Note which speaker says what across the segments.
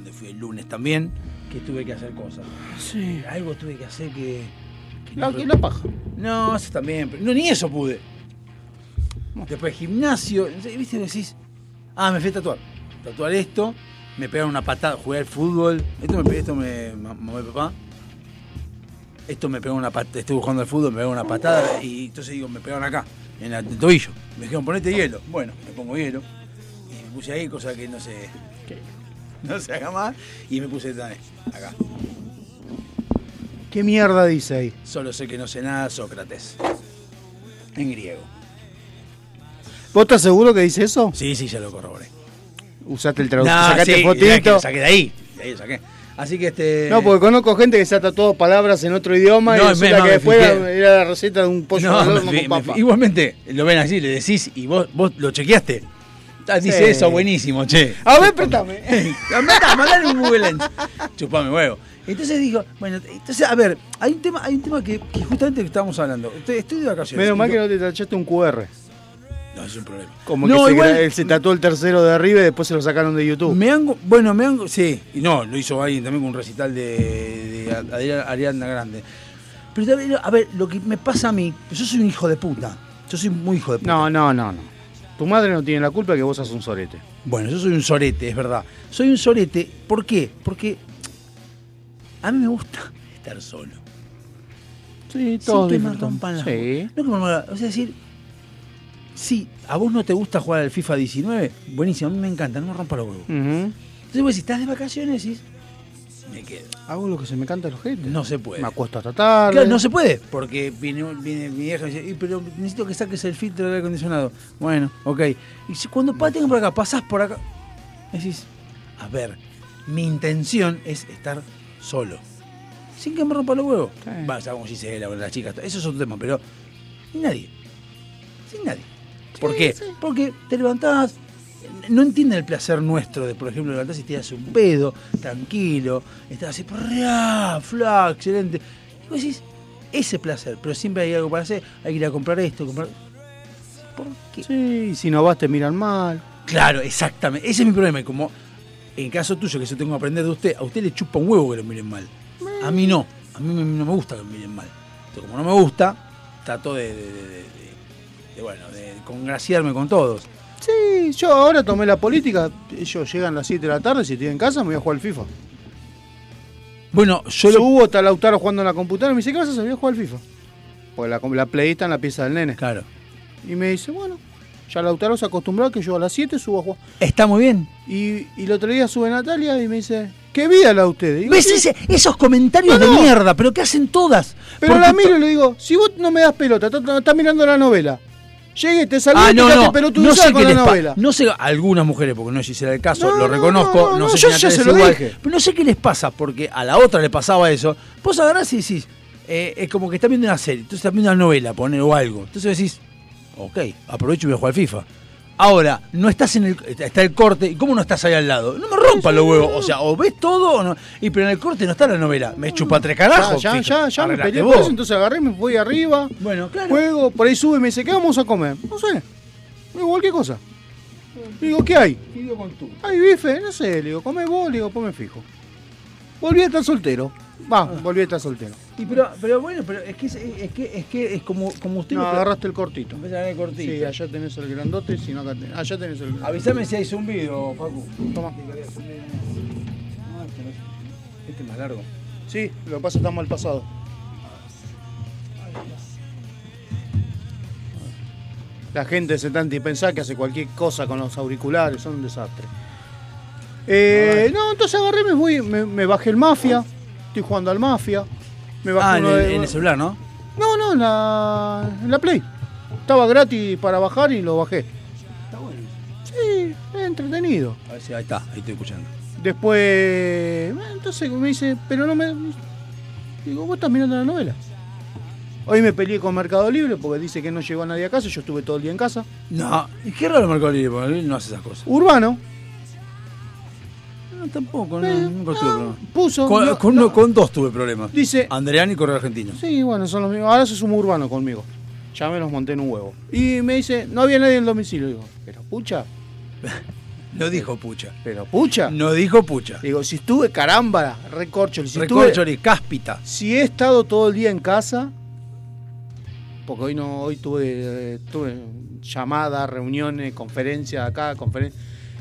Speaker 1: Dónde fui el lunes también, que tuve que hacer cosas.
Speaker 2: Sí.
Speaker 1: Algo tuve que hacer que. no-
Speaker 2: la paja.
Speaker 1: No, eso también, pero no, ni eso pude. Después gimnasio, ¿viste? Decís, ah, me fui a tatuar. Tatuar esto, me pegaron una patada, jugué al fútbol. Esto me, esto me ma- mamá y papá. Esto me pegó una patada, estuve jugando al fútbol, me pegó una patada y entonces digo, me pegaron acá, en el tobillo. Me dijeron, ponete hielo. Bueno, me pongo hielo. Y me puse ahí, cosa que no se, no se haga más. Y me puse también, acá.
Speaker 2: ¿Qué mierda dice ahí?
Speaker 1: Solo sé que no sé nada, Sócrates. En griego.
Speaker 2: ¿Vos estás seguro que dice eso?
Speaker 1: Sí, sí, ya lo corroboré.
Speaker 2: Usaste el traductor,
Speaker 1: No,
Speaker 2: sacaste
Speaker 1: sí,
Speaker 2: fotito.
Speaker 1: lo saqué de ahí. De ahí lo saqué. Así que este.
Speaker 2: No, porque conozco gente que se ha tatuado palabras en otro idioma
Speaker 1: No,
Speaker 2: y
Speaker 1: es
Speaker 2: resulta
Speaker 1: más,
Speaker 2: que después
Speaker 1: fijé.
Speaker 2: era la receta de un pollo
Speaker 1: No, me
Speaker 2: con papa.
Speaker 1: igualmente, lo ven así, le decís y vos, vos lo chequeaste. Ah, Dice
Speaker 2: Sí.
Speaker 1: eso, buenísimo, che.
Speaker 2: A ver, préstame.
Speaker 1: Mandale un Google Lens. Chupame huevo. Entonces digo, bueno, entonces, a ver, hay un tema, hay un tema que, que justamente estábamos hablando. Estoy, estoy de vacaciones.
Speaker 2: Menos mal que no te tachaste un QR.
Speaker 1: No, es un problema.
Speaker 2: Como
Speaker 1: No,
Speaker 2: que se,
Speaker 1: igual-
Speaker 2: se tatuó el tercero de arriba y después se lo sacaron de YouTube.
Speaker 1: Me han, bueno, me han, sí, y no, lo hizo alguien también con un recital de, de Ariana Grande. Pero también, a ver, lo que me pasa a mí, yo soy un hijo de puta. Yo soy muy hijo de puta.
Speaker 2: No, no, no, no. Tu madre no tiene la culpa de que vos sos un sorete.
Speaker 1: Bueno, yo soy un sorete, es verdad. Soy un sorete, ¿por qué? Porque a mí me gusta estar solo.
Speaker 2: Sí,
Speaker 1: Sin que me rompan las
Speaker 2: Sí.
Speaker 1: No que me rompan las- O sea, decir, sí, a vos no te gusta jugar al FIFA 19, buenísimo, a mí me encanta, no me rompa los huevos. Entonces vos si estás de vacaciones, decís, me quedo.
Speaker 2: Hago lo que se me canta el ojete.
Speaker 1: No se puede.
Speaker 2: Me acuesto hasta tarde.
Speaker 1: Claro, no se puede, porque viene, viene mi vieja y dice, "Y, pero necesito que saques el filtro del aire acondicionado. Bueno, ok. Y si cuando paten por acá, pasás por acá, decís, a ver, mi intención es estar solo. Sin que me rompa los huevos.
Speaker 2: Sí.
Speaker 1: Va, ya como Gisela o las chicas, eso es otro tema, pero sin nadie. Sin nadie. ¿Por qué? Porque te levantás, no entienden el placer nuestro de, por ejemplo, levantás y te das un pedo, tranquilo, estás así, ¡prrra! fla, excelente. Y vos decís, ese placer, pero siempre hay algo para hacer, hay que ir a comprar esto, comprar. ¿Por qué?
Speaker 2: Sí, si no vas te miran mal.
Speaker 1: Claro, exactamente. Ese es mi problema. Y como en caso tuyo, que yo tengo que aprender de usted, a usted le chupa un huevo que lo miren mal. A mí no. A mí no me gusta que me miren mal. Entonces, como no me gusta, trato de, de, de- de- de- de, bueno, de congraciarme con todos.
Speaker 2: Sí, yo ahora tomé la política. Ellos llegan a las 7 de la tarde, si estoy en casa me voy a jugar al FIFA.
Speaker 1: Bueno, yo lo.
Speaker 2: Subo, está Lautaro jugando en la computadora me dice, ¿qué vas a hacer? Voy a jugar al FIFA. Porque la, la Play está en la pieza del nene.
Speaker 1: Claro.
Speaker 2: Y me dice, bueno, ya Lautaro se acostumbró a que yo a las 7 subo a jugar.
Speaker 1: Está muy bien.
Speaker 2: Y, y el otro día sube Natalia y me dice, ¿qué vida la usted? Digo,
Speaker 1: ¿Ves ese- esos comentarios
Speaker 2: No,
Speaker 1: de mierda? Pero que hacen todas.
Speaker 2: Pero
Speaker 1: Porque
Speaker 2: la miro y le digo, si vos no me das pelota, estás mirando la novela. Llegué, te saludé
Speaker 1: Ah, no, no,
Speaker 2: quedaste
Speaker 1: no sé
Speaker 2: con la novela.
Speaker 1: No sé, algunas mujeres, porque no sé si era el caso,
Speaker 2: No,
Speaker 1: lo
Speaker 2: no,
Speaker 1: reconozco,
Speaker 2: no,
Speaker 1: no, sé
Speaker 2: yo ya se lo
Speaker 1: igual,
Speaker 2: dije.
Speaker 1: pero no sé qué les pasa, porque a la otra le pasaba eso. Vos agarrás y decís, eh, es como que estás viendo una serie, entonces estás viendo una novela, poner o algo. Entonces decís, ok, aprovecho y voy a jugar al FIFA. Ahora, no estás en el. Está el corte, ¿y cómo no estás ahí al lado? No me rompa los huevos. O sea, o ves todo o no. Y pero en el corte no está la novela. Me chupa tres
Speaker 2: Ya,
Speaker 1: carajos.
Speaker 2: ya, ya, ya me peleé
Speaker 1: vos.
Speaker 2: por eso, entonces agarré, me fui arriba,
Speaker 1: Bueno, claro.
Speaker 2: juego, por ahí sube y me dice, ¿qué vamos a comer? No sé. Digo, cualquier cosa. Digo, ¿qué hay?
Speaker 1: Pido con tú.
Speaker 2: Hay bife, no sé, le digo, come vos, le digo, ponme fijo. Volví a estar soltero. Va, volví a estar soltero.
Speaker 1: Y pero, pero bueno, pero es que es, es que es que es como, como usted
Speaker 2: No,
Speaker 1: lo-
Speaker 2: agarraste el cortito.
Speaker 1: El cortito.
Speaker 2: Sí, allá tenés el grandote, si no acá tenés. Allá tenés el
Speaker 1: Avísame si hay zumbido, Facu.
Speaker 2: Toma.
Speaker 1: No, este es- Este es más largo.
Speaker 2: Sí, lo que pasa está mal pasado. La gente se tanta y pensar que hace cualquier cosa con los auriculares, son un desastre. Eh, no, entonces agarré, me, voy, me, me bajé el Mafia, estoy jugando al Mafia. Me bajé
Speaker 1: Ah, en
Speaker 2: de-
Speaker 1: en el celular, ¿no?
Speaker 2: No, no, en la, en la Play. Estaba gratis para bajar y lo bajé.
Speaker 1: Está bueno.
Speaker 2: Sí, es entretenido.
Speaker 1: A ver si ahí está, ahí estoy escuchando.
Speaker 2: Después, entonces me dice, pero no me... Digo, vos estás mirando la novela. Hoy me peleé con Mercado Libre porque dice que no llegó nadie a casa, yo estuve todo el día en casa.
Speaker 1: No, y qué raro Mercado Libre, porque él no hace esas cosas.
Speaker 2: Urbano,
Speaker 1: No, tampoco, no,
Speaker 2: eh,
Speaker 1: nunca tuve problemas.
Speaker 2: puso...
Speaker 1: Con,
Speaker 2: no,
Speaker 1: con
Speaker 2: no.
Speaker 1: uno- con dos tuve problemas.
Speaker 2: Dice,
Speaker 1: Andreani y Correo Argentino.
Speaker 2: sí, bueno, son los mismos. Ahora se sumó Urbano conmigo. Ya me los monté en un huevo. Y me dice, no había nadie en el domicilio. Digo, pero pucha,
Speaker 1: No dijo pucha.
Speaker 2: pero pucha.
Speaker 1: No dijo pucha.
Speaker 2: Digo, si estuve, caramba, recorcho. Si estuve-
Speaker 1: Recorchori, cáspita.
Speaker 2: Si he estado todo el día en casa, porque hoy no, hoy tuve, eh, tuve llamadas, reuniones, conferencias acá, conferen-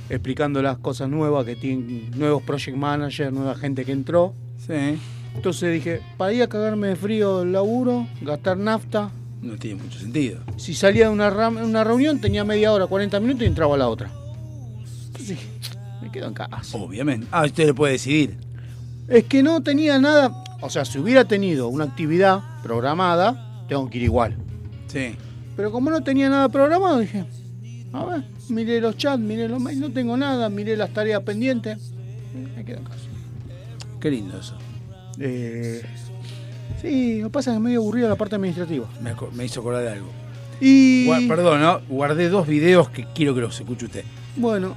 Speaker 2: explicando las cosas nuevas que tienen nuevos project managers, nueva gente que entró.
Speaker 1: Sí.
Speaker 2: Entonces dije, para ir a cagarme de frío el laburo, gastar nafta.
Speaker 1: No tiene mucho sentido.
Speaker 2: Si salía de una, una reunión tenía media hora, 40 minutos y entraba a la otra. Entonces dije, me quedo en casa.
Speaker 1: Obviamente. Ah, usted le puede decidir.
Speaker 2: Es que no tenía nada, o sea, si hubiera tenido una actividad programada, tengo que ir igual.
Speaker 1: Sí.
Speaker 2: Pero como no tenía nada programado, dije, a ver, miré los chats, miré los mails, no tengo nada, miré las tareas pendientes, me quedo en casa.
Speaker 1: Qué lindo eso.
Speaker 2: Eh, sí, lo que pasa es que es medio aburrida la parte administrativa.
Speaker 1: Me, hizo acordar de algo.
Speaker 2: Y
Speaker 1: Gua- Perdón, ¿no? Guardé dos videos que quiero que los escuche usted.
Speaker 2: bueno,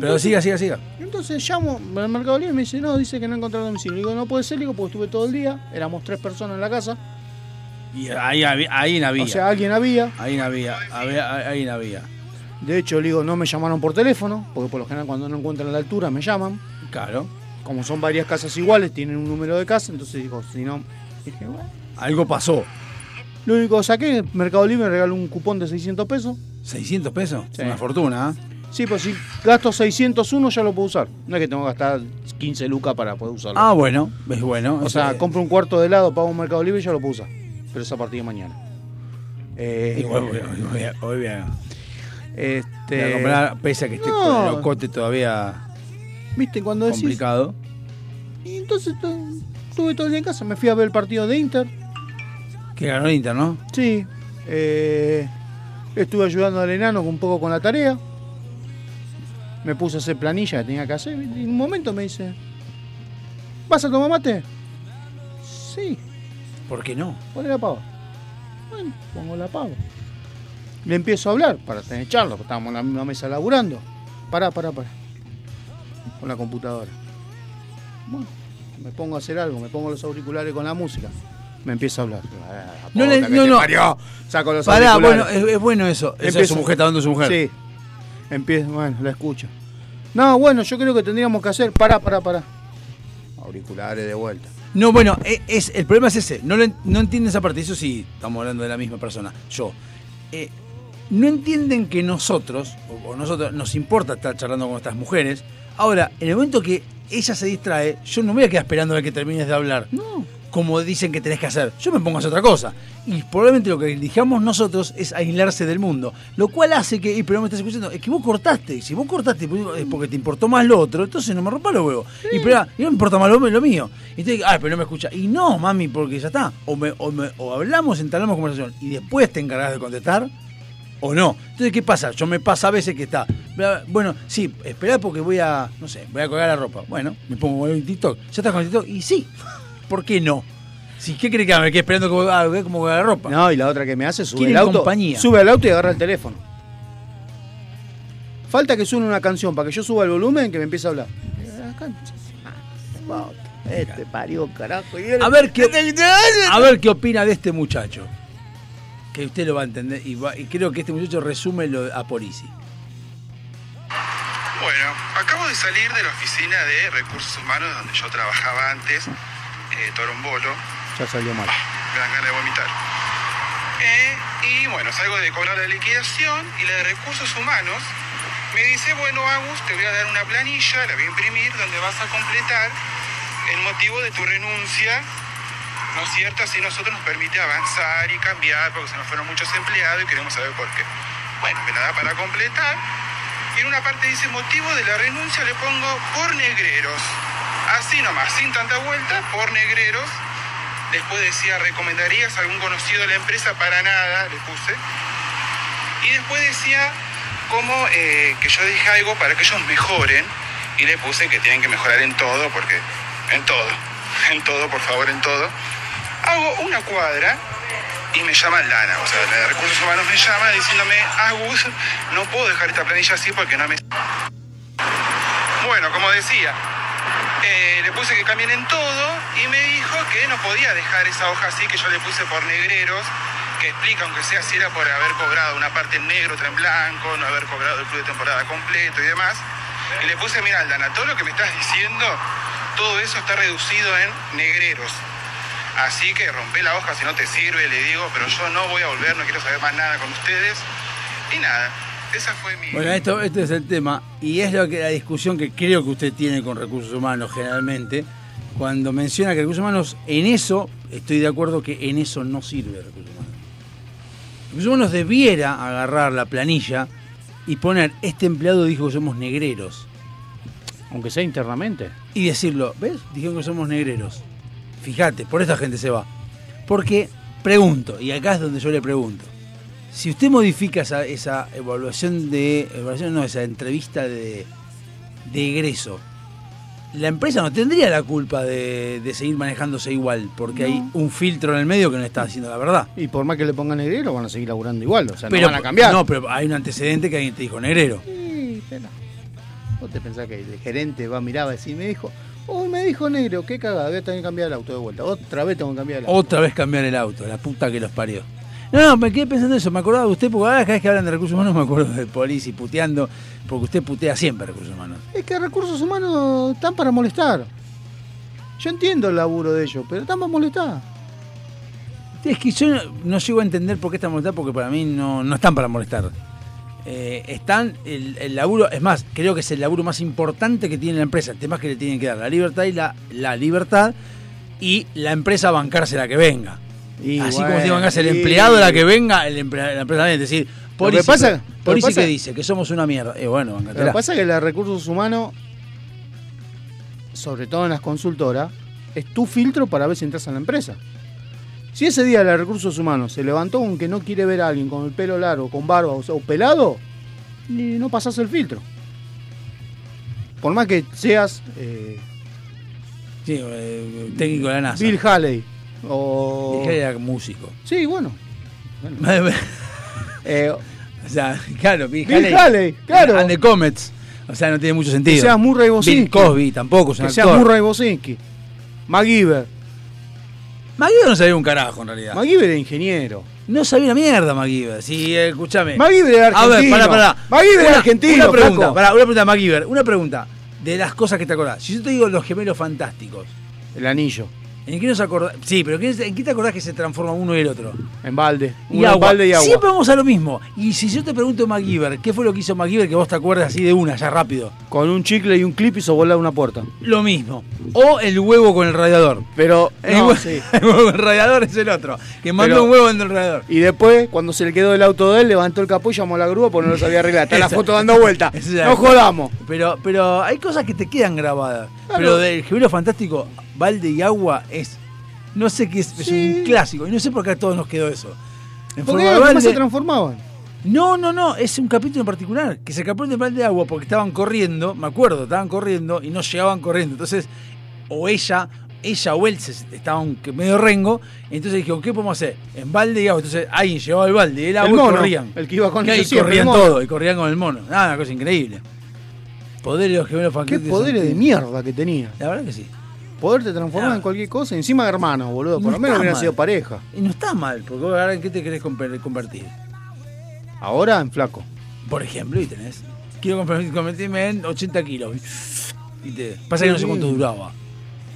Speaker 1: Pero siga, siga, siga.
Speaker 2: entonces llamo al Mercado Libre y me dice, no, dice que no encontré domicilio. Digo, no puede ser, digo, porque estuve todo el día, éramos tres personas en la casa,
Speaker 1: Y ahí, ahí no había.
Speaker 2: o sea, alguien había.
Speaker 1: ahí no había. había- Ahí no había.
Speaker 2: De hecho, le digo, no me llamaron por teléfono, porque por lo general cuando no encuentran la altura me llaman.
Speaker 1: Claro.
Speaker 2: Como son varias casas iguales, tienen un número de casa, entonces digo, si no, dije, bueno.
Speaker 1: Algo pasó.
Speaker 2: Lo único que saqué, Mercado Libre me regaló un cupón de 600 pesos.
Speaker 1: ¿600 pesos?
Speaker 2: Sí.
Speaker 1: Una fortuna, ¿eh?
Speaker 2: Sí, pues si gasto 601 ya lo puedo usar. No es que tengo que gastar 15 lucas para poder usarlo.
Speaker 1: Ah, bueno. Es bueno.
Speaker 2: o sea,
Speaker 1: Eso-
Speaker 2: compro un cuarto de helado, pago un Mercado Libre y ya lo puedo usar. Pero es a partir de mañana. Eh,
Speaker 1: hoy voy a- hoy voy a,
Speaker 2: este,
Speaker 1: a comprar, pese a que esté
Speaker 2: no.
Speaker 1: con el locote todavía
Speaker 2: ¿Viste cuando decís?
Speaker 1: complicado.
Speaker 2: Y entonces tu- estuve todo el día en casa. Me fui a ver el partido de Inter.
Speaker 1: Que ganó el Inter, ¿no?
Speaker 2: Sí. eh, estuve ayudando al enano un poco con la tarea. Me puse a hacer planilla que tenía que hacer. Y en un momento me dice: ¿Vas a tomar mate? Sí,
Speaker 1: ¿Por qué no?
Speaker 2: poné la pava. Bueno, pongo la pava. Le empiezo a hablar para tener charla, porque estábamos en la misma mesa laburando. Pará, pará, pará. Con la computadora. Bueno, me pongo a hacer algo, me pongo los auriculares con la música. Me empieza a hablar. Ah,
Speaker 1: No le- no, no.
Speaker 2: parió. Saco los
Speaker 1: Pará, bueno, es, es bueno eso. Esa es su mujer, está dando su mujer.
Speaker 2: Sí. Empiezo, bueno, la escucho. No, bueno, yo creo que tendríamos que hacer. Pará, pará, pará. Auriculares de vuelta.
Speaker 1: No, bueno, e- es, el problema es ese. No, le- no entienden esa parte. Eso sí, estamos hablando de la misma persona. Yo. Eh, no entienden que nosotros, o, nosotros, nos importa estar charlando con estas mujeres. Ahora, en el momento que ella se distrae, yo no me voy a quedar esperando a que termines de hablar.
Speaker 2: No.
Speaker 1: Como dicen que tenés que hacer. Yo me pongo a hacer otra cosa. Y probablemente lo que elijamos nosotros es aislarse del mundo. Lo cual hace que, y pero me estás escuchando, es que vos cortaste. Y si vos cortaste es porque te importó más lo otro, entonces no me rompa los huevos. Y pero y no me importa más lo, lo mío. Y entonces, ah, pero no me escucha. Y no, mami, porque ya está. O, me, o, me- o hablamos, entablamos conversación y después te encargas de contestar. O no. Entonces, ¿qué pasa? Yo me pasa a veces que está. Bueno, sí, esperá porque voy a. No sé, voy a colgar la ropa. Bueno, me pongo en TikTok. ¿Ya estás con el TikTok? Y sí. ¿Por qué no? Si, ¿Qué crees que me quede esperando que ah, colgar la ropa?
Speaker 2: No, y la otra que me hace, sube el auto.
Speaker 1: compañía.
Speaker 2: Sube al auto y agarra el teléfono. Falta que suene una canción para que yo suba el volumen que me empiece a hablar. Este parió, carajo.
Speaker 1: A ver qué, a ver qué opina de este muchacho. Que usted lo va a entender. Y, va- y creo que este muchacho resume lo a Polisi.
Speaker 3: Bueno, acabo de salir de la oficina de recursos humanos donde yo trabajaba antes, eh, Torombolo.
Speaker 2: Ya salió mal.
Speaker 3: Me dan ganas de vomitar. Eh, y bueno, salgo de cobrar la liquidación y la de recursos humanos me dice, bueno, Agus, te voy a dar una planilla, la voy a imprimir, donde vas a completar el motivo de tu renuncia, ¿no es cierto? Así nosotros nos permite avanzar y cambiar porque se nos fueron muchos empleados y queremos saber por qué. Bueno, me la para completar. Y en una parte dice motivo de la renuncia le pongo por negreros. Así nomás, sin tanta vuelta, por negreros. Después decía, ¿recomendarías a algún conocido de la empresa? Para nada, le puse. Y después decía como eh, que yo dije algo para que ellos mejoren. Y le puse que tienen que mejorar en todo, porque en todo, en todo, por favor, en todo. Hago una cuadra y me llaman Lana, o sea, la de recursos humanos me llama diciéndome, Agus, no puedo dejar esta planilla así porque no me... Bueno, como decía, eh, le puse que cambien en todo y me dijo que no podía dejar esa hoja así que yo le puse por negreros, que explica, aunque sea si era por haber cobrado una parte en negro, otra en blanco, no haber cobrado el club de temporada completo y demás. Y le puse, mira, Aldana, todo lo que me estás diciendo, todo eso está reducido en negreros. Así que rompe la hoja si no te sirve, le digo, pero yo no voy a volver, no quiero saber más nada con ustedes. Y nada, esa fue mi...
Speaker 1: Bueno, esto, este es el tema y es lo que la discusión que creo que usted tiene con recursos humanos generalmente. Cuando menciona que recursos humanos, en eso, estoy de acuerdo que en eso no sirve recursos humanos. Recursos humanos debiera agarrar la planilla y poner, este empleado dijo que somos negreros.
Speaker 2: Aunque sea internamente.
Speaker 1: Y decirlo, ¿ves? Dijeron que somos negreros. Fíjate, por esta gente se va. Porque, pregunto, y acá es donde yo le pregunto, si usted modifica esa, esa evaluación de, evaluación no, esa entrevista de, de egreso, la empresa no tendría la culpa de, de seguir manejándose igual, porque hay un filtro en el medio que no está haciendo la verdad.
Speaker 2: Y por más que le pongan negrero, van a seguir laburando igual. O sea,
Speaker 1: pero,
Speaker 2: no van a cambiar.
Speaker 1: No, pero hay un antecedente que alguien te dijo negrero.
Speaker 2: Sí, pero ¿Vos te pensás que el gerente va a mirar decir, me dijo, uy, me dijo negro, qué cagada, voy a tener que cambiar el auto de vuelta. Otra vez tengo que cambiar el auto.
Speaker 1: Otra vez cambiar el auto, la puta que los parió. No, me quedé pensando eso, me acordaba de usted, porque ahora cada vez que hablan de recursos humanos me acuerdo de Polis y puteando, porque usted putea siempre recursos humanos.
Speaker 2: Es que recursos humanos están para molestar. Yo entiendo el laburo de ellos, pero están para molestar.
Speaker 1: Es que yo no, no llego a entender por qué están molestar, porque para mí no, no están para molestar. Eh, están el, el laburo, es más, creo que es el laburo más importante que tiene la empresa. El tema es que le tienen que dar la libertad y la, la libertad y la empresa bancarse la que venga.
Speaker 2: Y
Speaker 1: Así como
Speaker 2: bueno,
Speaker 1: si bancase el
Speaker 2: y-
Speaker 1: empleado la que venga, el emplea- la empresa también. Es decir, Polisi,
Speaker 2: que pasa- que pasa-
Speaker 1: dice que somos una mierda. Eh, bueno,
Speaker 2: Lo que pasa es que los recursos humanos, sobre todo en las consultoras, es tu filtro para ver si entras en la empresa. Si ese día los recursos humanos se levantó con que no quiere ver a alguien con el pelo largo, con barba o, sea, o pelado, y no pasas el filtro. Por más que seas eh,
Speaker 1: Sí, eh, técnico de la NASA.
Speaker 2: Bill Haley o...
Speaker 1: Bill Haley era músico.
Speaker 2: Sí, bueno.
Speaker 1: o
Speaker 2: Eh,
Speaker 1: sea, claro, Bill,
Speaker 2: Bill Haley, claro.
Speaker 1: And the Comets. O sea, no tiene mucho
Speaker 2: que
Speaker 1: sentido.
Speaker 2: seas Murray
Speaker 1: Bill
Speaker 2: Bosinski.
Speaker 1: Cosby tampoco es un
Speaker 2: Que seas
Speaker 1: actor.
Speaker 2: Murray Bosinski. MacGyver.
Speaker 1: MacGyver no sabía un carajo en realidad.
Speaker 2: MacGyver era ingeniero.
Speaker 1: no sabía una mierda MacGyver. Sí, eh, escúchame.
Speaker 2: MacGyver era
Speaker 1: A ver,
Speaker 2: argentino.
Speaker 1: pará, pará.
Speaker 2: MacGyver era
Speaker 1: Una-
Speaker 2: argentino,
Speaker 1: Una pregunta, pará, una pregunta, MacGyver. Una pregunta. De las cosas que te acordás. Si yo te digo los gemelos fantásticos,
Speaker 2: El anillo.
Speaker 1: ¿En qué nos acordás? Sí, pero ¿qué- ¿en qué te acordás que se transforma uno y el otro?
Speaker 2: En balde.
Speaker 1: Y
Speaker 2: Uno en balde y agua.
Speaker 1: Siempre vamos a lo mismo. Y si yo te pregunto MacGyver, ¿qué fue lo que hizo MacGyver que vos te acuerdas así de una, ya rápido?
Speaker 2: Con un chicle y un clip hizo volar una puerta.
Speaker 1: Lo mismo. O el huevo con el radiador.
Speaker 2: Pero,
Speaker 1: El,
Speaker 2: no,
Speaker 1: hue-
Speaker 2: sí.
Speaker 1: el huevo con el radiador es el otro. Que mandó
Speaker 2: Pero-
Speaker 1: un huevo dentro del radiador.
Speaker 2: Y después, cuando se le quedó el auto de él, levantó el capó y llamó a la grúa porque no lo sabía arreglar. Está la foto dando vuelta. No jodamos.
Speaker 1: Pero, pero hay cosas que te quedan grabadas.
Speaker 2: Claro.
Speaker 1: Pero del gemelo fantástico, balde y agua es. No sé qué es, es
Speaker 2: Sí.
Speaker 1: un clásico. Y no sé por qué a todos nos quedó eso. En
Speaker 2: Porque
Speaker 1: forma
Speaker 2: más
Speaker 1: balde-
Speaker 2: se transformaban.
Speaker 1: No, no, no, es un capítulo en particular, que se escapó del balde de agua porque estaban corriendo, me acuerdo, estaban corriendo y no llegaban corriendo. Entonces, o ella, ella o él se, estaban que- medio rengo, entonces dijeron, ¿qué podemos hacer? En balde y agua. Entonces alguien llevaba el balde y el agua y
Speaker 2: mono,
Speaker 1: corrían.
Speaker 2: el que iba con
Speaker 1: y
Speaker 2: ellos
Speaker 1: corrían
Speaker 2: el mono.
Speaker 1: todo, y corrían con el mono. Nada, una cosa increíble. Poderes de los gemelos
Speaker 2: Qué poderes de mierda que tenía.
Speaker 1: La verdad que sí.
Speaker 2: Poderte transformar
Speaker 1: Ah.
Speaker 2: en cualquier cosa. Encima de hermanos, boludo. Por
Speaker 1: No
Speaker 2: lo menos
Speaker 1: mal.
Speaker 2: sido pareja.
Speaker 1: Y no está mal, porque vos ahora en qué te querés convertir.
Speaker 2: Ahora en flaco.
Speaker 1: Por ejemplo, y tenés. Quiero convertirme en 80 kilos. Y te, pasa que no sé cuánto duraba.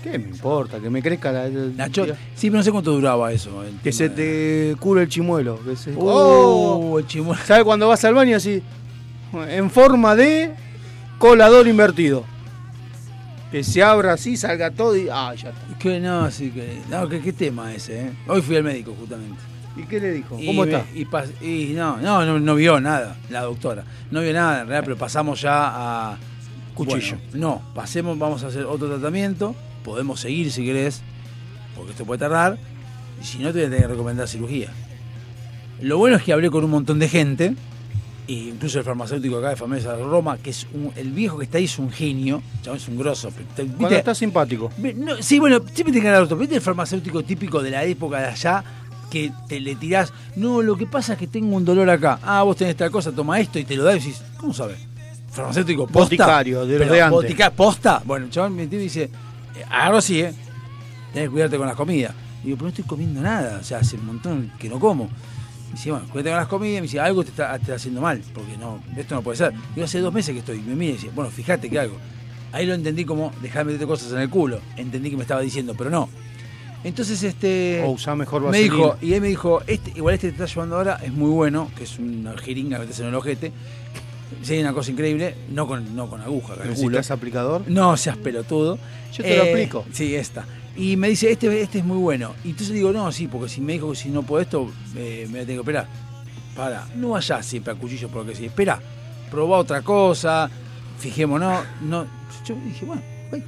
Speaker 2: ¿Qué me importa? Que me crezca la. el-
Speaker 1: Nacho, sí, pero no sé cuánto duraba eso. el
Speaker 2: Que se te cure el chimuelo. Que se-
Speaker 1: Oh,
Speaker 2: ¡Oh!
Speaker 1: el chimuelo.
Speaker 2: ¿Sabes cuando vas al baño así? En forma de colador invertido. Que se abra así, salga todo y. Ah, ya está.
Speaker 1: Que no, sí, que. No, que, qué tema ese, ¿eh? Hoy fui al médico, justamente.
Speaker 2: ¿Y qué le dijo? ¿Cómo está?
Speaker 1: Y, no, no, no, no vio nada, la doctora. No vio nada, en realidad, pero pasamos ya a.
Speaker 2: Cuchillo.
Speaker 1: Bueno, no, pasemos, vamos a hacer otro tratamiento. Podemos seguir si querés, porque esto puede tardar. Y si no, te voy a tener que recomendar cirugía. Lo bueno es que hablé con un montón de gente, e incluso el farmacéutico acá de Famesa de Roma, que es un- el viejo que está ahí es un genio, es un grosso.
Speaker 2: Cuando está simpático.
Speaker 1: No, sí, bueno, siempre te el auto. ¿Viste el farmacéutico típico de la época de allá? Que te le tirás, no, lo que pasa es que tengo un dolor acá. Ah, vos tenés esta cosa, toma esto y te lo da y decís, ¿cómo sabes? Farmacéutico, posta.
Speaker 2: Boticario, de de
Speaker 1: botica- posta. Bueno, el chabón me entiende y dice, agarro así, ¿eh? Tenés que cuidarte con las comidas. Digo, pero no estoy comiendo nada, o sea, hace un montón que no como. Y dice, bueno, cuídate con las comidas, me dice, algo te está, te está haciendo mal, porque no, esto no puede ser. Digo, hace dos meses que estoy, y me mira y dice, bueno, fíjate que hago. Ahí lo entendí como, dejar de meterte cosas en el culo. Entendí que me estaba diciendo, pero no. Entonces, este.
Speaker 2: O usar mejor
Speaker 1: me
Speaker 2: vaselina.
Speaker 1: dijo, y él me dijo, este, igual este que te está llevando ahora es muy bueno, que es una jeringa que metes en el ojete. Sí, una cosa increíble, no con, no con aguja, calculo.
Speaker 2: ¿Necesitas aplicador?
Speaker 1: No seas pelotudo.
Speaker 2: Yo te lo aplico.
Speaker 1: Sí, esta. Y me dice, este, este es muy bueno. Y entonces digo, no, sí, porque si me dijo que si no puedo esto, eh, me tener que operar. Para, no vayas siempre a cuchillo porque sí. Espera, probá otra cosa, fijémonos. No, yo dije, bueno, bueno,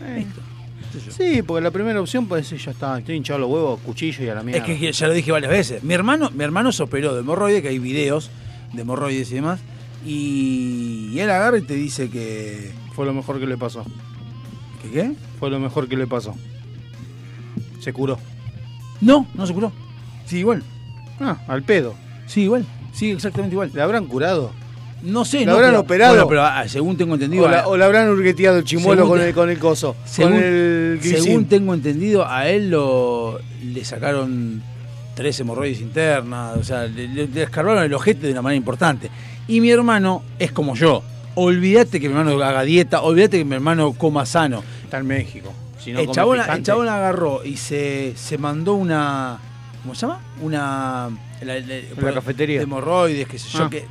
Speaker 1: yo.
Speaker 2: Sí, porque la primera opción puede ser, ya está, estoy hinchado los huevos, cuchillo y a la mierda.
Speaker 1: Es que ya lo dije varias veces. Mi hermano, mi hermano se operó de hemorroides, que hay videos de hemorroides y demás. Y, y él agarra y te dice que.
Speaker 2: Fue lo mejor que le pasó.
Speaker 1: ¿Que qué?
Speaker 2: Fue lo mejor que le pasó. Se curó.
Speaker 1: No, no se curó. Sí, igual.
Speaker 2: Ah, al pedo.
Speaker 1: Sí, igual. Sí, exactamente igual.
Speaker 2: ¿Le habrán curado?
Speaker 1: No sé,
Speaker 2: ¿Lo
Speaker 1: no,
Speaker 2: habrán
Speaker 1: pero-
Speaker 2: operado?
Speaker 1: Bueno, pero ah, según tengo entendido.
Speaker 2: O, la- o habrán hurgueteado el chimuelo con
Speaker 1: te-
Speaker 2: el, con el coso.
Speaker 1: según,
Speaker 2: con el
Speaker 1: según tengo entendido, a él lo le sacaron tres hemorroides internas, o sea, le, le- le escarbaron el ojete de una manera importante. Y mi hermano es como yo. Olvídate que mi hermano haga dieta, olvídate que mi hermano coma sano.
Speaker 2: Está en México. Si no
Speaker 1: el, chabón, el chabón agarró y se, se mandó una. ¿Cómo se llama? Una. la- la-
Speaker 2: la cafetería.
Speaker 1: De hemorroides, qué sé yo.
Speaker 2: Ah.
Speaker 1: Que,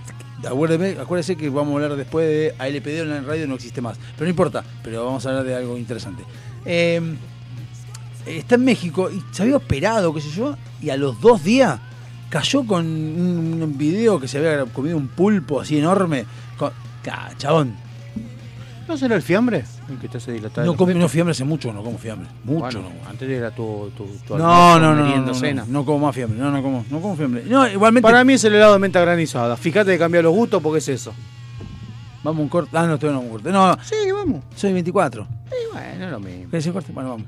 Speaker 1: acuérdeme, acuérdese que vamos a hablar después de ALPD en la radio, no existe más. Pero no importa, pero vamos a hablar de algo interesante. Eh, está en México y se había operado, qué sé yo, y a los dos días cayó con un, un video que se había comido un pulpo así enorme. Con, Ah, chabón,
Speaker 2: ¿No será el fiambre? El que te hace dilatar.
Speaker 1: no como no fiambre hace mucho, no como fiambre. Mucho
Speaker 2: Bueno,
Speaker 1: no.
Speaker 2: Antes era tu, tu, tu
Speaker 1: No, no, no, no, no, no como más fiambre, no, no como, no como fiambre. No, igualmente.
Speaker 2: Para mí es el helado de menta granizada. Fíjate de cambiar los gustos porque es eso.
Speaker 1: Vamos a un corte. Ah, no, todavía no un corte. No,
Speaker 2: Sí, vamos.
Speaker 1: soy 24.
Speaker 2: Sí, bueno, es lo mismo.
Speaker 1: ¿Querés decir corte? Bueno, vamos.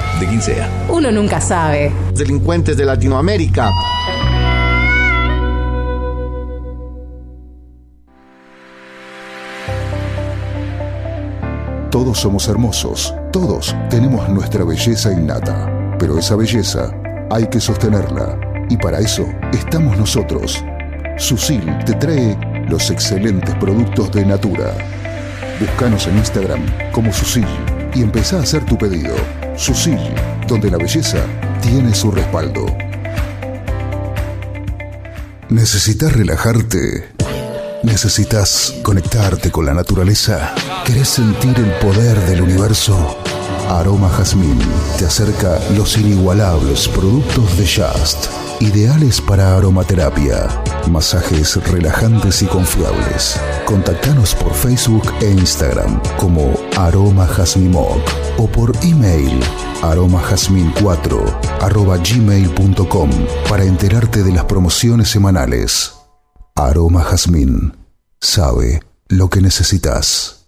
Speaker 4: de quien sea.
Speaker 5: Uno nunca sabe.
Speaker 6: delincuentes de Latinoamérica.
Speaker 7: Todos somos hermosos, todos tenemos nuestra belleza innata, pero esa belleza hay que sostenerla y para eso estamos nosotros. Susil te trae los excelentes productos de Natura. Búscanos en Instagram como Susil y empezá a hacer tu pedido. Susil, donde la belleza tiene su respaldo. ¿Necesitas relajarte? ¿Necesitas conectarte con la naturaleza? ¿Querés sentir el poder del universo? Aroma Jazmín te acerca los inigualables productos de Just, ideales para aromaterapia, masajes relajantes y confiables. Contactanos por Facebook e Instagram como Aroma Jazmimoc o por email aromajazmin4 arroba gmail.com para enterarte de las promociones semanales. Aroma Jazmín sabe lo que necesitas.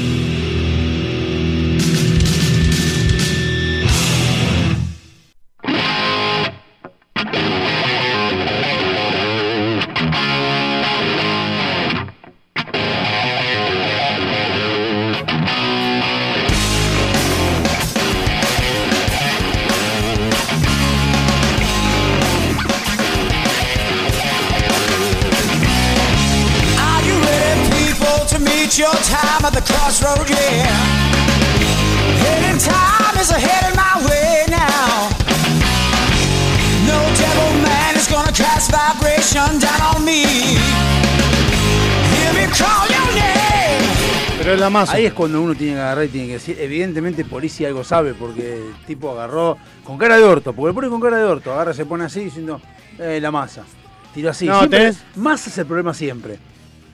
Speaker 2: La masa.
Speaker 1: Ahí es cuando uno tiene que agarrar y tiene que decir, evidentemente policía algo sabe, porque el tipo agarró con cara de orto, porque le pone con cara de orto, agarra, se pone así diciendo, eh, la masa. Tiró así.
Speaker 2: No,
Speaker 1: Siempre-
Speaker 2: tenés-
Speaker 1: Masa es el problema siempre.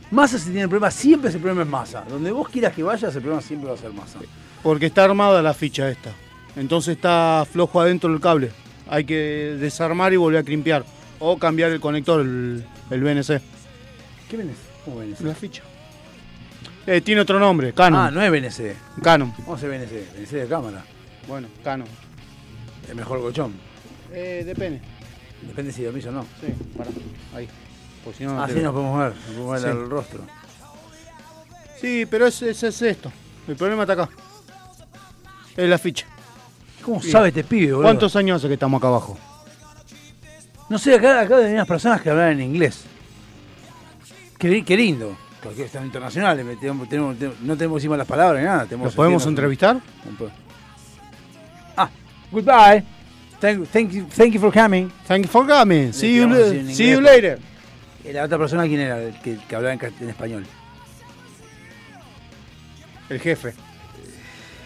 Speaker 1: Massa si tiene el problema, siempre ese problema es Massa. Donde vos quieras que vayas, el problema siempre va a ser Massa.
Speaker 2: Porque está armada la ficha esta. Entonces está flojo adentro el cable. Hay que desarmar y volver a crimpear. O cambiar el conector, el, el BNC.
Speaker 1: ¿Qué venés? ¿Cómo?
Speaker 2: La ficha. Eh, tiene otro nombre, Canon.
Speaker 1: Ah, no es BNC.
Speaker 2: Canon.
Speaker 1: ¿Cómo se BNC? BNC de cámara.
Speaker 2: Bueno, Canon.
Speaker 1: El mejor colchón.
Speaker 2: Eh, depende.
Speaker 1: Depende si dormís o no.
Speaker 2: Sí, para. Ahí. Porque si no,
Speaker 1: Así
Speaker 2: te-
Speaker 1: nos podemos ver. Nos podemos ver
Speaker 2: Sí.
Speaker 1: el rostro.
Speaker 2: Sí, pero es, es, es esto. El problema está acá. Es la ficha.
Speaker 1: ¿Cómo
Speaker 2: Sí.
Speaker 1: sabe este pibe, boludo?
Speaker 2: ¿Cuántos años hace que estamos acá abajo?
Speaker 1: No sé, acá, acá hay unas personas que hablan en inglés. Qué, qué lindo. Porque están internacionales. me- tenemos- tenemos- tenemos- no tenemos encima las palabras ni nada. tenemos
Speaker 2: ¿Los podemos
Speaker 1: sentirnos-
Speaker 2: entrevistar?
Speaker 1: Ah, goodbye. Thank, thank, you, thank you for coming.
Speaker 2: Thank you for coming. See you, see you later.
Speaker 1: ¿Y la otra persona quién era? El que, que hablaba en, español.
Speaker 2: El jefe.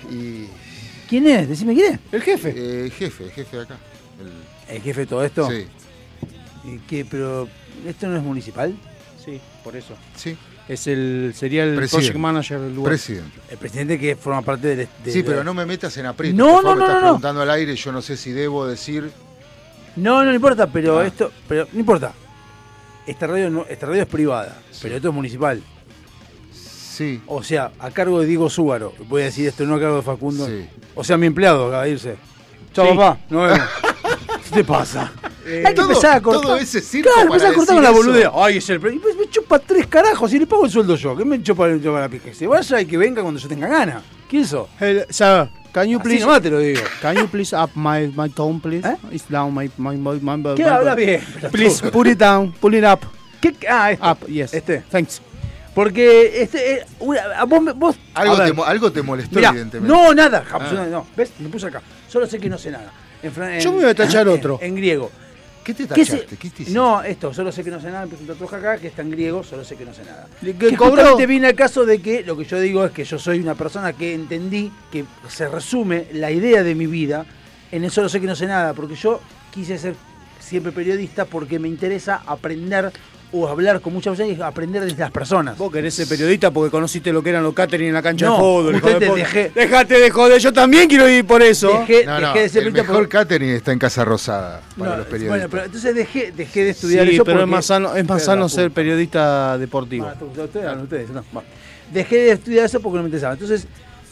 Speaker 8: Y.
Speaker 1: ¿Quién es? Decime quién es.
Speaker 2: El jefe.
Speaker 8: Eh, el jefe, el jefe de acá. El-
Speaker 1: ¿El jefe de todo esto?
Speaker 8: Sí.
Speaker 1: ¿Y qué? Pero, ¿esto no es municipal?
Speaker 2: Sí, por eso.
Speaker 8: Sí.
Speaker 2: Es el, sería el
Speaker 8: Presidente.
Speaker 2: project manager del lugar.
Speaker 8: Presidente.
Speaker 1: El presidente que forma parte del... de-
Speaker 8: Sí, pero no me metas en aprieto.
Speaker 1: No,
Speaker 8: por
Speaker 1: no,
Speaker 8: favor, me
Speaker 1: no,
Speaker 8: estás
Speaker 1: no,
Speaker 8: preguntando al aire, yo no sé si debo decir.
Speaker 1: No, no, importa, pero
Speaker 8: Ah.
Speaker 1: esto... Pero no importa. Esta radio, no, esta radio es privada, pero esto es municipal.
Speaker 8: Sí.
Speaker 1: O sea, a cargo de Diego Súbaro. Voy a decir esto, no a cargo de Facundo.
Speaker 8: Sí.
Speaker 1: O sea, mi empleado acaba de irse. Chao,
Speaker 2: Sí.
Speaker 1: papá. No vemos. ¿Qué te pasa? Hay que
Speaker 8: Eh, todo-
Speaker 1: empezar a cortar.
Speaker 8: todo ese circo
Speaker 1: Claro,
Speaker 8: para
Speaker 1: empezar a cortar con la boludea. Ay, es el y pues me chupa tres carajos y le pago el sueldo yo. ¿Qué me chupa, me chupa la? Que se vaya y que venga cuando yo tenga ganas. ¿Quién sos?
Speaker 2: Sir, can you
Speaker 1: Así
Speaker 2: please
Speaker 1: nomás te lo digo.
Speaker 2: Can you please up my my tone please? It's down my my my, my
Speaker 1: ¿Qué
Speaker 2: my-
Speaker 1: habla bien?
Speaker 2: Please put it down, pull it up.
Speaker 1: ¿Qué? Ah, este.
Speaker 2: Up, yes.
Speaker 1: Este.
Speaker 2: Thanks.
Speaker 1: Porque este, eh, una- vos, vos
Speaker 8: Algo,
Speaker 1: ver,
Speaker 8: te, algo te molestó,
Speaker 1: mirá,
Speaker 8: evidentemente.
Speaker 1: No, nada.
Speaker 8: Ah.
Speaker 1: absolutamente No, ¿Ves? Me puse acá. Solo sé que no sé nada. En fran-
Speaker 2: Yo me voy a tachar otro.
Speaker 1: En griego.
Speaker 8: ¿Qué te
Speaker 1: ¿Qué se-
Speaker 8: tachaste? ¿Qué te hiciste?
Speaker 1: No, esto, solo sé que no sé nada, me puse un tatuaje acá que está en griego, solo sé que no sé nada.
Speaker 2: ¿Le-
Speaker 1: Que
Speaker 2: que cobró?
Speaker 1: justamente viene al caso de que lo que yo digo es que yo soy una persona que entendí que se resume la idea de mi vida en el solo sé que no sé nada, porque yo quise ser siempre periodista porque me interesa aprender o hablar con muchas personas y aprender de las personas.
Speaker 2: Vos querés ser periodista porque conociste lo que eran los catering en la cancha
Speaker 1: No,
Speaker 2: de fútbol. hijo de
Speaker 1: dejé-
Speaker 2: Dejate de joder, yo también quiero ir por eso.
Speaker 1: Dejé,
Speaker 8: No, no,
Speaker 1: dejé de ser
Speaker 8: el mejor
Speaker 1: por-
Speaker 8: catering está en Casa Rosada para
Speaker 1: No,
Speaker 8: los periodistas.
Speaker 1: Bueno, pero entonces dejé, dejé de
Speaker 2: Sí,
Speaker 1: estudiar eso
Speaker 2: pero es más sano, es más sano ser periodista deportivo.
Speaker 1: Ah, ustedes, ustedes no. Dejé de estudiar eso porque no me interesaba. Entonces,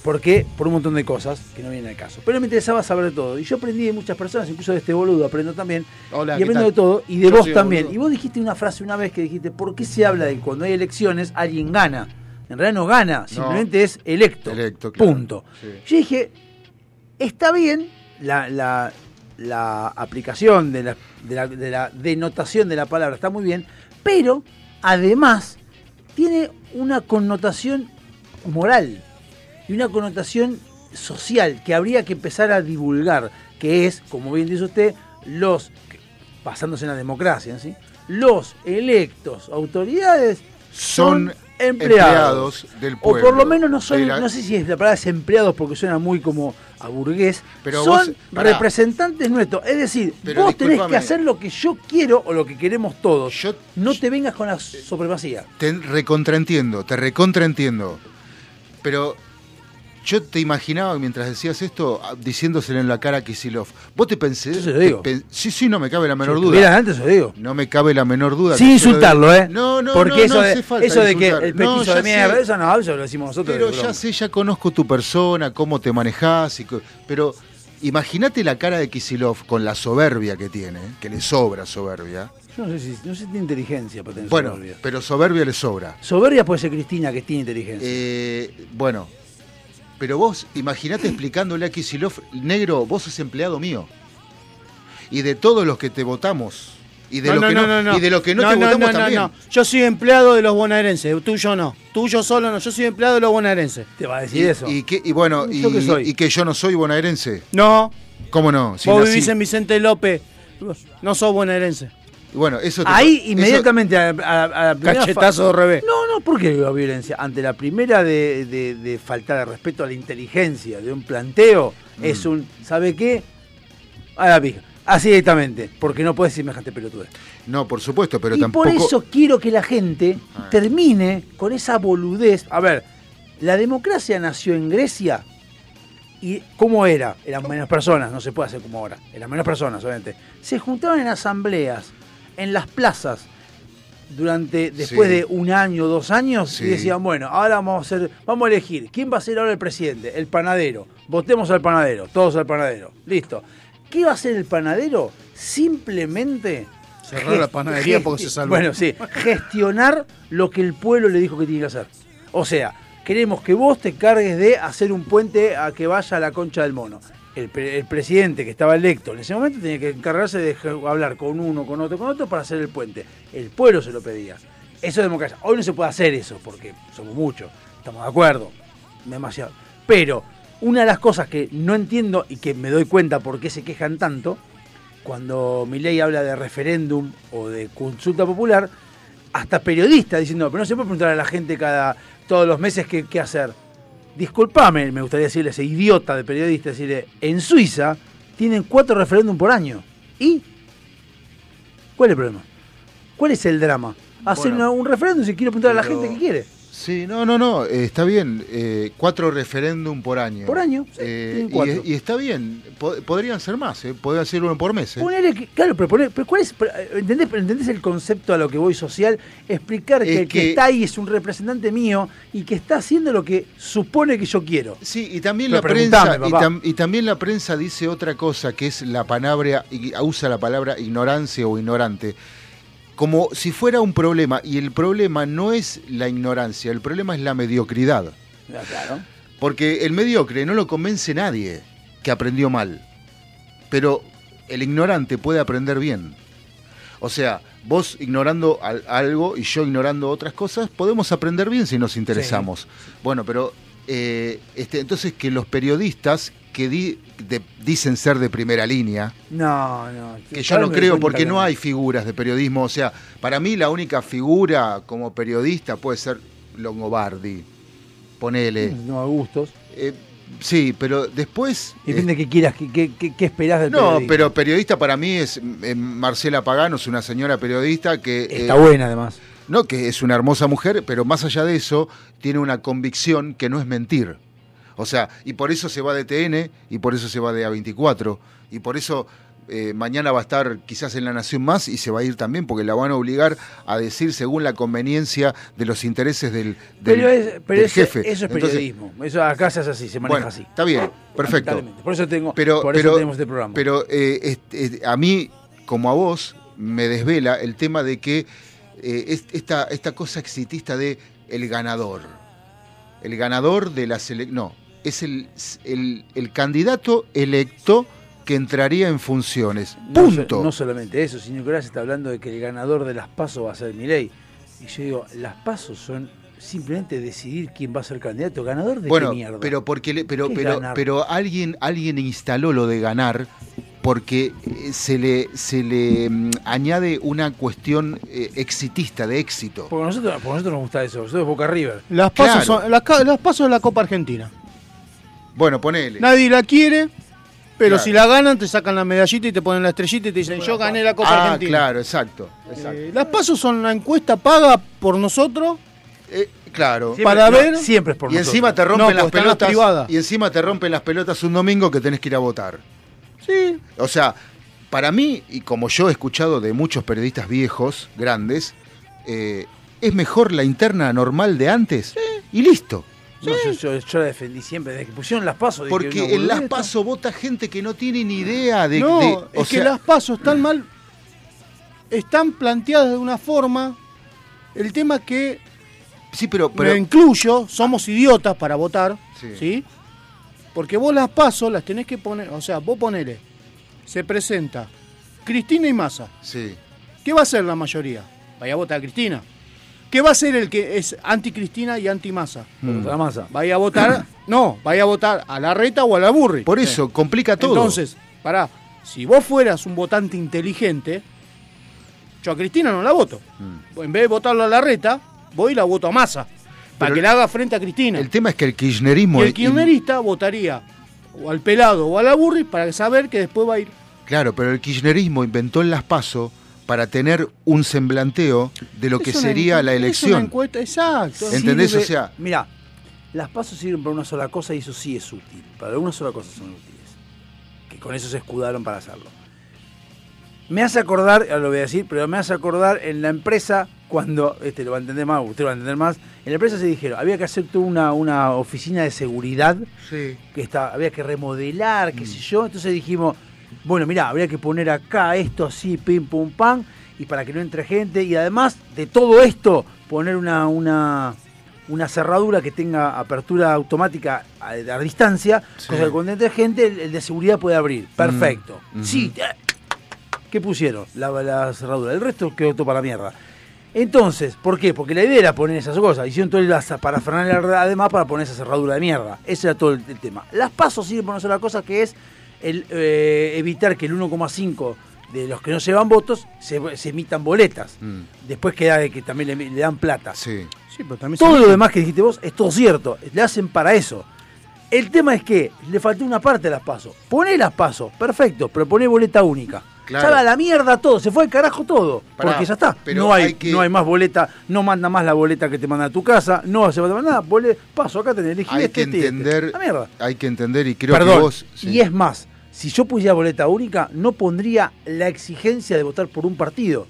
Speaker 1: ¿por qué? Por un montón de cosas que no vienen al caso. Pero me interesaba saber todo. Y yo aprendí de muchas personas, incluso de este boludo aprendo también.
Speaker 2: Hola,
Speaker 1: y
Speaker 2: ¿qué
Speaker 1: aprendo de todo. Y de
Speaker 2: Yo
Speaker 1: vos también.
Speaker 2: boludo.
Speaker 1: Y vos dijiste una frase una vez que dijiste, ¿por qué se habla de que cuando hay elecciones alguien gana? En realidad no gana, simplemente es electo.
Speaker 8: Electo, claro.
Speaker 1: Punto.
Speaker 8: Sí.
Speaker 1: Yo dije, está bien la, la- la aplicación de la, de, la, de la denotación de la palabra, está muy bien, pero además tiene una connotación moral y una connotación social que habría que empezar a divulgar, que es, como bien dice usted, los, basándose en la democracia, ¿sí? los electos, autoridades, son,
Speaker 8: Son
Speaker 1: empleados.
Speaker 8: empleados del
Speaker 1: O por
Speaker 8: pueblo,
Speaker 1: lo menos no son,
Speaker 8: la-
Speaker 1: no sé si es la palabra es empleados porque suena muy como a burgués,
Speaker 8: Pero
Speaker 1: son
Speaker 8: vos- pará.
Speaker 1: representantes nuestros. Es decir,
Speaker 8: Pero
Speaker 1: vos tenés que hacer lo que yo quiero o lo que queremos todos.
Speaker 8: Yo-
Speaker 1: no te vengas con la supremacía.
Speaker 8: Te recontraentiendo, te recontraentiendo. Pero yo te imaginaba mientras decías esto, ah, diciéndoselo en la cara a Kisilov. ¿Vos te pensé?
Speaker 1: Yo se lo digo.
Speaker 8: te pen- sí, sí, no me cabe la menor duda.
Speaker 1: estuvieras antes, se lo digo.
Speaker 8: No me cabe la menor duda.
Speaker 1: Sin insultarlo, ¿eh?
Speaker 8: No, no,
Speaker 1: Porque
Speaker 8: no,
Speaker 1: eso,
Speaker 8: no
Speaker 1: de,
Speaker 8: hace falta
Speaker 1: eso de que el
Speaker 8: No, ya
Speaker 1: de mierda,
Speaker 8: sé.
Speaker 1: eso no, eso lo decimos nosotros.
Speaker 8: Pero ya sé, ya conozco tu persona, cómo te manejás. Y pero imagínate la cara de Kisilov con la soberbia que tiene, que le sobra soberbia.
Speaker 1: Yo no sé si, no sé si tiene inteligencia para tener
Speaker 8: Bueno,
Speaker 1: soberbia.
Speaker 8: pero soberbia le sobra.
Speaker 1: Soberbia puede ser Cristina, que tiene inteligencia.
Speaker 8: Eh, bueno, pero vos imaginate explicándole a Kisilov, negro, vos sos empleado mío. Y de todos los que te votamos. Y de, lo que no, y de lo que no, te votamos también.
Speaker 2: Yo soy empleado de los bonaerenses, tuyo no. Tuyo solo no, yo soy empleado de los bonaerenses.
Speaker 1: Te va a decir
Speaker 8: Y,
Speaker 1: eso.
Speaker 8: y que- y bueno, y,
Speaker 1: ¿Yo qué soy?
Speaker 8: y que yo no soy bonaerense.
Speaker 2: No,
Speaker 8: ¿Cómo no? Si
Speaker 2: vos
Speaker 8: nací-
Speaker 2: vivís en Vicente López, no sos bonaerense.
Speaker 8: Y bueno, eso te-
Speaker 1: Ahí inmediatamente a, a- a la primera
Speaker 2: Cachetazo de revés.
Speaker 1: No, no, ¿por qué la violencia? Ante la primera de, de, de faltar respeto a la inteligencia de un planteo,
Speaker 8: Mm.
Speaker 1: es un, ¿sabe qué? A la pija. Así directamente, porque no puedes semejante pelotudez.
Speaker 8: No, por supuesto, pero
Speaker 1: y
Speaker 8: tampoco.
Speaker 1: por eso quiero que la gente
Speaker 8: Ah.
Speaker 1: termine con esa boludez. A ver, la democracia nació en Grecia y ¿cómo era? Eran menos personas, no se puede hacer como ahora. Eran menos personas, obviamente. Se juntaban en asambleas, en las plazas, durante después
Speaker 8: Sí.
Speaker 1: de un año, dos años,
Speaker 8: Sí.
Speaker 1: y decían, bueno, ahora vamos a hacer, vamos a elegir, ¿quién va a ser ahora el presidente? El panadero. Votemos al panadero, todos al panadero. Listo. ¿Qué va a hacer el panadero? Simplemente
Speaker 2: Cerró la panadería porque se salvó.
Speaker 1: Bueno, sí, gestionar lo que el pueblo le dijo que tiene que hacer. O sea, queremos que vos te cargues de hacer un puente a que vaya a la concha del mono. El, pre- el presidente que estaba electo en ese momento tenía que encargarse de hablar con uno, con otro, con otro para hacer el puente. El pueblo se lo pedía. Eso es democracia. Hoy no se puede hacer eso porque somos muchos, estamos de acuerdo, demasiado. Pero una de las cosas que no entiendo y que me doy cuenta por qué se quejan tanto, cuando Milei habla de referéndum o de consulta popular, hasta periodistas diciendo, pero no se puede preguntar a la gente cada todos los meses qué hacer. Disculpame, me gustaría decirle a ese idiota de periodista, decirle, en Suiza tienen cuatro referéndum por año. ¿Y? ¿Cuál es el problema? ¿Cuál es el drama? Hacer
Speaker 8: Bueno,
Speaker 1: un referéndum si quiero preguntar a la gente qué quiere.
Speaker 8: Sí, no, no, no, eh, está bien. eh, cuatro referéndum por año.
Speaker 1: Por año, sí,
Speaker 8: Eh, y, está bien. Po- podrían ser más, eh, podrían ser uno por mes. eh.
Speaker 1: Que- claro, pero, poné- pero ¿cuál es? pero, ¿entendés, ¿entendés el concepto a lo que voy social? Explicar que el que,
Speaker 8: que-
Speaker 1: está ahí es un representante mío y que está haciendo lo que supone que yo quiero.
Speaker 8: Sí, y también
Speaker 1: Pero
Speaker 8: la prensa y, tam- y también la prensa dice otra cosa que es la palabra y usa la palabra ignorancia o ignorante como si fuera un problema y el problema no es la ignorancia, el problema es la mediocridad.
Speaker 1: Claro.
Speaker 8: Porque el mediocre no lo convence nadie que aprendió mal. Pero el ignorante puede aprender bien. O sea, vos ignorando al- algo y yo ignorando otras cosas, podemos aprender bien si nos interesamos. Bueno, pero eh, este, entonces que los periodistas que di- de- dicen ser de primera línea,
Speaker 1: No, no.
Speaker 8: que yo no creo porque
Speaker 1: que
Speaker 8: no hay figuras de periodismo. O sea, para mí la única figura como periodista puede ser Longobardi. Ponele.
Speaker 1: No, a gustos.
Speaker 8: Eh, sí, pero después.
Speaker 1: Depende de qué quieras, qué, qué, qué- esperás del
Speaker 8: No, pero periodista para mí es eh, Marcela Pagano, es una señora periodista que...
Speaker 1: Está
Speaker 8: eh,
Speaker 1: buena, además.
Speaker 8: No, que es una hermosa mujer, pero más allá de eso, tiene una convicción que no es mentir. O sea, y por eso se va de TN, y por eso se va de A24, y por eso eh, mañana va a estar quizás en La Nación Más y se va a ir también, porque la van a obligar a decir según la conveniencia de los intereses del, del-
Speaker 1: Pero, es, pero
Speaker 8: del
Speaker 1: eso,
Speaker 8: jefe.
Speaker 1: eso es
Speaker 8: Entonces,
Speaker 1: periodismo. Eso acá se hace así, se maneja
Speaker 8: bueno,
Speaker 1: así.
Speaker 8: está bien, perfecto.
Speaker 1: Por eso tengo,
Speaker 8: Pero,
Speaker 1: por eso tenemos este programa.
Speaker 8: pero eh, este, a mí, como a vos, me desvela el tema de que eh, es- esta, esta cosa exitista de el ganador. El ganador de la selección. No, es el, el, el candidato electo que entraría en funciones. Punto.
Speaker 1: no solamente eso, sino que ahora se está hablando de que el ganador de las pasos va a ser Milei. Y yo digo, las pasos son simplemente decidir quién va a ser candidato. ¿Ganador de
Speaker 8: bueno,
Speaker 1: qué mierda?
Speaker 8: pero porque le- pero
Speaker 1: ¿Qué
Speaker 8: pero
Speaker 1: ganar?
Speaker 8: pero alguien alguien instaló lo de ganar porque eh, se le se le mm, añade una cuestión eh, exitista de éxito.
Speaker 1: Porque nosotros, porque a nosotros nos gusta eso. Nosotros Boca River.
Speaker 2: Las pasos,
Speaker 8: Claro.
Speaker 2: son, las, ca- las pasos de la Copa Argentina.
Speaker 8: Bueno, ponele.
Speaker 2: Nadie la quiere, pero
Speaker 8: Claro.
Speaker 2: si la ganan te sacan la medallita y te ponen la estrellita y te dicen yo gané la Copa
Speaker 8: ah,
Speaker 2: Argentina.
Speaker 8: claro, exacto. exacto.
Speaker 2: Eh, las pasos son una encuesta paga por nosotros
Speaker 8: Eh, claro.
Speaker 1: Siempre-
Speaker 2: para
Speaker 1: no,
Speaker 2: ver-
Speaker 1: siempre es por
Speaker 8: y
Speaker 1: nosotros.
Speaker 8: encima te rompen las
Speaker 2: las
Speaker 8: pelotas.
Speaker 2: privadas.
Speaker 8: y encima te rompen las pelotas un domingo que tenés que ir a votar.
Speaker 2: Sí.
Speaker 8: O sea, para mí, y como yo he escuchado de muchos periodistas viejos, grandes, eh, es mejor la interna normal de antes y listo.
Speaker 1: No, yo, yo- yo la defendí siempre. Desde que pusieron las pasos.
Speaker 8: Porque en las
Speaker 1: boludez,
Speaker 8: paso vota gente que no tiene ni idea de.
Speaker 2: no,
Speaker 8: de-
Speaker 2: es que las pasos están mal, están planteadas de una forma. El tema que
Speaker 8: Sí, pero. pero
Speaker 2: me incluyo, somos idiotas para votar,
Speaker 8: Sí.
Speaker 2: sí. Porque vos las pasos las tenés que poner, o sea, vos ponele, se presenta Cristina y Massa.
Speaker 8: sí.
Speaker 2: ¿Qué va a hacer la mayoría? Vaya a votar a Cristina. ¿Qué va a hacer el que es anti-Cristina y anti-Massa?
Speaker 1: por la masa.
Speaker 2: Vaya a votar, no, vaya a votar a la reta o a la burri.
Speaker 8: Por eso, complica todo.
Speaker 2: Entonces, pará, si vos fueras un votante inteligente, yo a Cristina no la voto.
Speaker 8: Mm.
Speaker 2: En vez de votarlo a la reta, voy y la voto a Massa. Para
Speaker 8: Pero
Speaker 2: que le haga frente a Cristina.
Speaker 8: El tema es que el kirchnerismo.
Speaker 2: y el kirchnerista votaría o al pelado o a la burri para saber que después va a ir.
Speaker 8: Claro, pero el kirchnerismo inventó el las paso para tener un semblanteo de lo que
Speaker 2: Es
Speaker 8: sería la
Speaker 2: es una
Speaker 8: elección.
Speaker 2: encuesta, exacto.
Speaker 8: ¿Entendés?
Speaker 1: Sirve-
Speaker 8: O sea-
Speaker 1: Mira, las pasos sirven para una sola cosa y eso sí es útil. Para una sola cosa son útiles. Que con eso se escudaron para hacerlo. Me hace acordar, ahora lo voy a decir, pero me hace acordar en la empresa cuando, este lo va a entender más, usted lo va a entender más, en la empresa se dijeron, había que hacer toda una, una oficina de seguridad,
Speaker 8: Sí.
Speaker 1: que está, había que remodelar, qué sé yo, entonces dijimos, bueno, mira, habría que poner acá esto así, pim, pum, pam, y para que no entre gente, y además de todo esto, poner una, una, una cerradura que tenga apertura automática a, a distancia,
Speaker 8: Sí.
Speaker 1: cosa que cuando entre gente, el, el de seguridad puede abrir. Perfecto.
Speaker 8: ujú.
Speaker 1: Sí, eh, ¿qué pusieron? La, la cerradura. El resto quedó todo para la mierda. Entonces, ¿por qué? Porque la idea era poner esas cosas. Hicieron todo las parafernalia además para poner esa cerradura de mierda. Ese era todo el, el tema. Las pasos sirven para una sola cosa que es el eh, evitar que el 1,5 de los que no llevan votos se, se emitan boletas.
Speaker 8: Mm,
Speaker 1: Después queda de que también le, le dan plata.
Speaker 8: sí.
Speaker 2: Sí, pero también
Speaker 1: Todo
Speaker 2: se-
Speaker 1: lo demás que dijiste vos es todo cierto. Le hacen para eso. El tema es que le faltó una parte de las pasos. Poné las pasos, perfecto, pero poné boleta única.
Speaker 8: Claro.
Speaker 1: Ya va a la mierda todo, se fue al carajo todo.
Speaker 8: Pará,
Speaker 1: porque ya está.
Speaker 8: pero
Speaker 1: No hay,
Speaker 8: hay que-
Speaker 1: no hay más boleta, no manda más la boleta que te manda a tu casa, no se va a mandar nada. bole- paso, acá tenés, elegí
Speaker 8: Hay
Speaker 1: este,
Speaker 8: que
Speaker 1: este este.
Speaker 8: entender,
Speaker 1: La mierda.
Speaker 8: hay que entender y creo
Speaker 1: Perdón,
Speaker 8: que vos. sí.
Speaker 1: y es más, si yo pusiera boleta única, no pondría la exigencia de votar por un partido.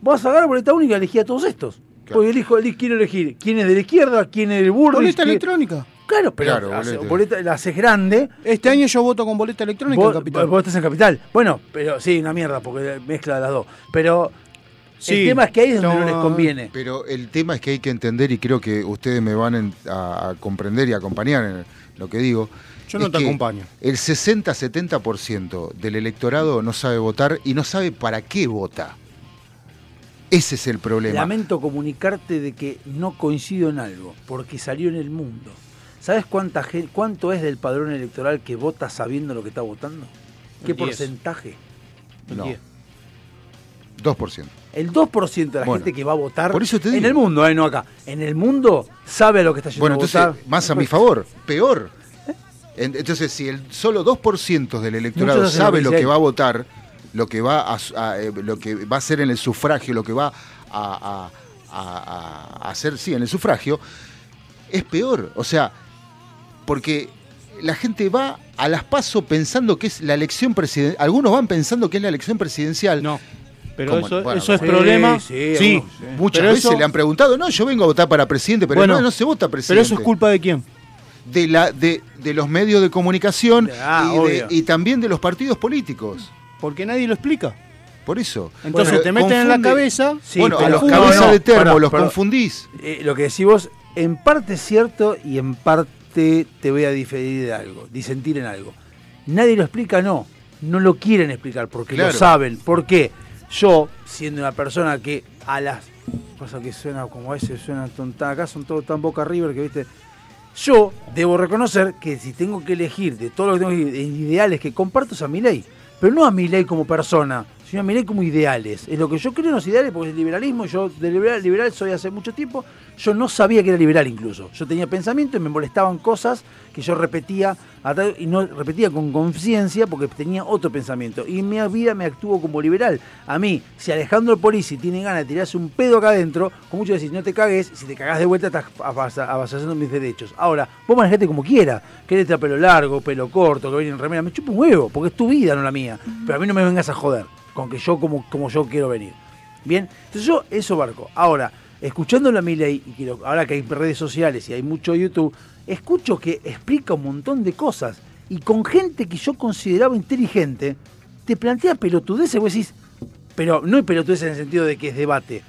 Speaker 1: Vas a agarrar boleta única y elegí a todos estos.
Speaker 8: Claro.
Speaker 1: Porque elijo, eli- quiero elegir quién es de la izquierda, quién es del burro.
Speaker 2: Boleta electrónica.
Speaker 1: Claro, pero
Speaker 8: Claro,
Speaker 1: hace-
Speaker 8: boleta.
Speaker 1: boleta- la haces grande.
Speaker 2: Este año yo voto con boleta electrónica
Speaker 1: Vos,
Speaker 2: en Capital.
Speaker 1: vos estás en Capital. Bueno, pero sí, una mierda, porque mezcla las dos. Pero
Speaker 2: Sí,
Speaker 1: el tema es que ahí es donde no,
Speaker 2: no,
Speaker 1: les conviene.
Speaker 8: Pero el tema es que hay que entender, y creo que ustedes me van en- a, a comprender y acompañar en lo que digo.
Speaker 2: Yo no te acompaño.
Speaker 8: El 60-70% del electorado no sabe votar y no sabe para qué vota. Ese es el problema.
Speaker 1: Lamento comunicarte de que no coincido en algo, porque salió en el mundo. ¿Sabes cuánta gen- cuánto es del padrón electoral que vota sabiendo lo que está votando? ¿Qué
Speaker 2: El 10.
Speaker 1: porcentaje?
Speaker 8: No.
Speaker 2: Diez.
Speaker 8: 2%.
Speaker 1: El 2% de la
Speaker 8: Bueno,
Speaker 1: gente que va a votar
Speaker 8: por eso te
Speaker 1: en
Speaker 8: digo.
Speaker 1: el mundo, eh, no acá. En el mundo sabe lo que está yendo
Speaker 8: Bueno,
Speaker 1: a
Speaker 8: entonces,
Speaker 1: votar.
Speaker 8: más a mi favor, peor. En- Entonces, si el solo 2% del electorado sabe lo que va a votar, lo que va a, a, eh, lo que va a hacer en el sufragio, lo que va a, a- a- a hacer, sí, en el sufragio, es peor. O sea, porque la gente va a las pasos pensando que es la elección presidencial. Algunos van pensando que es la elección presidencial.
Speaker 2: No. Pero
Speaker 8: ¿Cómo?
Speaker 2: eso,
Speaker 8: Bueno,
Speaker 2: eso es
Speaker 1: Sí,
Speaker 2: problema.
Speaker 1: sí,
Speaker 2: Sí,
Speaker 1: algunos, sí.
Speaker 8: Muchas
Speaker 2: pero
Speaker 8: veces
Speaker 2: eso-
Speaker 8: le han preguntado, no, yo vengo a votar para presidente, pero
Speaker 2: Bueno,
Speaker 8: no, no se vota
Speaker 2: Pero
Speaker 8: presidente.
Speaker 2: eso es culpa de quién.
Speaker 8: de, la, de, de los medios de comunicación
Speaker 1: Ah,
Speaker 8: y, de-
Speaker 1: obvio.
Speaker 8: y también de los partidos políticos.
Speaker 2: Porque nadie lo explica.
Speaker 8: Por eso.
Speaker 2: Entonces
Speaker 8: Bueno,
Speaker 2: te meten en la cabeza.
Speaker 1: Sí,
Speaker 8: bueno, a
Speaker 1: pero-
Speaker 8: los
Speaker 1: no,
Speaker 8: cabezas
Speaker 1: no,
Speaker 8: de termo los confundís.
Speaker 1: Eh, lo que decís vos, en parte es cierto y en parte te voy a diferir de algo, disentir en algo. Nadie lo explica, no. No lo quieren explicar porque
Speaker 8: Claro.
Speaker 1: lo saben. ¿Por qué? Yo, siendo una persona que a las. Pasa que suena como a veces suena tonta. Acá son todos tan boca river que viste. Yo debo reconocer que si tengo que elegir de todo lo que tengo que elegir, de ideales que comparto es a mi ley. Pero no a mi ley como persona, sino a mi ley como ideales. Es lo que yo creo en los ideales porque es el liberalismo. Yo de liberal, liberal soy hace mucho tiempo. Yo no sabía que era liberal incluso. Yo tenía pensamiento y me molestaban cosas que yo repetía y no repetía con conciencia porque tenía otro pensamiento. Y en mi vida me actúo como liberal. A mí, si Alejandro Polisi tiene ganas de tirarse un pedo acá adentro, con mucho decir, no te cagues, si te cagás de vuelta estás avasa- avasallando mis derechos. Ahora, vos manejate como quieras. Querés a pelo largo, pelo corto, que viene en remera, me chupo un huevo, porque es tu vida, no la mía. Pero a mí no me vengas a joder con que yo como, como yo quiero venir. Bien, entonces yo eso barco. Ahora, escuchándolo a mi ley, y que ahora que hay redes sociales y hay mucho YouTube, escucho que explica un montón de cosas. Y con gente que yo consideraba inteligente, te plantea pelotudeces vos decís, pero no hay pelotudeces en el sentido de que es debate.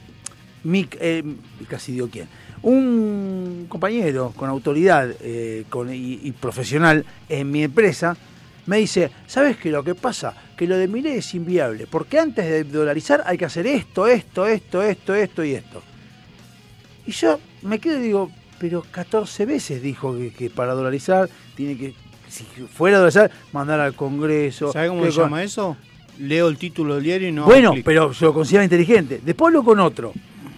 Speaker 1: Mi, eh, casi digo quién. Un compañero con autoridad eh, con, y profesional en mi empresa me dice, ¿sabes qué? Lo que pasa, que lo de mi ley es inviable, porque antes de dolarizar hay que hacer esto, esto, esto, esto, esto y esto. Y yo me quedo y digo, pero 14 veces dijo que, que para dolarizar tiene que, si fuera a dolarizar, mandar al Congreso.
Speaker 2: ¿Sabes cómo se
Speaker 1: con-
Speaker 2: llama eso? Leo el título del diario y no.
Speaker 1: bueno,
Speaker 2: clic.
Speaker 1: pero yo lo considero inteligente. Después hablo con otro.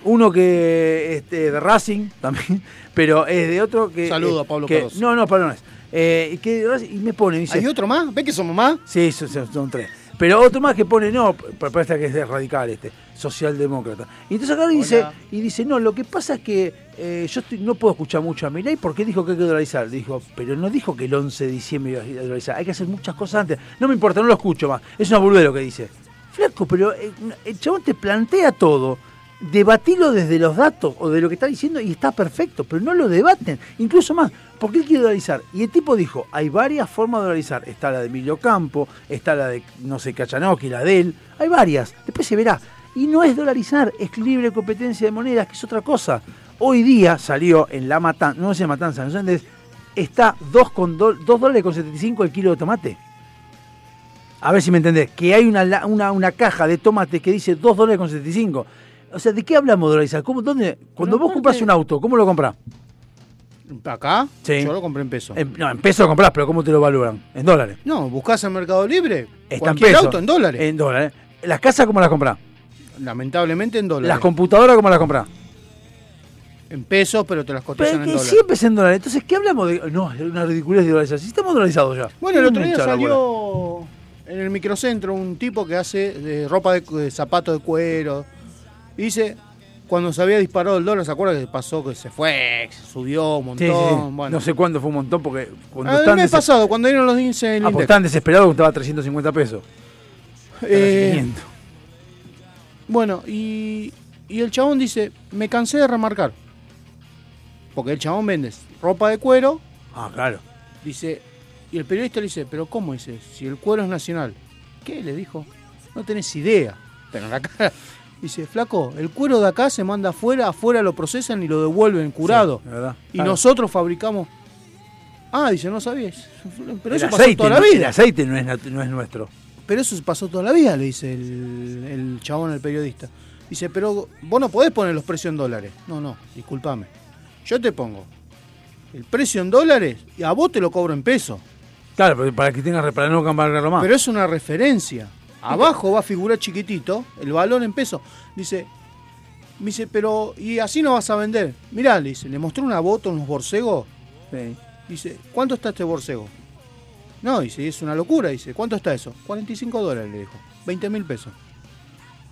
Speaker 1: Uno que este, de Racing también, pero es de otro que.
Speaker 2: Saludo
Speaker 1: eh,
Speaker 2: a Pablo
Speaker 1: que-. No, no, Pablo no es. Eh, y que y me pone, me dice.
Speaker 2: ¿Hay otro más? ¿Ves que somos más?
Speaker 1: Sí, son, son- son tres. Pero otro más que pone, no, parece que es radical este, socialdemócrata. Y entonces acá dice, y dice, no, lo que pasa es que eh, yo estoy- no puedo escuchar mucho a Milei porque dijo que hay que dolarizar. Dijo, pero no dijo que el 11 de diciembre iba a dolarizar. Hay que hacer muchas cosas antes. No me importa, no lo escucho más. Es una boludez lo que dice. Flaco, pero eh, el chabón te plantea todo. Debatilo desde los datos o de lo que está diciendo y está perfecto, pero no lo debaten. Incluso más, porque él quiere dolarizar. Y el tipo dijo, hay varias formas de dolarizar. Está la de Emilio Campo, está la de, no sé, Cachanowski, la de él. Hay varias. Después se verá. Y no es dolarizar, es libre competencia de monedas, que es otra cosa. Hoy día salió en la matanza, no sé matanza, no es, está 2 con dólares con 75 el kilo de tomate. A ver si me entendés, que hay una, una, una caja de tomate que dice 2 dólares con 75. O sea, ¿de qué hablamos de dolarizar? ¿Cómo, dónde? Cuando vos compras un auto, ¿cómo lo compras?
Speaker 2: Acá,
Speaker 1: Sí.
Speaker 2: yo lo compré en pesos.
Speaker 1: En- no, en pesos lo comprás, pero ¿cómo te lo valoran? En dólares.
Speaker 2: No, buscás en Mercado Libre,
Speaker 1: Está en
Speaker 2: cualquier
Speaker 1: pesos.
Speaker 2: auto en dólares.
Speaker 1: En dólares. ¿Las casas cómo las comprás?
Speaker 2: Lamentablemente en dólares.
Speaker 1: ¿Las computadoras cómo las comprás?
Speaker 2: en pesos, pero te las cotizan en dólares.
Speaker 1: siempre es en dólares. Entonces, ¿qué hablamos de.? No, es una ridiculez de dolarizar. Si estamos dolarizados ya.
Speaker 2: Bueno, el otro día salió en el microcentro un tipo que hace de ropa de, de zapato de cuero. Y dice, cuando se había disparado el dólar, ¿se acuerda que pasó que se fue, que se subió un montón?
Speaker 1: sí, sí.
Speaker 2: Bueno.
Speaker 1: No sé cuándo fue un montón porque cuando
Speaker 2: Ah, el mes pasado, cuando dieron los índices del
Speaker 1: Ah, porque
Speaker 2: INDEC.
Speaker 1: estaban desesperados estaba a 350 pesos.
Speaker 2: Eh,
Speaker 1: 500.
Speaker 2: bueno, y, y el chabón dice, me cansé de remarcar. Porque el chabón vende ropa de cuero,
Speaker 1: Ah, claro.
Speaker 2: dice, y el periodista le dice, pero ¿cómo dice? Si el cuero es nacional. ¿Qué? Le dijo, no tenés idea. Pero en la cara. Dice, flaco, el cuero de acá se manda afuera, afuera lo procesan y lo devuelven curado.
Speaker 1: Sí, verdad.
Speaker 2: y
Speaker 1: Claro.
Speaker 2: nosotros fabricamos... Ah, dice, no sabías. Pero
Speaker 1: el
Speaker 2: eso pasó
Speaker 1: aceite,
Speaker 2: toda la
Speaker 1: no- El
Speaker 2: vida.
Speaker 1: aceite no es, no es nuestro.
Speaker 2: Pero eso pasó toda la vida, le dice el, el chabón al periodista. Dice, pero vos no podés poner los precios en dólares. No, no, discúlpame. Yo te pongo el precio en dólares y a vos te lo cobro en pesos.
Speaker 1: Claro, pero para que tengas para no cambiarlo más.
Speaker 2: Pero es una referencia. Abajo va a figurar chiquitito el valor en pesos. Dice, me dice, pero y así no vas a vender. Mirá, le dice, le mostró una bota, unos borcegos.
Speaker 1: Sí.
Speaker 2: Dice, ¿cuánto está este borcego? No, dice, es una locura. Dice, ¿cuánto está eso? 45 dólares, le dijo. 20 mil pesos.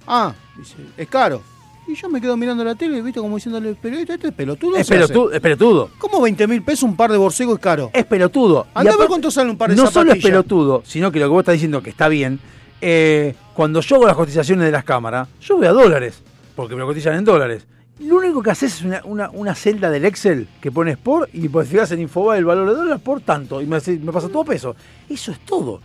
Speaker 2: Ah, dice, es caro. Y yo me quedo mirando la tele, viste, como diciéndole, periodista, este es pelotudo.
Speaker 1: Es
Speaker 2: se hace?".
Speaker 1: pelotudo, es pelotudo.
Speaker 2: ¿Cómo 20 mil pesos un par de borcegos es caro?
Speaker 1: Es pelotudo.
Speaker 2: Anda
Speaker 1: Y
Speaker 2: a ver cuánto sale un par de
Speaker 1: No solo es pelotudo, sino que lo que vos estás diciendo que está bien. Eh, cuando yo hago las cotizaciones de las cámaras, yo voy a dólares, porque me lo cotizan en dólares. Lo único que haces es una, una, una celda del Excel que pones por y pues fijas en Infobae el valor de dólar por tanto y me, me pasa todo peso. Eso es todo.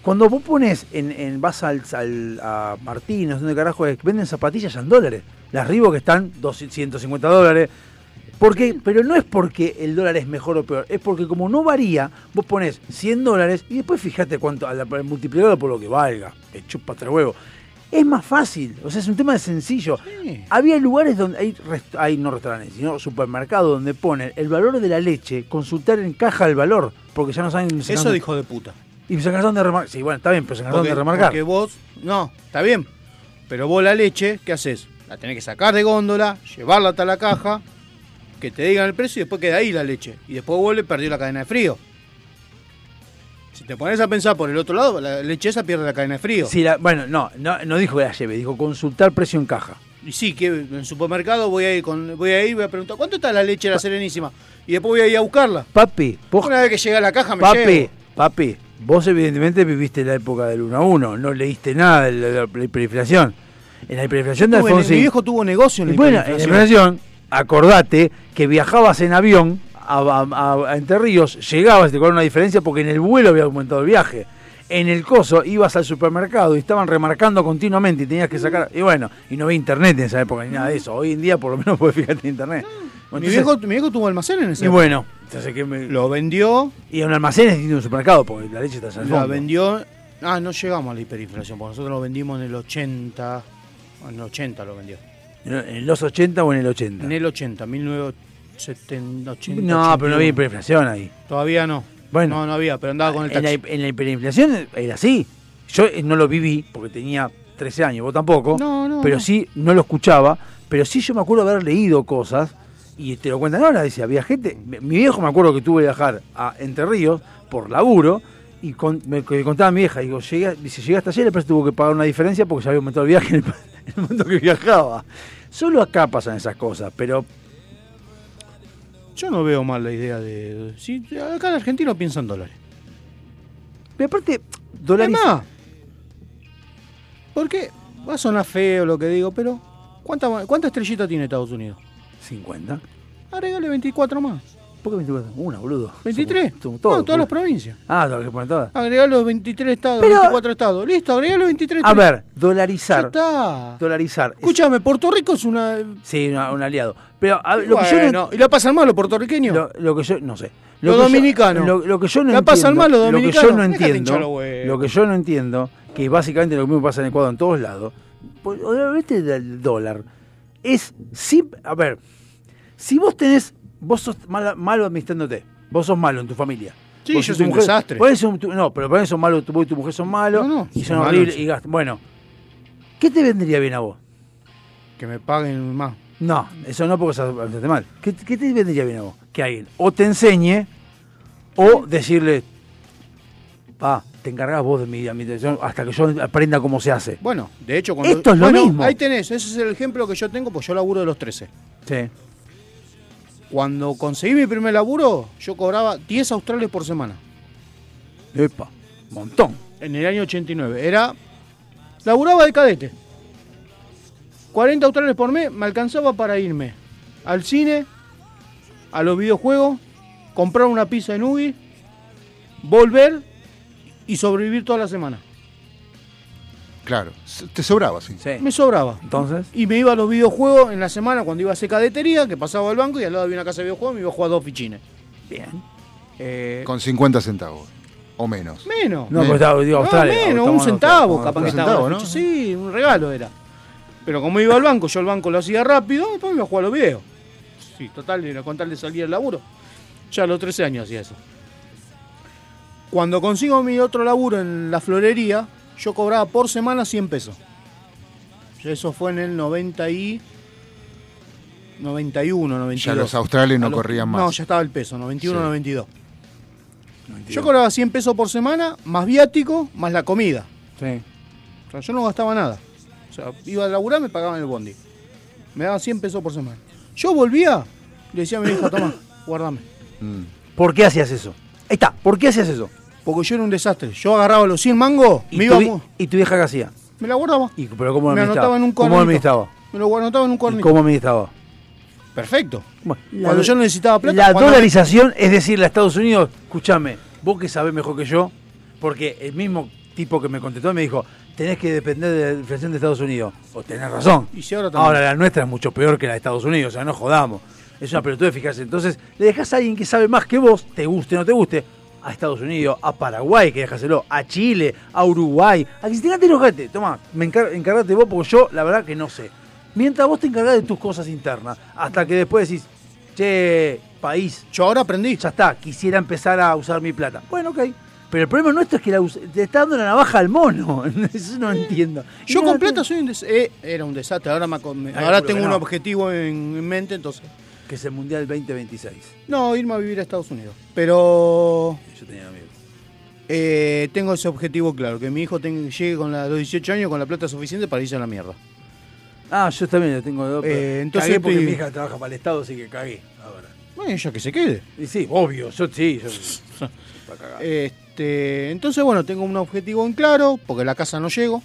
Speaker 1: Cuando vos pones en, vas al, al- a Martín, no sé dónde carajo es, venden zapatillas en dólares. Las Reebok que están 250 dólares. Porque, pero no es porque el dólar es mejor o peor, es porque como no varía, vos pones 100 dólares y después fíjate cuánto, al multiplicado por lo que valga, te chupa tres huevos. Es más fácil, o sea, es un tema de sencillo. Había lugares donde hay, rest- hay no restaurantes, sino supermercados donde ponen el valor de la leche, consultar en caja el valor, porque ya no saben...
Speaker 2: Eso dijo de puta.
Speaker 1: Y se cansaron de remarcar. Sí, bueno, está bien, pero se cansaron de remarcar.
Speaker 2: porque vos, no, está bien. Pero vos la leche, ¿qué haces? La tenés que sacar de góndola, llevarla hasta la caja, que te digan el precio y después queda ahí la leche. Y después vuelve y perdió la cadena de frío. Si te pones a pensar por el otro lado, la leche esa pierde la cadena de frío.
Speaker 1: Sí, la- bueno, no, no, no dijo que la lleve, dijo consultar precio en caja.
Speaker 2: Y sí, que en el supermercado voy a ir con, voy a ir, voy a preguntar, ¿cuánto está la leche de la Serenísima? Y después voy a ir a buscarla.
Speaker 1: Papi, vos,
Speaker 2: Una vez que llega a la caja me
Speaker 1: papi,
Speaker 2: llevo.
Speaker 1: papi, vos evidentemente viviste la época del 1 a 1, no leíste nada de la, de la hiperinflación. En la hiperinflación de Alfonsín...
Speaker 2: mi viejo tuvo negocio en la
Speaker 1: Y bueno, en la
Speaker 2: hiperinflación.
Speaker 1: hiperinflación, acordate que viajabas en avión a, a- a Entre Ríos, llegabas y te cobraban una diferencia porque en el vuelo había aumentado el viaje. En el coso ibas al supermercado y estaban remarcando continuamente y tenías que sacar. Y bueno, y no había internet en esa época ni nada de eso. Hoy en día por lo menos puedes fijarte en internet.
Speaker 2: Mi
Speaker 1: Entonces-
Speaker 2: viejo, mi viejo tuvo almacén en ese
Speaker 1: y bueno, entonces que me-
Speaker 2: Lo vendió,
Speaker 1: y un almacén es distinto de un supermercado porque la leche está fondo.
Speaker 2: vendió. Ah, no llegamos a la hiperinflación, porque nosotros lo vendimos en el 80. En el 80 lo vendió.
Speaker 1: ¿En los 80 o en el 80?
Speaker 2: En el 80, 1970, 80.
Speaker 1: no, pero no
Speaker 2: 81.
Speaker 1: había hiperinflación ahí.
Speaker 2: Todavía no.
Speaker 1: Bueno.
Speaker 2: No, no había, pero andaba con el
Speaker 1: en la,
Speaker 2: taxi.
Speaker 1: en la hiperinflación era así. Yo eh, no lo viví porque tenía 13 años, vos tampoco.
Speaker 2: No, no,
Speaker 1: pero
Speaker 2: no.
Speaker 1: sí, no lo escuchaba. Pero sí yo me acuerdo haber leído cosas y te lo cuentan ahora. Dice, había gente. Mi viejo me acuerdo que tuve que viajar a Entre Ríos por laburo Y con- me, contaba mi vieja, digo, llegué, dice, llegué hasta ayer, después tuvo que pagar una diferencia porque se había aumentado el viaje en el, momento que viajaba. Solo acá pasan esas cosas, pero
Speaker 2: Yo no veo mal la idea de. Sí, acá el argentino piensa en dólares.
Speaker 1: Pero aparte.
Speaker 2: Además, porque va a sonar feo lo que digo, pero ¿cuánta, cuánta estrellita tiene Estados Unidos?
Speaker 1: 50.
Speaker 2: Agregale 24 más.
Speaker 1: ¿Por qué 24? Una, boludo.
Speaker 2: 23.
Speaker 1: Somos- somos todos,
Speaker 2: no, todas las provincias.
Speaker 1: Ah, que poner todas.
Speaker 2: Agregá los 23 estados,
Speaker 1: Pero-
Speaker 2: 24 estados. Listo, agregá los 23
Speaker 1: A
Speaker 2: estrellas.
Speaker 1: ver, dolarizar.
Speaker 2: Ya está.
Speaker 1: Dolarizar. es-
Speaker 2: Escúchame, Puerto Rico es una.
Speaker 1: sí, una- un aliado. Pero a lo que yo no,
Speaker 2: ¿Y la pasan mal los puertorriqueños?
Speaker 1: lo, lo que yo no sé.
Speaker 2: Los
Speaker 1: yo-
Speaker 2: dominicanos.
Speaker 1: lo, lo que yo no
Speaker 2: La pasan
Speaker 1: entiendo,
Speaker 2: mal los
Speaker 1: Lo que yo
Speaker 2: dominicanos.
Speaker 1: no entiendo. Lo que yo no entiendo, que básicamente lo mismo pasa en Ecuador en todos lados. pues, Obviamente del dólar. Es si, a ver, si vos tenés, vos sos malo administrándote, vos sos malo en tu familia.
Speaker 2: Sí,
Speaker 1: Vos
Speaker 2: yo
Speaker 1: tu
Speaker 2: soy un
Speaker 1: mujer-
Speaker 2: desastre.
Speaker 1: un- tu- no, pero por eso malo, tu, vos y tu mujer son malos
Speaker 2: No, no,
Speaker 1: y son
Speaker 2: son
Speaker 1: horribles
Speaker 2: malos.
Speaker 1: y gastan. Bueno, ¿qué te vendría bien a vos?
Speaker 2: Que me paguen más.
Speaker 1: No, eso no porque bastante mal. ¿Qué, qué te vendría bien a vos? Que alguien o te enseñe o decirle, pa, te encargas vos de mi administración hasta que yo aprenda cómo se hace.
Speaker 2: Bueno, de hecho, cuando.
Speaker 1: Esto es lo
Speaker 2: Bueno,
Speaker 1: mismo.
Speaker 2: Ahí tenés, ese es el ejemplo que yo tengo, pues yo laburo de los 13.
Speaker 1: Sí.
Speaker 2: Cuando conseguí mi primer laburo, yo cobraba 10 australes por semana.
Speaker 1: Epa, montón.
Speaker 2: En el año 89. Era. Laburaba de cadete. 40 australes por mes me alcanzaba para irme al cine, a los videojuegos, comprar una pizza en Ubi, volver y sobrevivir toda la semana.
Speaker 8: Claro, te sobraba, sí.
Speaker 1: Sí.
Speaker 2: Me sobraba.
Speaker 1: Entonces,
Speaker 2: Y me iba a los videojuegos en la semana cuando iba a hacer cadetería, que pasaba al banco y al lado había una casa de videojuegos, me iba a jugar dos fichines.
Speaker 1: bien.
Speaker 2: Eh,
Speaker 8: Con 50 centavos. O menos.
Speaker 2: menos.
Speaker 1: No, pero estaba, digo,
Speaker 2: No,
Speaker 1: Australia.
Speaker 2: menos, un
Speaker 1: en
Speaker 2: centavo, capaz
Speaker 8: un
Speaker 2: que estaba.
Speaker 8: ¿no?
Speaker 2: Sí, un regalo era. Pero como iba al banco, yo al banco lo hacía rápido, después me iba a jugar a los videos. Sí, total, era con tal de salir del laburo. Ya a los 13 años hacía eso. Cuando consigo mi otro laburo en la florería, yo cobraba por semana 100 pesos. Eso fue en el 90 y... 91, 92.
Speaker 8: Ya los australes no
Speaker 2: los-
Speaker 8: corrían más.
Speaker 2: No, ya estaba el peso, 91,
Speaker 8: Sí.
Speaker 2: 92. Yo cobraba 100 pesos por semana, más viático, más la comida.
Speaker 1: Sí.
Speaker 2: O sea, yo no gastaba nada. O sea, iba a laburar, me pagaban el bondi. Me daban 100 pesos por semana. Yo volvía, le decía a mi hija, toma, guardame.
Speaker 8: Mm.
Speaker 1: ¿Por qué hacías eso? Ahí está, ¿por qué hacías eso?
Speaker 2: Porque yo era un desastre. Yo agarraba los 100 mangos,
Speaker 1: ¿Y,
Speaker 2: me
Speaker 1: tu,
Speaker 2: iba mu-
Speaker 1: ¿Y tu vieja qué hacía?
Speaker 2: me la guardaba.
Speaker 1: ¿Y, ¿Pero cómo
Speaker 2: Me
Speaker 1: administraba?
Speaker 2: anotaba en un
Speaker 1: ¿Cómo
Speaker 2: cuadernito.
Speaker 1: administraba?
Speaker 2: Me lo anotaba en un
Speaker 1: ¿Y
Speaker 2: cuadernito.
Speaker 1: cómo administraba?
Speaker 2: Perfecto.
Speaker 1: Bueno,
Speaker 2: Cuando yo necesitaba plata,
Speaker 1: La
Speaker 2: cuando-
Speaker 1: dolarización es decirle a Estados Unidos, escúchame, vos que sabés mejor que yo, porque el mismo tipo que me contestó me dijo, tenés que depender de la inflación de Estados Unidos. O tenés razón.
Speaker 2: Y si ahora también.
Speaker 1: Ahora la nuestra es mucho peor que la de Estados Unidos, o sea, no jodamos. Es una pelotuda eficaz. Entonces, le dejás a alguien que sabe más que vos, te guste o no te guste, a Estados Unidos, a Paraguay, que dejáselo, a Chile, a Uruguay, a que se te cante el ojete. Toma, me encar encargate vos, porque yo, la verdad, que no sé. Mientras vos te encargás de tus cosas internas, hasta que después decís, che, país,
Speaker 2: Yo ahora aprendí.
Speaker 1: ya está, quisiera empezar a usar mi plata. Bueno, ok. Pero el problema nuestro es que la te está dando la navaja al mono. Eso no entiendo.
Speaker 2: Yo con plata soy un desastre. era un desastre. Ahora, me tengo un
Speaker 1: no.
Speaker 2: objetivo en, en mente, entonces.
Speaker 1: Que es el Mundial 2026.
Speaker 2: No, irme a vivir a Estados Unidos. Pero
Speaker 1: Yo tenía amigos.
Speaker 2: eh, tengo ese objetivo claro, que mi hijo tenga- llegue con la- los 18 años con la plata suficiente para irse a la mierda.
Speaker 1: Ah, yo también lo tengo.
Speaker 2: Eh, entonces
Speaker 1: cagué porque
Speaker 2: estoy-
Speaker 1: mi hija trabaja para el Estado, así que cagué. Ahora.
Speaker 2: Bueno, ella que se quede.
Speaker 1: Y sí, obvio, yo sí. Yo.
Speaker 2: Este, entonces, bueno, tengo un objetivo en claro, porque la casa no llego,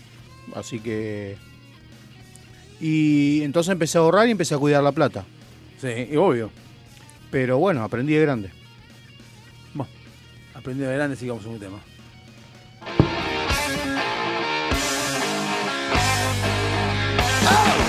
Speaker 2: así que... Y entonces empecé a ahorrar y empecé a cuidar la plata.
Speaker 1: Sí, obvio.
Speaker 2: Pero bueno, aprendí de grande.
Speaker 1: Aprendí de grande, sigamos en un tema.
Speaker 9: Ain't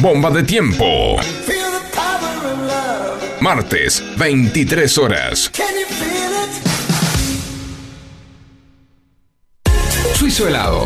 Speaker 10: Bomba de tiempo. Martes, 23 horas. Suizo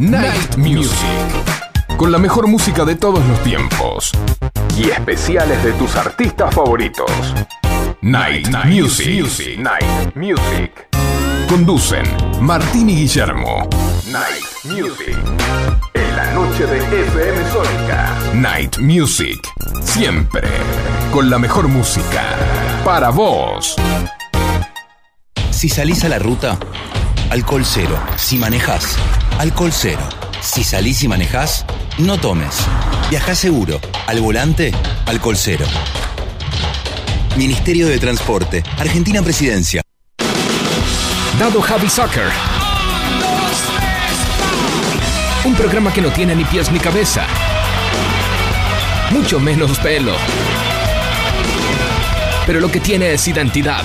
Speaker 10: Night Music. Con la mejor música de todos los tiempos. Y especiales de tus artistas favoritos. Night, Music. Night Music. Conducen Martín y Guillermo. Night Music. En la noche de FM Sónica. Night Music. Siempre. Con la mejor música. Para vos.
Speaker 11: Si salís a la ruta, alcohol cero. Si manejás, alcohol cero. Si salís y manejás, no tomes. Viajá seguro. Al volante, alcohol cero. Ministerio de Transporte. Argentina Presidencia.
Speaker 10: Dado Javi Soccer. Un programa que no tiene ni pies ni cabeza. Mucho menos pelo. Pero lo que tiene es identidad.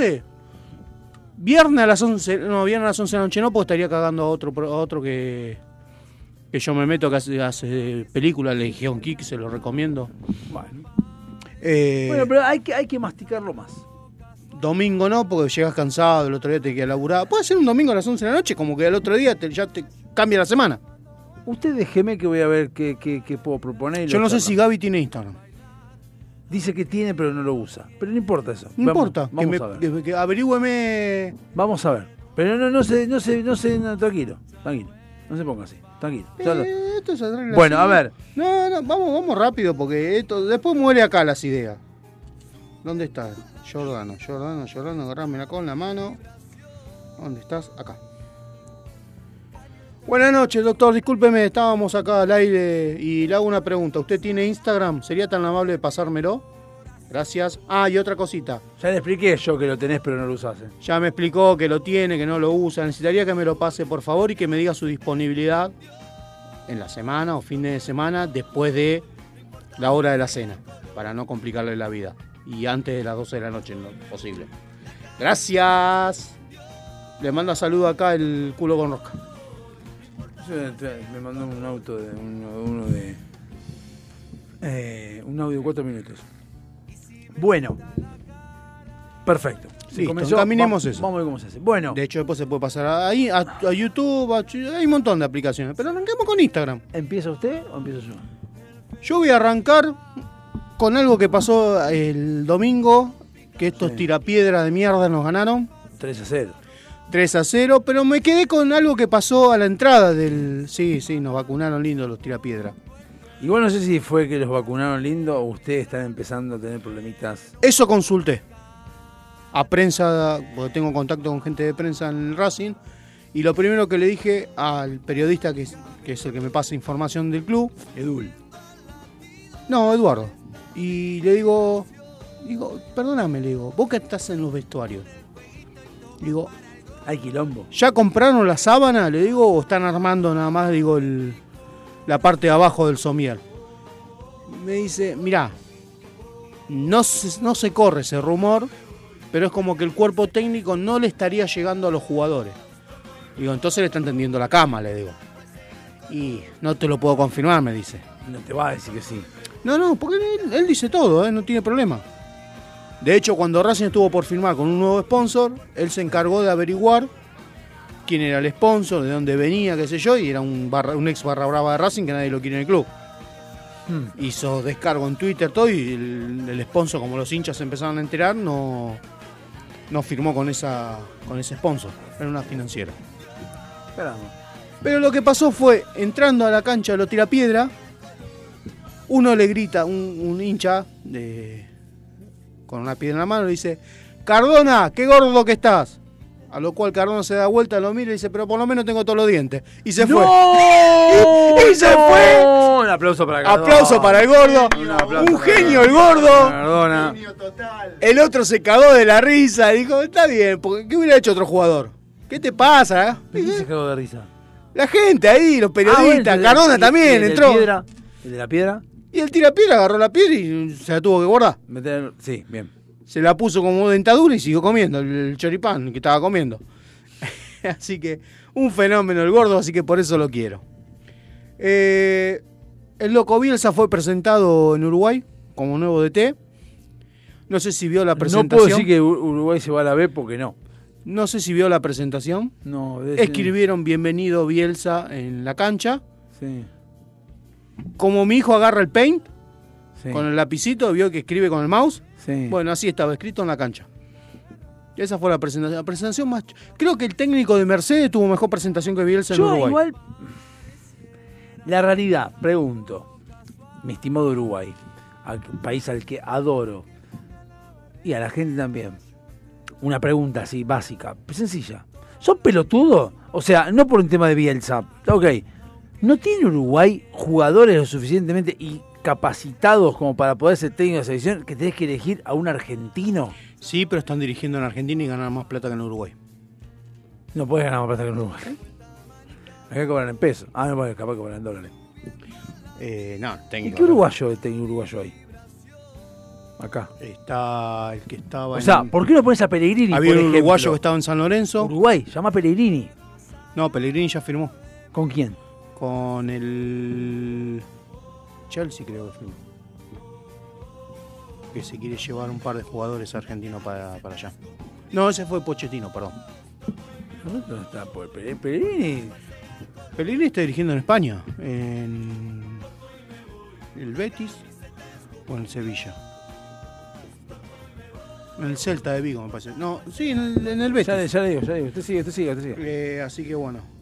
Speaker 2: 11? Viernes a las 11, no, viernes a las 11 de la noche no, porque estaría cagando a otro, a otro que, que yo me meto que hace, hace película, Legion Kick, se lo recomiendo. Eh,
Speaker 1: bueno. Pero hay que, hay que masticarlo más.
Speaker 2: Domingo no, porque llegas cansado, el otro día te queda laburado. Puede ser un domingo a las 11 de la noche, como que al otro día te, ya te cambia la semana.
Speaker 1: Usted déjeme que voy a ver qué, qué puedo proponer.
Speaker 2: Yo no sé si Gaby tiene Instagram.
Speaker 1: Dice que tiene, pero no lo usa. Pero no importa eso.
Speaker 2: No
Speaker 1: Vamos-
Speaker 2: importa, que,
Speaker 1: Vamos
Speaker 2: me,
Speaker 1: a ver.
Speaker 2: que- que averigüeme.
Speaker 1: Vamos a ver. Pero no, no se, no se, no se, no, tranquilo, tranquilo. No se ponga así, tranquilo.
Speaker 2: Eh, esto
Speaker 1: Bueno, a ver.
Speaker 2: No, no, vamos, vamos rápido porque esto después muere acá las ideas. ¿Dónde estás? Jordano, Jordano, Jordano, agarrame con la mano. ¿Dónde estás? Acá. Buenas noches, doctor. Discúlpeme, estábamos acá al aire y le hago una pregunta. ¿Usted tiene Instagram? ¿Sería tan amable de pasármelo? Gracias. Ah, y otra cosita.
Speaker 1: Ya le expliqué yo que lo tenés, pero no lo usás. eh.
Speaker 2: Ya me explicó que lo tiene, que no lo usa. Necesitaría que me lo pase, por favor, y que me diga su disponibilidad en la semana o fin de semana después de la hora de la cena, para no complicarle la vida. Y antes de las 12 de la noche, en lo posible. Gracias. Le manda saludo acá el culo con rosca.
Speaker 1: Me mandó un auto de uno, uno de. eh, un audio de cuatro minutos. Bueno. Perfecto.
Speaker 2: Listo, encaminemos
Speaker 1: vamos,
Speaker 2: eso.
Speaker 1: Vamos a ver cómo se hace. Bueno.
Speaker 2: De hecho, después se puede pasar ahí a, a YouTube, a hay un montón de aplicaciones. Pero arranquemos con Instagram.
Speaker 1: ¿Empieza usted o empiezo yo?
Speaker 2: Yo voy a arrancar con algo que pasó el domingo, que estos tirapiedras de mierda nos ganaron.
Speaker 1: 3 a 0.
Speaker 2: 3 a 0, pero me quedé con algo que pasó a la entrada del... Sí, sí, nos vacunaron lindo los tirapiedras.
Speaker 1: Igual no sé si fue que los vacunaron lindo o ustedes están empezando a tener problemitas.
Speaker 2: Eso consulté. A prensa, porque tengo contacto con gente de prensa en el Racing, y lo primero que le dije al periodista que es, que es el que me pasa información del club,
Speaker 1: Edul.
Speaker 2: No, Eduardo. Y le digo, digo, perdóname, le digo, vos que estás en los vestuarios. Digo,
Speaker 1: hay quilombo.
Speaker 2: ¿Ya compraron la sábana? Le digo, o están armando nada más, digo, el- la parte de abajo del somier. Me dice, mirá, no se, no se corre ese rumor, pero es como que el cuerpo técnico no le estaría llegando a los jugadores. Digo, entonces le están tendiendo la cama, le digo. Y no te lo puedo confirmar, me dice.
Speaker 1: No te va a decir que sí.
Speaker 2: No, no, porque él, él dice todo, ¿eh? no tiene problema. De hecho, cuando Racing estuvo por firmar con un nuevo sponsor, él se encargó de averiguar quién era el sponsor, de dónde venía, qué sé yo, y era un, barra- un ex barra brava de Racing que nadie lo quiere en el club. Hizo descargo en Twitter, todo, y el, el sponsor, como los hinchas se empezaron a enterar, no, no firmó con, esa, con ese sponsor. Era una financiera. Pero lo que pasó fue, entrando a la cancha de los tirapiedra, uno le grita, un, un hincha de, con una piedra en la mano, le dice, Cardona, qué gordo que estás. A lo cual Cardona se da vuelta, lo mira y dice, pero por lo menos tengo todos los dientes. Y se fue. y, y se fue.
Speaker 1: Un aplauso para Cardona.
Speaker 2: Aplauso para el gordo.
Speaker 1: Un aplauso
Speaker 2: Un
Speaker 1: para
Speaker 2: genio el
Speaker 1: Cardona.
Speaker 2: gordo.
Speaker 1: Cardona.
Speaker 2: El otro se cagó de la risa y dijo, está bien, porque ¿qué hubiera hecho otro jugador? ¿Qué te pasa?
Speaker 1: ¿Quién se cagó de risa?
Speaker 2: La gente ahí, los
Speaker 1: Ah,
Speaker 2: periodistas,
Speaker 1: bueno, de-
Speaker 2: Cardona
Speaker 1: y-
Speaker 2: también entró.
Speaker 1: Piedra, ¿El de la piedra?
Speaker 2: Y el tirapiedra agarró la piedra y se la tuvo que guardar.
Speaker 1: Meter- Sí, bien.
Speaker 2: Se la puso como dentadura y siguió comiendo el, choripán que estaba comiendo. así que un fenómeno el gordo, así que por eso lo quiero. Eh, el Loco Bielsa fue presentado en Uruguay como nuevo DT. No sé si vio la
Speaker 1: No
Speaker 2: presentación.
Speaker 1: puedo decir que Ur- Uruguay se va a la B porque no.
Speaker 2: No sé si vio la presentación.
Speaker 1: No,
Speaker 2: Escribieron bienvenido Bielsa en la cancha.
Speaker 1: Sí.
Speaker 2: Como mi hijo agarra el paint
Speaker 1: Sí.
Speaker 2: con el lapicito, vio que escribe con el mouse.
Speaker 1: Sí.
Speaker 2: Bueno, así estaba escrito en la cancha. Esa fue la presentación. La presentación más. Creo que el técnico de Mercedes tuvo mejor presentación que Bielsa en Uruguay.
Speaker 1: igual. La realidad, pregunto. Mi estimado Uruguay, al- un país al que adoro. Y a la gente también. Una pregunta así, básica, sencilla. ¿Son pelotudos? O sea, no por un tema de Bielsa. Ok. ¿No tiene Uruguay jugadores lo suficientemente y capacitados como para poder ser técnico de selección que tenés que elegir a un argentino?
Speaker 2: Sí, pero están dirigiendo en Argentina y ganan más plata que en Uruguay.
Speaker 1: No puedes ganar más plata que en Uruguay. Acá cobran en pesos. Ah, no, capaz que cobran en dólares.
Speaker 2: Eh, no,
Speaker 1: ¿Y
Speaker 2: técnico.
Speaker 1: qué uruguayo es técnico uruguayo ahí? Acá.
Speaker 2: Está el que estaba
Speaker 1: O sea,
Speaker 2: en-
Speaker 1: ¿por qué no pones a Pellegrini?
Speaker 2: Había
Speaker 1: por
Speaker 2: un
Speaker 1: ejemplo?
Speaker 2: uruguayo que estaba en San Lorenzo.
Speaker 1: Uruguay, llama a Pellegrini.
Speaker 2: No, Pellegrini ya firmó.
Speaker 1: ¿Con quién?
Speaker 2: Con el Chelsea creo que firmó. Que se quiere llevar un par de jugadores argentinos para, para allá. No, ese fue Pochettino, perdón.
Speaker 1: ¿Dónde está por Pe- Pellegrini?
Speaker 2: Pellegrini está dirigiendo en España. En el Betis o en el Sevilla. En el Celta de Vigo, me parece. No, sí, en el, en el Betis.
Speaker 1: Ya, ya le digo, ya le digo. Usted sigue, usted sigue, usted sigue.
Speaker 2: Eh, así que bueno.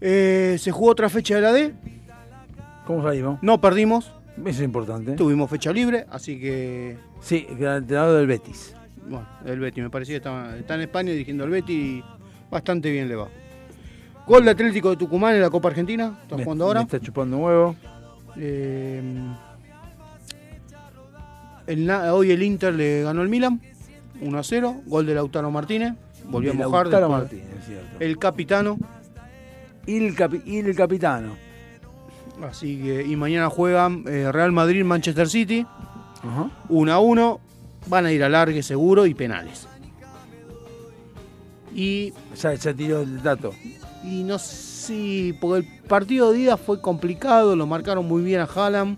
Speaker 2: Eh, se jugó otra fecha de la D.
Speaker 1: ¿Cómo salimos?
Speaker 2: No perdimos.
Speaker 1: Eso es importante.
Speaker 2: Tuvimos fecha libre, así que.
Speaker 1: Sí, el entrenador del Betis.
Speaker 2: Bueno, el Betis, me parecía que está en España dirigiendo al Betis y bastante bien le va. Gol de Atlético de Tucumán en la Copa Argentina. Está jugando ahora.
Speaker 1: me está chupando huevo.
Speaker 2: Eh, el hoy el Inter le ganó el Milan 1 a 0. Gol de Lautaro Martínez. Volvió
Speaker 1: De
Speaker 2: a mojar.
Speaker 1: Lautaro. Martínez, cierto.
Speaker 2: El capitano.
Speaker 1: Y el, capi- el capitano.
Speaker 2: Así que, y mañana juegan eh, Real Madrid, Manchester City.
Speaker 1: Ajá.
Speaker 2: 1 a 1. Van a ir a largue seguro y penales. Y,
Speaker 1: Ya, ya tiró el dato.
Speaker 2: y no sé, porque el partido de ida fue complicado, lo marcaron muy bien a Haaland.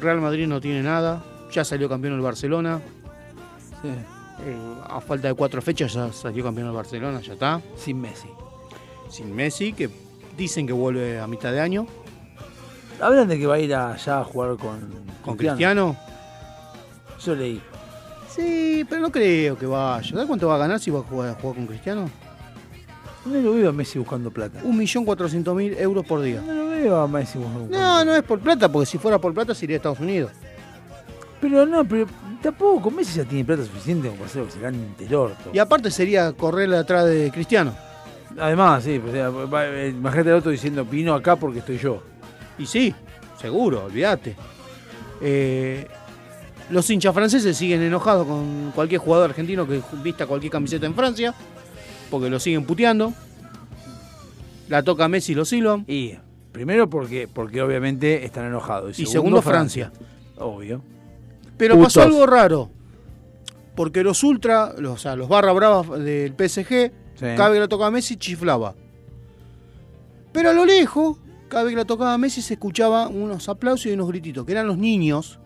Speaker 2: Real Madrid no tiene nada. Ya salió campeón el Barcelona.
Speaker 1: Sí.
Speaker 2: Eh, a falta de cuatro fechas ya salió campeón el Barcelona, ya está.
Speaker 1: Sin Messi.
Speaker 2: Sin Messi, que dicen que vuelve a mitad de año.
Speaker 1: Hablan de que va a ir allá a jugar con,
Speaker 2: Con Cristiano.
Speaker 1: Yo leí.
Speaker 2: Sí, pero no creo que vaya. ¿Sabes cuánto va a ganar si va a jugar, a jugar con Cristiano?
Speaker 1: No lo veo a Messi buscando plata.
Speaker 2: 1.400.000 euros por día.
Speaker 1: No lo veo a Messi buscando
Speaker 2: No, no es por plata, porque si fuera por plata se iría a Estados Unidos.
Speaker 1: Pero no, pero tampoco Messi ya tiene plata suficiente como para hacer lo que se cante el orto.
Speaker 2: Y aparte sería correr atrás de Cristiano.
Speaker 1: Además, sí, pues, eh, imagínate el otro diciendo vino acá porque estoy yo.
Speaker 2: Y sí, seguro, olvídate. Eh, los hinchas franceses siguen enojados con cualquier jugador argentino que vista cualquier camiseta en Francia, porque lo siguen puteando. La toca Messi y lo silban.
Speaker 1: Y primero porque, porque obviamente están enojados.
Speaker 2: Y segundo, Francia.
Speaker 1: Obvio.
Speaker 2: Pero
Speaker 1: Putos.
Speaker 2: pasó algo raro. Porque los ultra, los, o sea, los barra bravas del PSG,
Speaker 1: Sí.
Speaker 2: cada vez que la tocaba Messi chiflaba. Pero a lo lejos, cada vez que la tocaba Messi se escuchaba unos aplausos y unos grititos, que eran los niños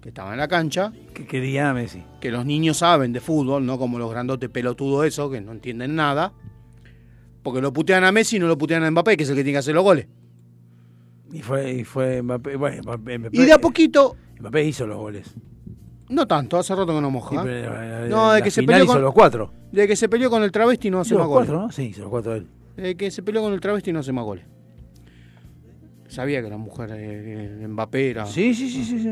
Speaker 2: que estaban en la cancha,
Speaker 1: Que querían a Messi.
Speaker 2: que los niños saben de fútbol, no como los grandotes pelotudos esos que no entienden nada. Porque lo putean a Messi y no lo putean a Mbappé, que es el que tiene que hacer los goles.
Speaker 1: Y fue, y fue Mbappé. Bueno, Mbappé, Mbappé-
Speaker 2: Y de a poquito,
Speaker 1: Mbappé hizo los goles.
Speaker 2: No tanto, hace rato que no moja.
Speaker 1: Sí, pero, eh,
Speaker 2: no, de que se peleó con,
Speaker 1: los cuatro.
Speaker 2: De que se peleó con el travesti no hace más goles.
Speaker 1: cuatro, ¿no? Sí, hizo los cuatro él.
Speaker 2: De que se peleó con el travesti no hace más goles. Sabía que la mujer eh, Mbappé era.
Speaker 1: Sí, sí, sí, sí. sí.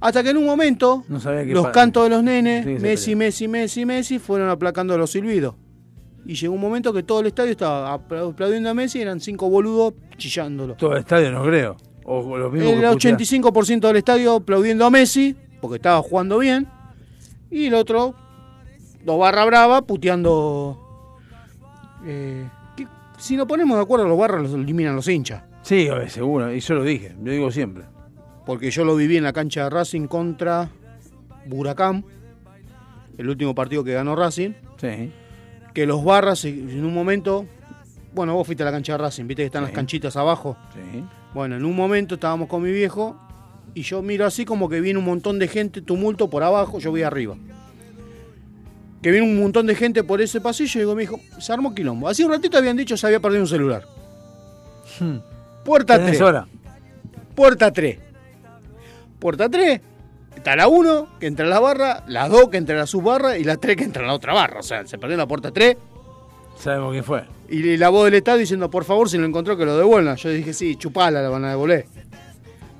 Speaker 2: Hasta que en un momento,
Speaker 1: No sabía que
Speaker 2: los cantos de los nenes,
Speaker 1: Sí,
Speaker 2: Messi. Messi, Messi, Messi, fueron aplacando los silbidos. Y llegó un momento que todo el estadio estaba apla- aplaudiendo a Messi y eran cinco boludos chillándolo.
Speaker 1: Todo el estadio no creo. O los mismos
Speaker 2: El
Speaker 1: que putea-
Speaker 2: 85% del estadio aplaudiendo a Messi, porque estaba jugando bien. Y el otro, los barra brava, puteando. eh, que si nos ponemos de acuerdo, los barras los eliminan los hinchas.
Speaker 1: Sí, seguro. Y yo lo dije. Lo digo siempre.
Speaker 2: Porque yo lo viví en la cancha de Racing contra Buracán, el último partido que ganó Racing.
Speaker 1: Sí.
Speaker 2: Que los barras en un momento. Bueno, vos fuiste a la cancha de Racing, viste que están las canchitas abajo.
Speaker 1: Sí.
Speaker 2: Bueno, en un momento estábamos con mi viejo y yo miro así como que viene un montón de gente, tumulto por abajo, yo voy arriba. Que viene un montón de gente por ese pasillo y digo, mi hijo, se armó quilombo. Así un ratito habían dicho se había perdido un celular. Puerta
Speaker 1: Tenés
Speaker 2: 3.
Speaker 1: hora.
Speaker 2: puerta 3. Puerta 3, está la 1 que entra a la barra, la 2 que entra a la subbarra y la 3 que entra a la otra barra. O sea, se perdió la puerta 3.
Speaker 1: Sabemos quién fue.
Speaker 2: Y la voz del Estado diciendo, por favor, si lo encontró, que lo devuelvan. Yo dije, sí, chupala, la van a devolver.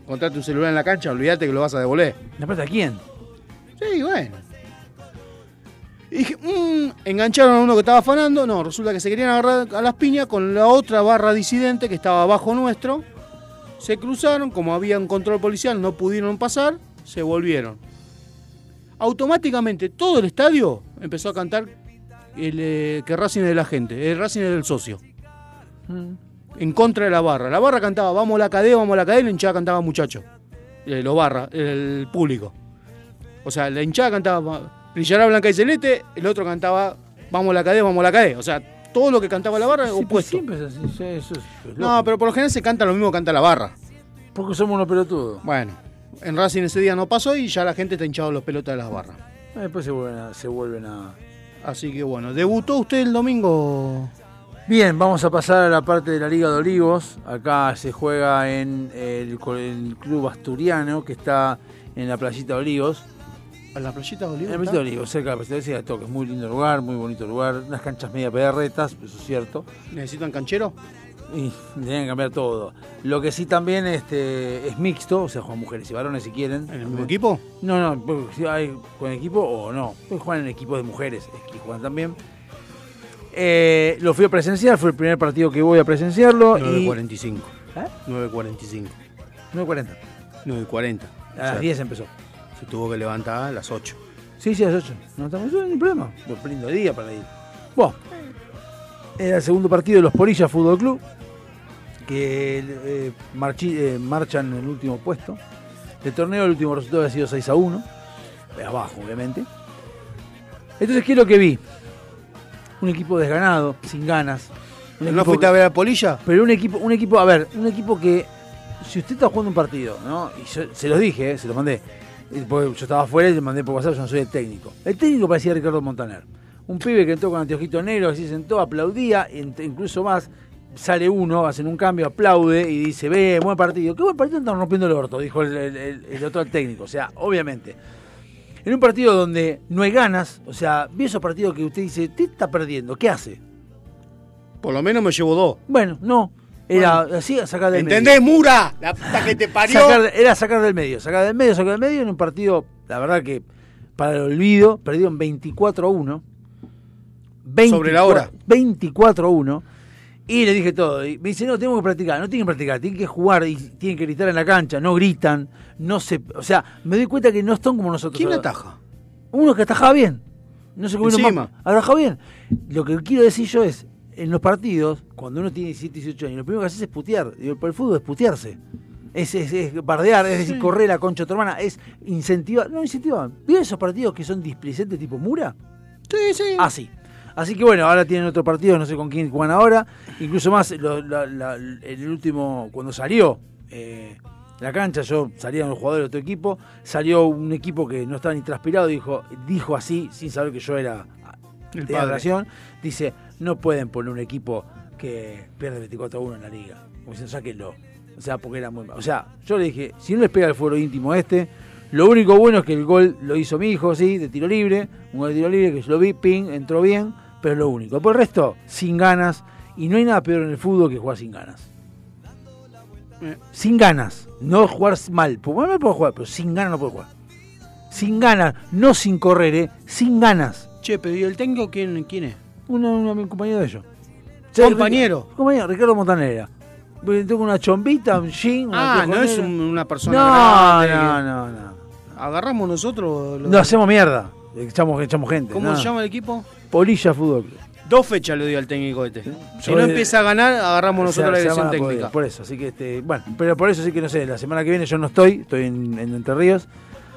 Speaker 2: Encontrate un celular en la cancha, olvídate que lo vas a devolver.
Speaker 1: ¿La plata a quién?
Speaker 2: Sí, bueno. Y dije, mmm, engancharon a uno que estaba afanando. No, resulta que se querían agarrar a las piñas con la otra barra disidente que estaba abajo nuestro. Se cruzaron, como había un control policial, no pudieron pasar, se volvieron. Automáticamente todo el estadio empezó a cantar el, eh, que Racing es de la gente, el Racing es del socio. En contra de la barra. La barra cantaba, vamos a la cadena, vamos a la cadena, y la hinchada cantaba muchacho. Eh, los barra, el público. O sea, la hinchada cantaba Brillará Blanca y Celeste, el otro cantaba Vamos a la cadena, vamos a la cadena. O sea, todo lo que cantaba la barra es opuesto.
Speaker 1: Siempre es así, sí, eso es-
Speaker 2: No, pero por lo general se canta lo mismo que canta la barra.
Speaker 1: Porque somos unos pelotudos.
Speaker 2: Bueno, en Racing ese día no pasó y ya la gente está hinchado los pelotas de las barras.
Speaker 1: Después se vuelven a. Se vuelven a...
Speaker 2: Así que bueno, ¿debutó usted el domingo?
Speaker 1: Bien, vamos a pasar a la parte de la Liga de Olivos. Acá se juega en el, el club asturiano que está en la playita de Olivos.
Speaker 2: ¿A la playita de
Speaker 1: En
Speaker 2: Olivos?
Speaker 1: la playita de Olivos, cerca de la playita de Olivos. Es muy lindo lugar, muy bonito lugar. Unas canchas media pedorretas, eso es cierto.
Speaker 2: ¿Necesitan canchero?
Speaker 1: Y tienen que cambiar todo. Lo que sí también este, es mixto, o sea, juegan mujeres y varones si quieren.
Speaker 2: ¿En el mismo equipo?
Speaker 1: No, no, porque si hay con equipo o no. Pueden jugar en equipos de mujeres, es que juegan también. Eh, lo fui a presenciar, fue el primer partido que voy a presenciarlo. y
Speaker 2: 9.45.
Speaker 1: ¿Eh?
Speaker 2: 9.45.
Speaker 1: 9.40.
Speaker 2: 9.40.
Speaker 1: A las 10 empezó.
Speaker 2: Se tuvo que levantar a las 8.
Speaker 1: Sí, sí, a las 8. No estamos no hay problema. Pues lindo día para ir. Bueno, era el segundo partido de los Porillas Fútbol Club, que eh, marchi- eh, marchan en el último puesto. El torneo, el último resultado había sido 6 a 1. De abajo, obviamente. Entonces, ¿qué es lo que vi? Un equipo desganado, sin ganas. Un
Speaker 2: ¿No fuiste
Speaker 1: que-
Speaker 2: a ver a Polilla?
Speaker 1: Pero un equipo, un equipo, a ver, un equipo que, si usted está jugando un partido, ¿no? Y yo se los dije, eh, se los mandé. Yo estaba afuera y le mandé por WhatsApp, yo no soy el técnico. El técnico parecía Ricardo Montaner. Un pibe que entró con anteojito negro, así sentó, aplaudía, incluso más. Sale uno, hacen un cambio, aplaude y dice, ve, buen partido. Qué buen partido están rompiendo el orto, dijo el, el- el- el otro técnico. O sea, obviamente. En un partido donde no hay ganas, o sea, vi esos partidos que usted dice, te está perdiendo, ¿qué hace?
Speaker 2: Por lo menos me llevo dos.
Speaker 1: Bueno, no. Era así, sacar del medio.
Speaker 2: ¿Entendés, Mura? La puta que te parió.
Speaker 1: Sacar era sacar del medio, sacar del medio, sacar del medio en un partido, la verdad que para el olvido, perdieron 24 a 1. 24
Speaker 2: Sobre la hora.
Speaker 1: 24 a 1. Y le dije todo. Y me dice, no, tengo que practicar. No tienen que practicar, tienen que jugar y tienen que gritar en la cancha. No gritan, no se. O sea, me doy cuenta que no están como nosotros.
Speaker 2: ¿Quién ataja?
Speaker 1: Uno que atajaba bien. No sé cómo
Speaker 2: Encima.
Speaker 1: Atajaba bien. Lo que quiero decir yo es, en los partidos, cuando uno tiene 17, 18 años, lo primero que haces es putear. Digo, por el fútbol es putearse. Es, es, es bardear, es decir, correr la concha de tu hermana, es incentivar. No, incentivar. ¿Vieron esos partidos que son displicentes tipo Mura?
Speaker 2: Sí, sí.
Speaker 1: Así. Así que bueno, ahora tienen otro partido, no sé con quién juegan ahora. Incluso más, lo- la- la- el último, cuando salió eh, la cancha, yo salían los jugadores de otro equipo, salió un equipo que no estaba ni transpirado, dijo, dijo así, sin saber que yo era
Speaker 2: El
Speaker 1: de
Speaker 2: padre.
Speaker 1: dice, no pueden poner un equipo que pierde 24 a 1 en la liga. Como diciendo, sáquenlo. O sea, porque era muy mal. O sea, yo le dije, si no les pega el fuero íntimo este, lo único bueno es que el gol lo hizo mi hijo, sí, de tiro libre, un gol de tiro libre que yo lo vi, ping, entró bien, pero lo único. Por el resto, sin ganas, y no hay nada peor en el fútbol que jugar sin ganas. Sin ganas, no jugar mal. Porque mal puedo jugar, pero sin ganas no puedo jugar. Sin ganas, no sin correr, ¿eh? sin ganas.
Speaker 2: Che, pero ¿y el técnico quién, quién es?
Speaker 1: Una, una- un compañero de ellos.
Speaker 2: ¿Compañero?
Speaker 1: Compañero, Ricardo Montanera. Tengo una chombita, un jean, una
Speaker 2: Ah, no es un- una persona
Speaker 1: No,
Speaker 2: grande.
Speaker 1: no, no, no.
Speaker 2: Agarramos nosotros. los-
Speaker 1: No hacemos mierda. Echamos, echamos gente.
Speaker 2: ¿Cómo
Speaker 1: no.
Speaker 2: se llama el equipo?
Speaker 1: Polilla Fútbol Club.
Speaker 2: Dos fechas le doy al técnico este. Si no
Speaker 1: de-
Speaker 2: empieza a ganar, agarramos nosotros la dirección
Speaker 1: poder,
Speaker 2: técnica.
Speaker 1: Por eso, así que este, bueno, pero por eso sí que no sé, la semana que viene yo no estoy, estoy en, en Entre Ríos.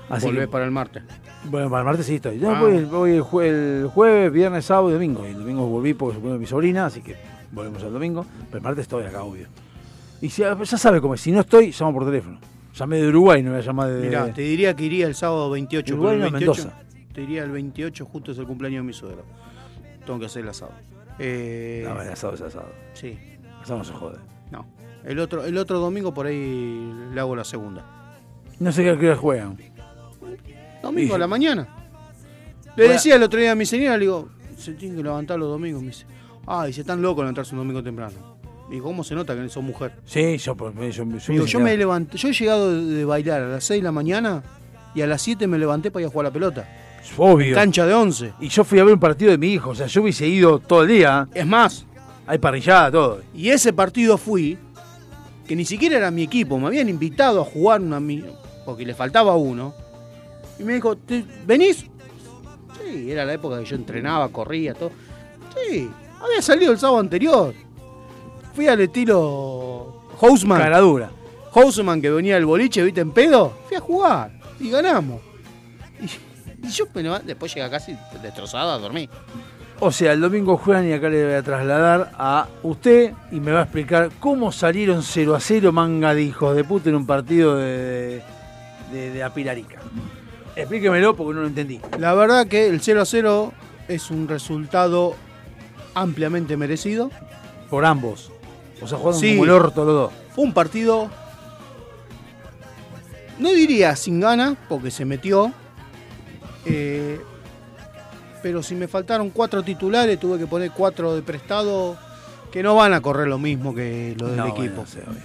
Speaker 1: Así
Speaker 2: Volvés
Speaker 1: que,
Speaker 2: para el martes.
Speaker 1: bueno, para el martes sí estoy. Yo
Speaker 2: Ah.
Speaker 1: voy, el- voy el, jue- el jueves, viernes, sábado y domingo. Y el domingo volví porque se mi sobrina, así que volvemos al domingo. Pero el martes estoy acá, obvio. Y si, ya sabe cómo es, si no estoy, llamo por teléfono. Llamé de Uruguay, no voy a llamar de.
Speaker 2: Mirá, te diría que iría el sábado 28.
Speaker 1: Uruguay no,
Speaker 2: 28
Speaker 1: Mendoza.
Speaker 2: Te diría el 28, justo es el cumpleaños de mi suegro. Tengo que hacer el asado. Eh,
Speaker 1: No, el asado es asado.
Speaker 2: Sí.
Speaker 1: Asado no se jode.
Speaker 2: No. El otro, el otro domingo por ahí le hago la segunda.
Speaker 1: No sé qué hora juegan.
Speaker 2: Domingo
Speaker 1: Y-
Speaker 2: a la mañana. Le decía el otro día a mi señora, le digo, se tienen que levantar los domingos. Me dice, ay, se están locos levantarse un domingo temprano. Digo, ¿cómo se nota que sos mujer?
Speaker 1: Sí, yo, yo, yo,
Speaker 2: Digo, yo me levanté, yo he llegado de, de bailar a las 6 de la mañana y a las 7 me levanté para ir a jugar a la pelota.
Speaker 1: Obvio.
Speaker 2: Cancha de 11.
Speaker 1: Y yo fui a ver un partido de mi hijo, o sea, yo hubiese ido todo el día.
Speaker 2: Es más,
Speaker 1: Hay parrillada, todo.
Speaker 2: y ese partido fui, que ni siquiera era mi equipo, me habían invitado a jugar una porque le faltaba uno. Y me dijo, "¿Te- ¿venís? Sí, era la época que yo entrenaba, corría, todo. Sí, había salido el sábado anterior. Fui al estilo Houseman.
Speaker 1: Caradura.
Speaker 2: Houseman que venía del boliche, viste, en pedo. Fui a jugar y ganamos. Y, y yo me levanté, después llegué casi destrozado a dormir.
Speaker 1: O sea, el domingo juegan y acá le voy a trasladar a usted y me va a explicar cómo salieron 0 a 0 manga de hijos de puta en un partido de, de, de Apilarica. Explíquemelo porque no lo entendí.
Speaker 2: La verdad que el 0 a 0 es un resultado ampliamente merecido.
Speaker 1: Por ambos. O sea, jugaron
Speaker 2: Sí.
Speaker 1: como el orto los dos.
Speaker 2: Fue un partido, no diría sin ganas, porque se metió. Eh, pero si me faltaron cuatro titulares, tuve que poner cuatro de prestado que no van a correr lo mismo que lo del
Speaker 1: No,
Speaker 2: equipo.
Speaker 1: bueno.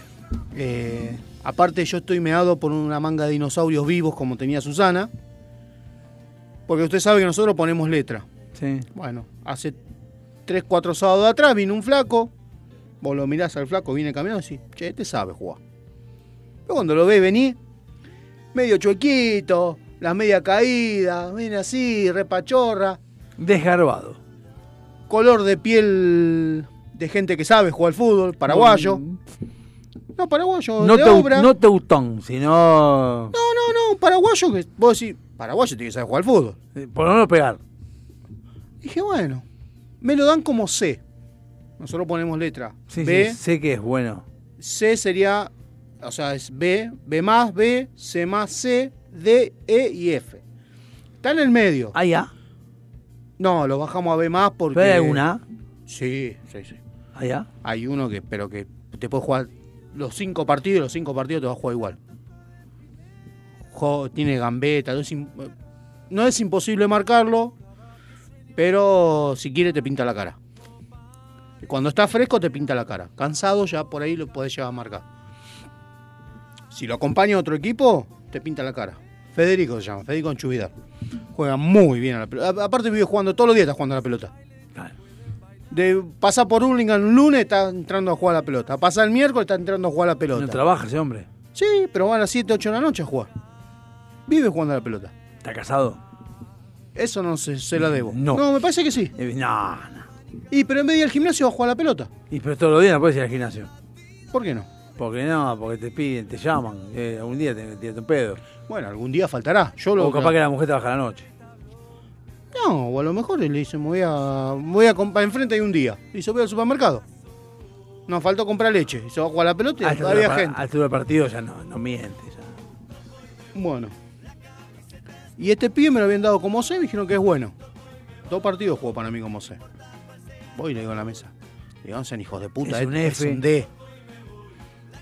Speaker 2: Eh, aparte, yo estoy meado por una manga de dinosaurios vivos como tenía Susana. Porque usted sabe que nosotros ponemos letra.
Speaker 1: Sí.
Speaker 2: Bueno, hace 3, 4 sábados atrás vino un flaco. Vos lo mirás al flaco, viene caminando y decís, che, este sabe jugar. Pero cuando lo ves venir, medio chuequito, la media caída, viene así, repachorra,
Speaker 1: Desgarbado.
Speaker 2: color de piel de gente que sabe jugar al fútbol, paraguayo. No, paraguayo,
Speaker 1: No,
Speaker 2: de
Speaker 1: teu-
Speaker 2: obra.
Speaker 1: no teutón, sino.
Speaker 2: No, no, no, paraguayo que vos decís, paraguayo tiene que saber jugar al fútbol.
Speaker 1: Por lo menos pegar.
Speaker 2: Dije, bueno, me lo dan como C. Nosotros ponemos letra.
Speaker 1: Sí,
Speaker 2: B,
Speaker 1: sí, sé que es bueno.
Speaker 2: C sería, o sea, es B, B más B, C más C, D, E y F. Está en el medio.
Speaker 1: ¿Hay A?
Speaker 2: No, lo bajamos a B más porque.
Speaker 1: ¿Pero hay alguna A?
Speaker 2: Sí, sí, sí.
Speaker 1: ¿Hay A?
Speaker 2: Hay uno que, pero que te puede jugar los cinco partidos, los cinco partidos te va a jugar igual. Tiene gambeta, no es, no es imposible marcarlo, pero si quiere te pinta la cara. Cuando está fresco te pinta la cara. Cansado ya por ahí lo podés llevar a marcar. Si lo acompaña otro equipo, te pinta la cara. Federico se llama, Federico Enchuvidar. Juega muy bien a la pelota. Aparte vive jugando, todos los días está jugando a la pelota. De pasa por Hurlingham un lunes, está entrando a jugar a la pelota. Pasa el miércoles, está entrando a jugar a la pelota.
Speaker 1: No trabaja ese hombre.
Speaker 2: Sí, pero va a las 7, 8 de la noche a jugar. Vive jugando a la pelota.
Speaker 1: ¿Está casado?
Speaker 2: Eso no se, se la debo.
Speaker 1: No.
Speaker 2: No, me parece que sí.
Speaker 1: Eh, No, no.
Speaker 2: Y pero en vez de ir al gimnasio va a jugar a la pelota.
Speaker 1: Y pero todos los días no puedes ir al gimnasio.
Speaker 2: ¿Por qué no?
Speaker 1: Porque no, porque te piden, te llaman. Eh, algún día te tiran un pedo.
Speaker 2: Bueno, algún día faltará. Yo lo
Speaker 1: o capaz que la mujer trabaja a la noche.
Speaker 2: No, o a lo mejor le dice, me voy a, me voy a comprar, enfrente hay un día. Y se voy al supermercado. Nos faltó comprar leche. Y se va a jugar a la pelota y
Speaker 1: A
Speaker 2: todavía
Speaker 1: altura-
Speaker 2: gente.
Speaker 1: a altura del partido ya no, no miente. ya.
Speaker 2: Bueno. Y este pibe me lo habían dado como C y me dijeron que es bueno. Dos partidos jugó para mí como C. Voy y le digo en la mesa. Le digo, hijos de puta.
Speaker 1: Es un
Speaker 2: este
Speaker 1: F.
Speaker 2: un D.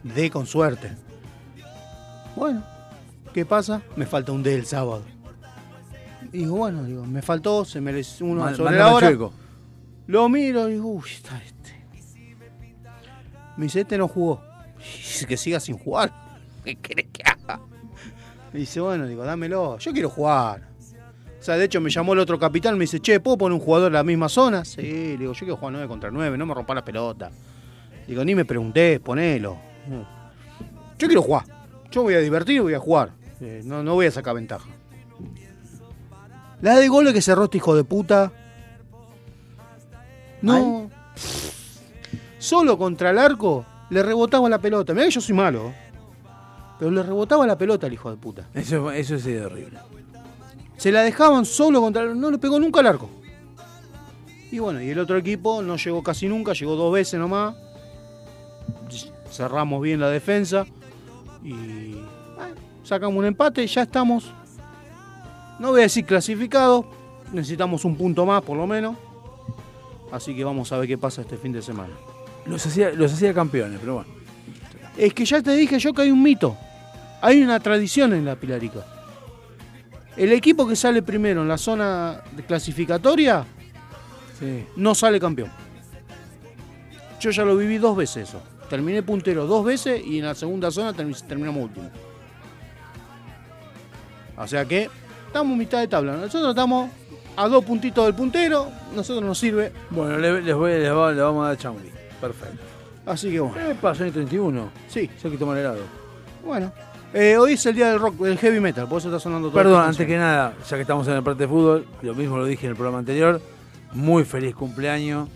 Speaker 2: D con suerte. Bueno, ¿qué pasa? Me falta un D el sábado. Y digo, bueno, digo, me faltó, se merece uno
Speaker 1: Ma-
Speaker 2: sobre la hora. Lo miro y digo, uy, está este. Me dice, este no jugó. Y dice, que siga sin jugar. ¿Qué querés que haga? Me dice, bueno, digo, dámelo. Yo quiero jugar. O sea, de hecho me llamó el otro capitán, me dice, che, ¿puedo poner un jugador en la misma zona? Sí, le digo, yo quiero jugar 9 contra 9, no me rompa la pelota. Digo, ni me pregunté, ponelo. Yo quiero jugar. Yo voy a divertir y voy a jugar. Eh, no, no voy a sacar ventaja. La de goles que cerró este hijo de puta. No. Solo contra el arco le rebotaba la pelota. Mirá que yo soy malo. Pero le rebotaba la pelota al hijo de puta.
Speaker 1: Eso, eso es horrible.
Speaker 2: Se la dejaban solo contra el No le pegó nunca al arco. Y bueno, y el otro equipo no llegó casi nunca, llegó dos veces nomás. Cerramos bien la defensa. Y sacamos un empate, ya estamos. No voy a decir clasificados. Necesitamos un punto más por lo menos. Así que vamos a ver qué pasa este fin de semana.
Speaker 1: Los hacía, los hacía campeones, pero bueno.
Speaker 2: Es que ya te dije yo que hay un mito. Hay una tradición en la Pilarica. El equipo que sale primero en la zona clasificatoria
Speaker 1: Sí.
Speaker 2: no sale campeón. Yo ya lo viví dos veces eso. Terminé puntero dos veces y en la segunda zona termi- terminamos último. O sea que estamos mitad de tabla. Nosotros estamos a dos puntitos del puntero. Nosotros nos sirve.
Speaker 1: Bueno, le- les, voy, les, va- le vamos a dar chamuli. Perfecto.
Speaker 2: Así que bueno.
Speaker 1: ¿Qué pasó en el 31?
Speaker 2: Sí.
Speaker 1: Hay que tomar helado.
Speaker 2: Bueno. Eh, hoy es el día del rock, del heavy metal, por eso está sonando todo.
Speaker 1: Perdón, antes que nada, ya que estamos en la parte de fútbol, lo mismo lo dije en el programa anterior. Muy feliz cumpleaños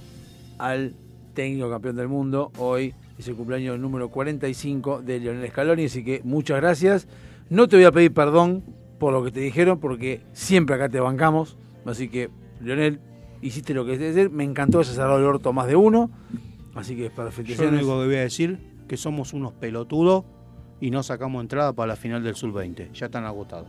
Speaker 1: al técnico campeón del mundo. Hoy es el cumpleaños número 45 de Lionel Scaloni, así que muchas gracias. No te voy a pedir perdón por lo que te dijeron, porque siempre acá te bancamos. Así que, Lionel, hiciste lo que es decir. Me encantó ese cerrado el orto más de uno. Así que para
Speaker 2: Yo lo
Speaker 1: felicitaciones.
Speaker 2: único que voy a decir que somos unos pelotudos y no sacamos entrada para la final del Sub 20. Ya están agotados.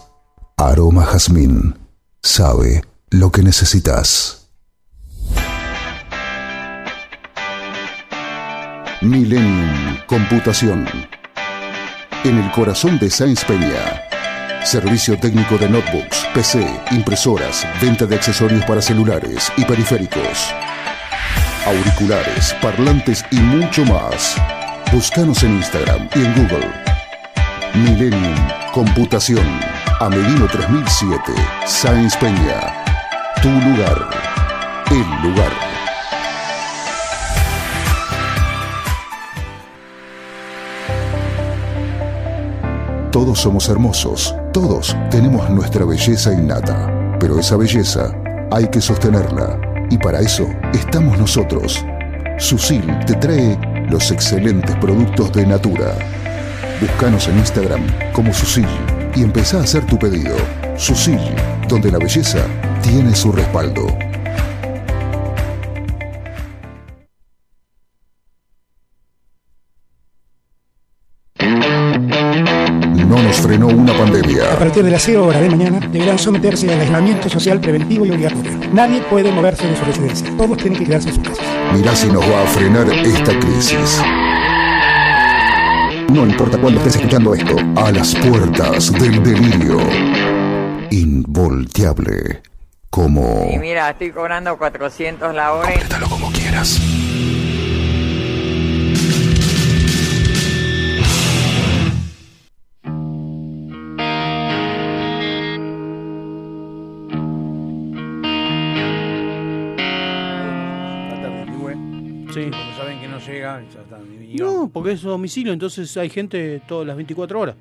Speaker 7: Aroma Jazmín sabe lo que necesitas. Millennium Computación. En el corazón de Sáenz Peña. Servicio técnico de notebooks, PC, impresoras, venta de accesorios para celulares y periféricos. Auriculares, parlantes y mucho más. Búscanos en Instagram y en Google. Millennium Computación. Amelino 3007. Sáenz Peña. Tu lugar. El lugar. Todos somos hermosos, todos tenemos nuestra belleza innata, pero esa belleza hay que sostenerla y para eso estamos nosotros. Susil te trae los excelentes productos de Natura. Búscanos en Instagram como Susil y empezá a hacer tu pedido. Susil, donde la belleza tiene su respaldo. No nos frenó una
Speaker 12: A
Speaker 7: pandemia.
Speaker 12: partir de las 0 horas de mañana deberán someterse al aislamiento social preventivo y obligatorio. Nadie puede moverse de su residencia. Todos tienen que quedarse en sus casas.
Speaker 7: Mirá si nos va a frenar esta crisis. No importa cuándo estés escuchando esto, a las puertas del delirio. Involteable. Como
Speaker 13: Y mira, estoy cobrando 400 la hora. y-
Speaker 7: como quieras.
Speaker 1: No ya y-
Speaker 2: porque es domicilio, entonces hay gente todas las 24 horas.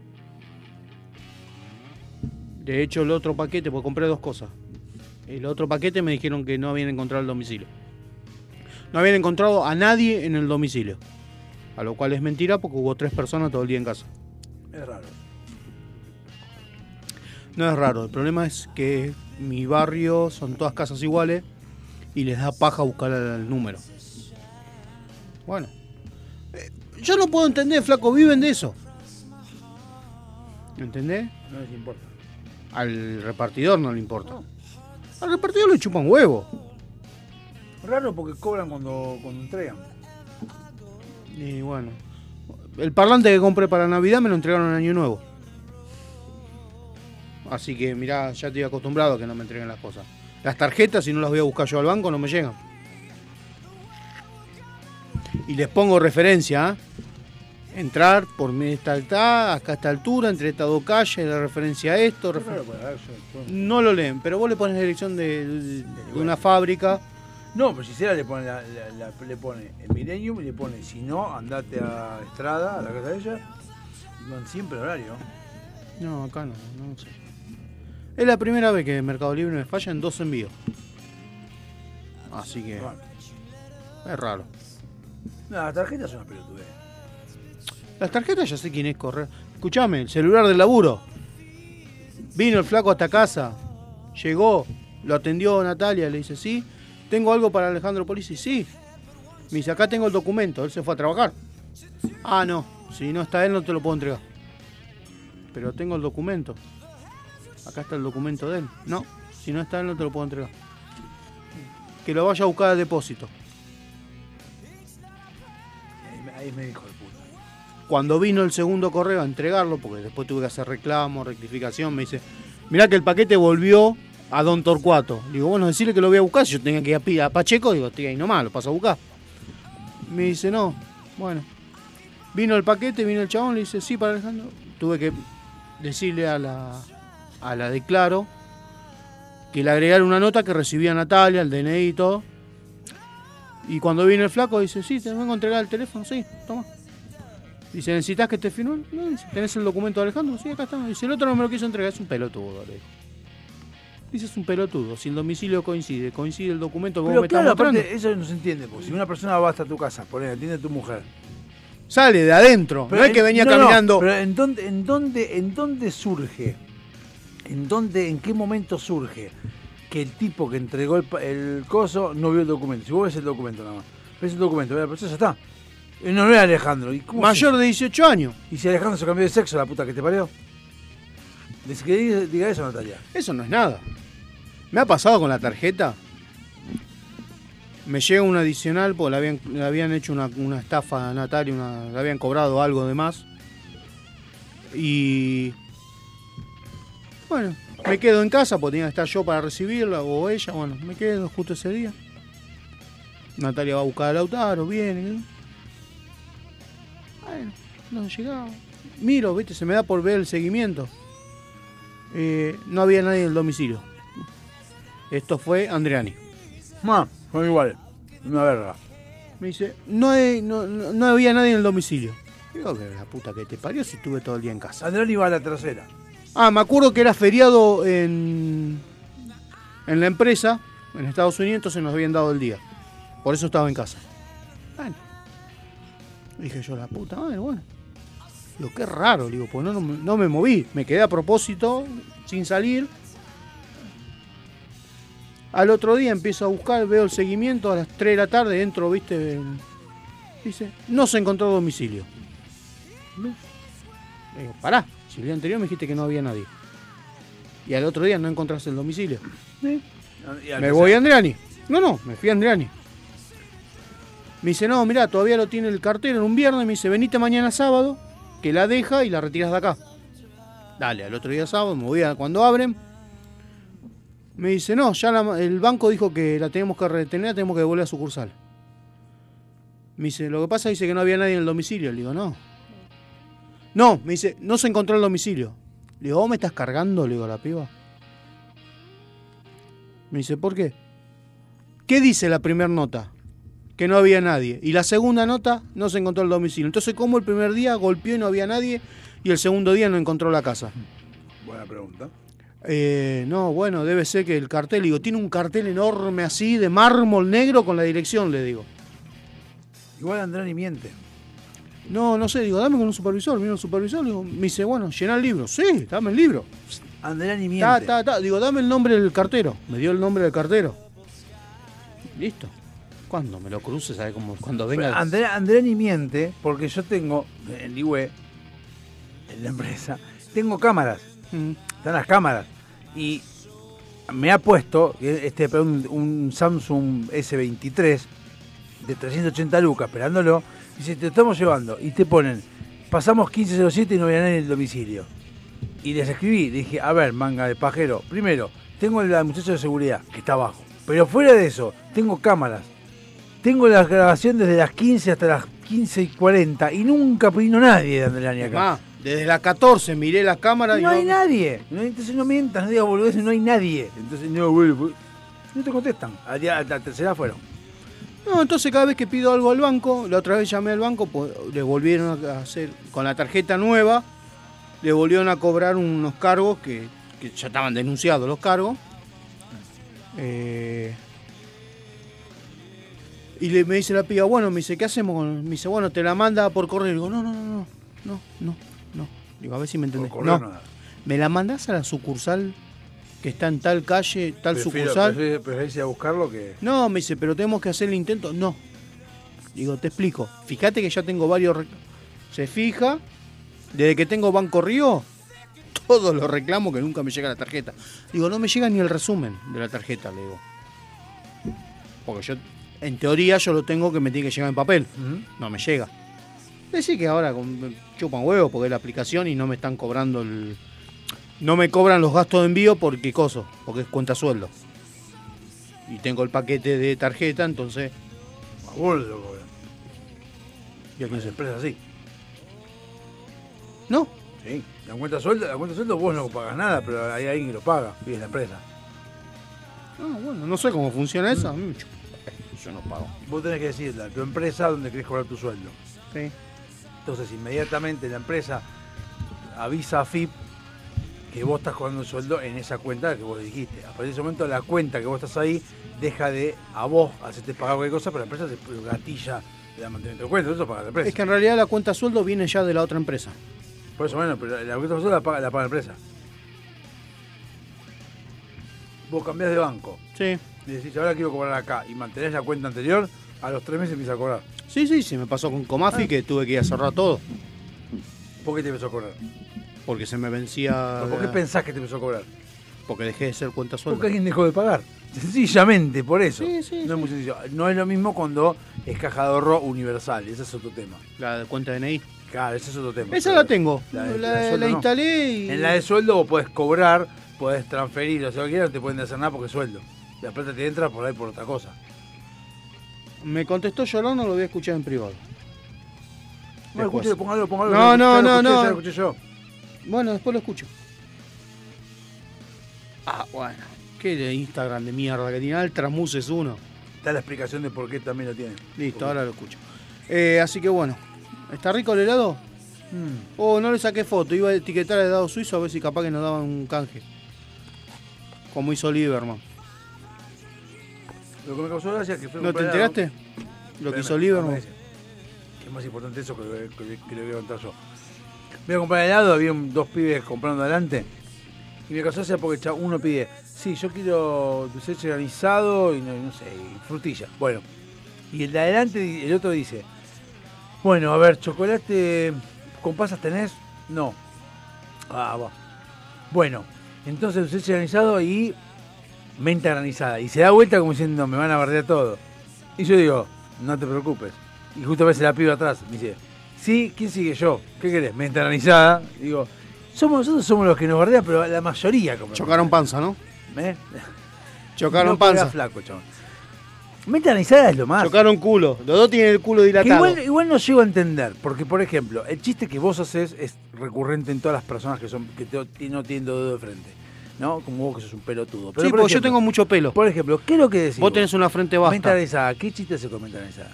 Speaker 2: De hecho, el otro paquete, porque compré dos cosas. El otro paquete me dijeron que no habían encontrado el domicilio. No habían encontrado a nadie en el domicilio. A lo cual es mentira porque hubo tres personas todo el día en casa.
Speaker 1: Es raro.
Speaker 2: No es raro, el problema es que mi barrio son todas casas iguales y les da paja buscar el número. Bueno, yo no puedo entender, flaco, viven de eso. ¿Entendés?
Speaker 1: No les importa.
Speaker 2: Al repartidor no le importa. Al repartidor le chupan huevo.
Speaker 1: Raro porque cobran cuando, cuando entregan.
Speaker 2: Y bueno, el parlante que compré para Navidad me lo entregaron en Año Nuevo. Así que mirá, ya estoy acostumbrado a que no me entreguen las cosas. Las tarjetas, si no las voy a buscar yo al banco, no me llegan. Y les pongo referencia, ¿ah? Entrar por esta alta, acá a esta altura, entre estas dos calles, la referencia a esto. refer-
Speaker 1: pues, yo- yo-
Speaker 2: No lo leen, pero vos le pones la dirección de, de- de una fábrica.
Speaker 1: No, pero si será le pone, la, la- la- le pone el Millennium y le pone, si no, andate a Estrada, a la casa de ella. Van siempre el horario.
Speaker 2: No, acá no, no sé. Es la primera vez que Mercado Libre me falla en dos envíos. Así que. Es raro.
Speaker 1: No, las tarjetas son una pelotudez.
Speaker 2: Las tarjetas ya sé quién es correr. Escuchame, el celular del laburo. Vino el flaco hasta casa, llegó, lo atendió Natalia, le dice, sí, tengo algo para Alejandro Polisi, sí. Me dice, acá tengo el documento, él se fue a trabajar. Ah, no, si no está él no te lo puedo entregar. Pero tengo el documento. Acá está el documento de él. No, si no está él no te lo puedo entregar. Que lo vaya a buscar al depósito.
Speaker 1: Ahí me- dijo el puto.
Speaker 2: Cuando vino el segundo correo a entregarlo, porque después tuve que hacer reclamo, rectificación, me dice, mirá que el paquete volvió a Don Torcuato. Digo, bueno, decirle que lo voy a buscar. Si yo tenía que ir a Pacheco, digo, estoy ahí nomás, lo paso a buscar. Me dice, no, bueno. Vino el paquete, vino el chabón, le dice, sí, para Alejandro. Tuve que decirle a la, a la de Claro que le agregara una nota que recibía Natalia, el DNI y todo. Y cuando vino el flaco, dice, sí, te vengo a entregar el teléfono, sí, toma. Dice, ¿necesitas que te firme? No, dice, ¿tenés el documento de Alejandro? Sí, acá está. Dice, el otro no me lo quiso entregar, es un pelotudo, le dijo. Dice, es un pelotudo. Si el domicilio coincide, coincide el documento que vos
Speaker 1: Pero
Speaker 2: me
Speaker 1: claro,
Speaker 2: estás mostrando.
Speaker 1: aparte, eso no se entiende. Porque si una persona va hasta tu casa, poner, atiende a tu mujer.
Speaker 2: Sale de adentro. no es que
Speaker 1: en-
Speaker 2: venía
Speaker 1: no, no,
Speaker 2: caminando.
Speaker 1: pero ¿en dónde, en, dónde, ¿en dónde surge? ¿En dónde, en qué momento surge que el tipo que entregó el, el coso no vio el documento? Si vos ves el documento nada más. Ves el documento, ves la persona, ya está. Eh, No, no era Alejandro. ¿Y cómo
Speaker 2: Mayor de 18 años.
Speaker 1: ¿Y si Alejandro se cambió de sexo, la puta que te parió? Dice que diga, diga eso, Natalia.
Speaker 2: Eso no es nada. Me ha pasado con la tarjeta. Me llega un adicional porque le habían, le habían hecho una, una estafa a Natalia, una- le habían cobrado algo de más. Y. Bueno, me quedo en casa porque tenía que estar yo para recibirla o ella. Bueno, me quedo justo ese día. Natalia va a buscar a Lautaro, viene. Bueno, no llegaba. Miro, viste, se me da por ver el seguimiento. Eh, no había nadie en el domicilio. Esto fue Andreani.
Speaker 1: No, son iguales. Una verga.
Speaker 2: Me dice, no, hay- no, no- no había nadie en el domicilio. Digo, que la puta que te parió si estuve todo el día en casa.
Speaker 1: Andrés iba a la tercera.
Speaker 2: Ah, me acuerdo que era feriado en, en la empresa, en Estados Unidos, entonces nos habían dado el día. Por eso estaba en casa. Bueno. Dije yo, la puta madre, bueno. Digo, qué raro, digo, pues no, no, me- moví. Me quedé a propósito, sin salir. Al otro día empiezo a buscar, veo el seguimiento a las 3 de la tarde, entro, viste, dice, no se encontró domicilio. Digo, pará, si el día anterior me dijiste que no había nadie. Y al otro día no encontraste el domicilio. Me voy a Andreani. No, no, me fui a Andreani. Me dice, no, mirá, todavía lo tiene el cartero en un viernes. Me dice, venite mañana sábado, que la deja y la retiras de acá. Dale, al otro día sábado, me voy a cuando abren. Me dice, no, ya la- el banco dijo que la tenemos que retener, la tenemos que devolver a sucursal. Me dice, lo que pasa dice que no había nadie en el domicilio. Le digo, no. No, me dice, no se encontró el domicilio. Le digo, ¿vos me estás cargando? Le digo, a la piba. Me dice, ¿por qué? ¿Qué dice la primera nota? Que no había nadie. Y la segunda nota, no se encontró el domicilio. Entonces, ¿cómo el primer día golpeó y no había nadie? Y el segundo día no encontró la casa.
Speaker 1: Buena pregunta.
Speaker 2: Eh, no, bueno, debe ser que el cartel, digo, tiene un cartel enorme así de mármol negro con la dirección, le digo.
Speaker 1: Igual Andrés miente.
Speaker 2: No, no sé, digo, dame con un supervisor, vino el supervisor, digo, me dice, bueno, llena el libro. Sí, dame el libro.
Speaker 1: Andrés miente.
Speaker 2: Ta, ta, ta. Digo, dame el nombre del cartero. Me dio el nombre del cartero. Listo. Cuando me lo cruce, ¿sabe cómo? Cuando venga.
Speaker 1: André, Andrés miente porque yo tengo en Ligüe, en la empresa, tengo cámaras. Están las cámaras. Y me ha puesto este un, un Samsung S23 de 380 lucas esperándolo. Dice, te estamos llevando. Y te ponen, pasamos 1507 y no había nadie en el domicilio. Y les escribí, dije, a ver, manga de pajero. Primero, tengo la muchacha de seguridad, que está abajo. Pero fuera de eso, tengo cámaras. Tengo la grabación desde las 15 hasta las 15 y 40 y nunca vino nadie de Andelani acá.
Speaker 2: Más, desde las 14 miré las cámaras y
Speaker 1: no hay nadie. No, entonces no mientas, no digas boludeces, no hay nadie. Entonces no, pues, no te contestan. Al día- a la tercera fueron.
Speaker 2: No, entonces cada vez que pido algo al banco, la otra vez llamé al banco, pues le volvieron a hacer, con la tarjeta nueva, le volvieron a cobrar unos cargos que, que ya estaban denunciados los cargos. Eh, y le, me dice la piba, bueno, me dice, ¿qué hacemos? con-?" Me dice, bueno, te la manda por correo. Le digo, no, no, no, no, no, no, no. Digo, a ver si me entendés.
Speaker 1: correo
Speaker 2: No,
Speaker 1: nada.
Speaker 2: ¿Me la mandás a la sucursal que está en tal calle, tal
Speaker 1: Prefiero-
Speaker 2: sucursal?
Speaker 1: preferís ir a buscarlo que.
Speaker 2: No, me dice, pero tenemos que hacer el intento. No. Digo, te explico. Fíjate que ya tengo varios. Se fija, desde que tengo Banco Río, todos los reclamos que nunca me llega la tarjeta. Digo, no me llega ni el resumen de la tarjeta, le digo. Porque yo, en teoría, yo lo tengo que me tiene que llegar en papel. No me llega. Decir que ahora chupan huevos porque es la aplicación y no me están cobrando el. No me cobran los gastos de envío porque coso, porque es cuenta sueldo. Y tengo el paquete de tarjeta, entonces.
Speaker 1: A vos lo cobran.
Speaker 2: ¿Y a quién se-
Speaker 1: empresas así.
Speaker 2: No.
Speaker 1: Sí. La cuenta sueldo, la cuenta sueldo vos no pagas nada, pero hay alguien que lo paga, y es la empresa.
Speaker 2: Ah, bueno, no sé cómo funciona eso. chupa. Yo no pago.
Speaker 1: Vos tenés que decirle a tu empresa dónde querés cobrar tu sueldo.
Speaker 2: Sí.
Speaker 1: Entonces, inmediatamente la empresa avisa a FIP que vos estás cobrando el sueldo en esa cuenta que vos dijiste. A partir de ese momento, la cuenta que vos estás ahí deja de a vos hacerte pagar cualquier cosa, pero la empresa se gatilla de la mantenimiento de cuenta. Eso paga la empresa.
Speaker 2: Es que en realidad la cuenta sueldo viene ya de la otra empresa.
Speaker 1: Por eso, bueno, pero la cuenta sueldo la paga, la paga la empresa. Vos cambiás de banco.
Speaker 2: Sí.
Speaker 1: Y decís, ahora quiero cobrar acá. Y mantenés la cuenta anterior, a los tres meses empieza a cobrar.
Speaker 2: Sí, sí, sí, me pasó con Comafi que tuve que ir a cerrar todo.
Speaker 1: ¿Por qué te empezó a cobrar?
Speaker 2: Porque se me vencía.
Speaker 1: ¿Pero ¿Por qué pensás que te empezó a cobrar?
Speaker 2: Porque dejé de ser cuenta sueldo.
Speaker 1: Porque alguien dejó de pagar. Sencillamente, por eso.
Speaker 2: Sí, sí,
Speaker 1: no es muy sencillo. No es lo mismo cuando es caja de ahorro universal. Ese es otro tema.
Speaker 2: La de cuenta DNI.
Speaker 1: Claro, ese es otro tema.
Speaker 2: Esa la tengo.
Speaker 1: La,
Speaker 2: La,
Speaker 1: de-
Speaker 2: la
Speaker 1: de sueldo no.
Speaker 2: instalé y.
Speaker 1: En la de sueldo vos podés cobrar, podés transferir, o sea, lo que quieras, no te pueden hacer nada porque es sueldo. La plata te entra por ahí por otra cosa.
Speaker 2: Me contestó llorando, lo voy a escuchar en privado.
Speaker 1: No,
Speaker 2: Después.
Speaker 1: escúchalo, póngalo, póngalo.
Speaker 2: No, no, no, no.
Speaker 1: Ya lo escuché yo.
Speaker 2: Bueno, después lo escucho. Ah, bueno. Qué de Instagram de mierda que tiene. Altramuse es uno.
Speaker 1: Está la explicación de por qué también lo tiene.
Speaker 2: Listo, ahora lo escucho. Eh, así que bueno. ¿Está rico el helado?
Speaker 1: Mm.
Speaker 2: Oh, no le saqué foto. Iba a etiquetar el helado suizo a ver si capaz que nos daban un canje. Como hizo Lieberman.
Speaker 1: Lo que me causó gracia es que fue
Speaker 2: ¿No te enteraste? Lo que
Speaker 1: Espérame,
Speaker 2: hizo Lieberman.
Speaker 1: es más importante eso que, lo- que, que le voy a contar yo. Voy a comprar helado, había dos pibes comprando adelante. Y me gracia porque uno pide, sí, yo quiero dulce granizado y no, no sé, y frutilla. Bueno. Y el de adelante, el otro dice, bueno, a ver, chocolate con pasas tenés? No. Ah, va. Bueno, entonces dulce granizado y menta granizada. Y se da vuelta como diciendo, me van a bardear todo. Y yo digo, no te preocupes. Y justo ves la piba atrás. Me dice, sí, ¿quién sigue yo? ¿Qué querés? Menta granizada. Digo, somos, nosotros somos los que nos bardean, pero la mayoría como.
Speaker 2: Chocaron panza, ¿no?
Speaker 1: ¿Eh?
Speaker 2: Chocaron
Speaker 1: No,
Speaker 2: panza.
Speaker 1: flaco, granizada es lo más.
Speaker 2: Chocaron culo. Los dos tienen el culo dilatado.
Speaker 1: igual, igual no llego a entender, porque por ejemplo, el chiste que vos haces es recurrente en todas las personas que son que te- no tienen dedo de frente, ¿no? Como vos que sos un pelotudo.
Speaker 2: sí,
Speaker 1: por
Speaker 2: porque yo tengo mucho pelo.
Speaker 1: Por ejemplo, ¿qué es lo que decís?
Speaker 2: Vos tenés una frente basta.
Speaker 1: Menta granizada, ¿qué chiste hace con menta granizada?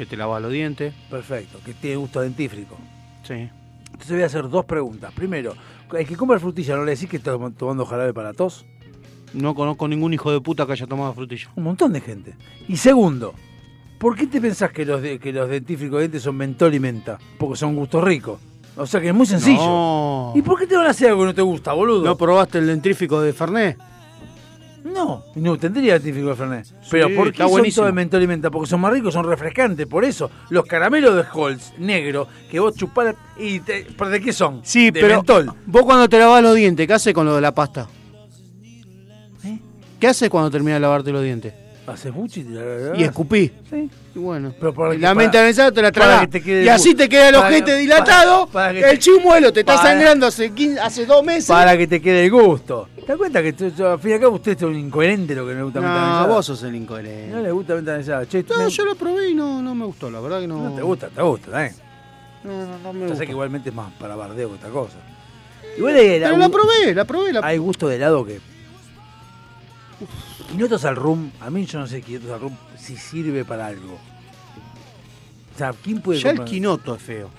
Speaker 2: Que te lavas los dientes.
Speaker 1: Perfecto, que tiene gusto dentífrico.
Speaker 2: Sí.
Speaker 1: Entonces voy a hacer dos preguntas. Primero, el que compra frutilla, ¿no le decís que está tom- tomando jarabe para tos?
Speaker 2: No conozco ningún hijo de puta que haya tomado frutilla.
Speaker 1: Un montón de gente. Y segundo, ¿por qué te pensás que los, de- que los dentífricos de dientes son mentol y menta? Porque son gustos ricos. O sea que es muy sencillo.
Speaker 2: No.
Speaker 1: ¿Y por qué te van a hacer algo que no te gusta, boludo?
Speaker 2: ¿No probaste el dentrífico de Fernet?
Speaker 1: No, no tendría dentífrico de Fernet. Pero
Speaker 2: Sí,
Speaker 1: ¿por qué son
Speaker 2: buenísimo.
Speaker 1: todos de mentol y menta? Porque son más ricos, son refrescantes. Por eso, los caramelos de Holz negro que vos chupás y te, ¿pero ¿de qué son?
Speaker 2: Sí,
Speaker 1: de
Speaker 2: pero
Speaker 1: mentol.
Speaker 2: vos cuando te lavas los dientes, ¿qué haces con lo de la pasta?
Speaker 1: ¿Eh?
Speaker 2: ¿Qué haces cuando terminas de lavarte los dientes?
Speaker 1: Haces buchi y te la-
Speaker 2: Y escupí.
Speaker 1: Sí.
Speaker 2: Y bueno.
Speaker 1: Pero para que-
Speaker 2: la
Speaker 1: para-
Speaker 2: menta granizada te la
Speaker 1: para
Speaker 2: tragás.
Speaker 1: que te quede
Speaker 2: Y así te queda el
Speaker 1: para-
Speaker 2: ojete
Speaker 1: para-
Speaker 2: dilatado.
Speaker 1: para que
Speaker 2: el chimuelo te está
Speaker 1: para-
Speaker 2: sangrando hace, 15 hace dos meses.
Speaker 1: Para que te quede el gusto. ¿Te das cuenta que tú- tú- al fin y al cabo usted es un incoherente lo que no le gusta menta
Speaker 2: No,
Speaker 1: granizada?
Speaker 2: vos sos el incoherente.
Speaker 1: No le gusta menta granizada. Che,
Speaker 2: No,
Speaker 1: me-
Speaker 2: yo lo probé y no, no me gustó, la verdad que no.
Speaker 1: no te gusta, te gusta, ¿eh?
Speaker 2: No, no, no me
Speaker 1: Ya
Speaker 2: gusta.
Speaker 1: sé que igualmente es más para bardeo que otra cosa. Igual hay,
Speaker 2: Pero la probé, la probé. La...
Speaker 1: hay gusto de helado que. Quinotos al rum, a mí yo no sé quinotos al rum si sirve para algo. O sea, ¿quién puede
Speaker 2: Ya el quinoto es feo.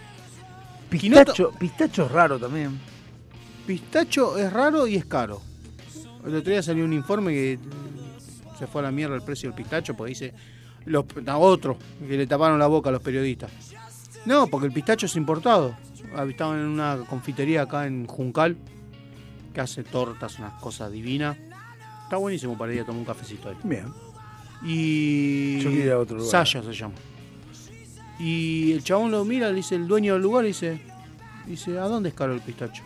Speaker 1: Pistacho, pistacho es raro también.
Speaker 2: Pistacho es raro y es caro. El otro día salió un informe que mm, se fue a la mierda el precio del pistacho porque dice los, a otro que le taparon la boca a los periodistas. No, porque el pistacho es importado. Estaba en una confitería acá en Juncal que hace tortas, unas cosas divinas. Está buenísimo para ir a tomar un cafecito ahí.
Speaker 1: Bien.
Speaker 2: Y.
Speaker 1: Yo quiero ir a otro lugar.
Speaker 2: Saya se llama. Y el chabón lo mira, le dice el dueño del lugar, dice, dice, ¿a dónde es caro el pistacho?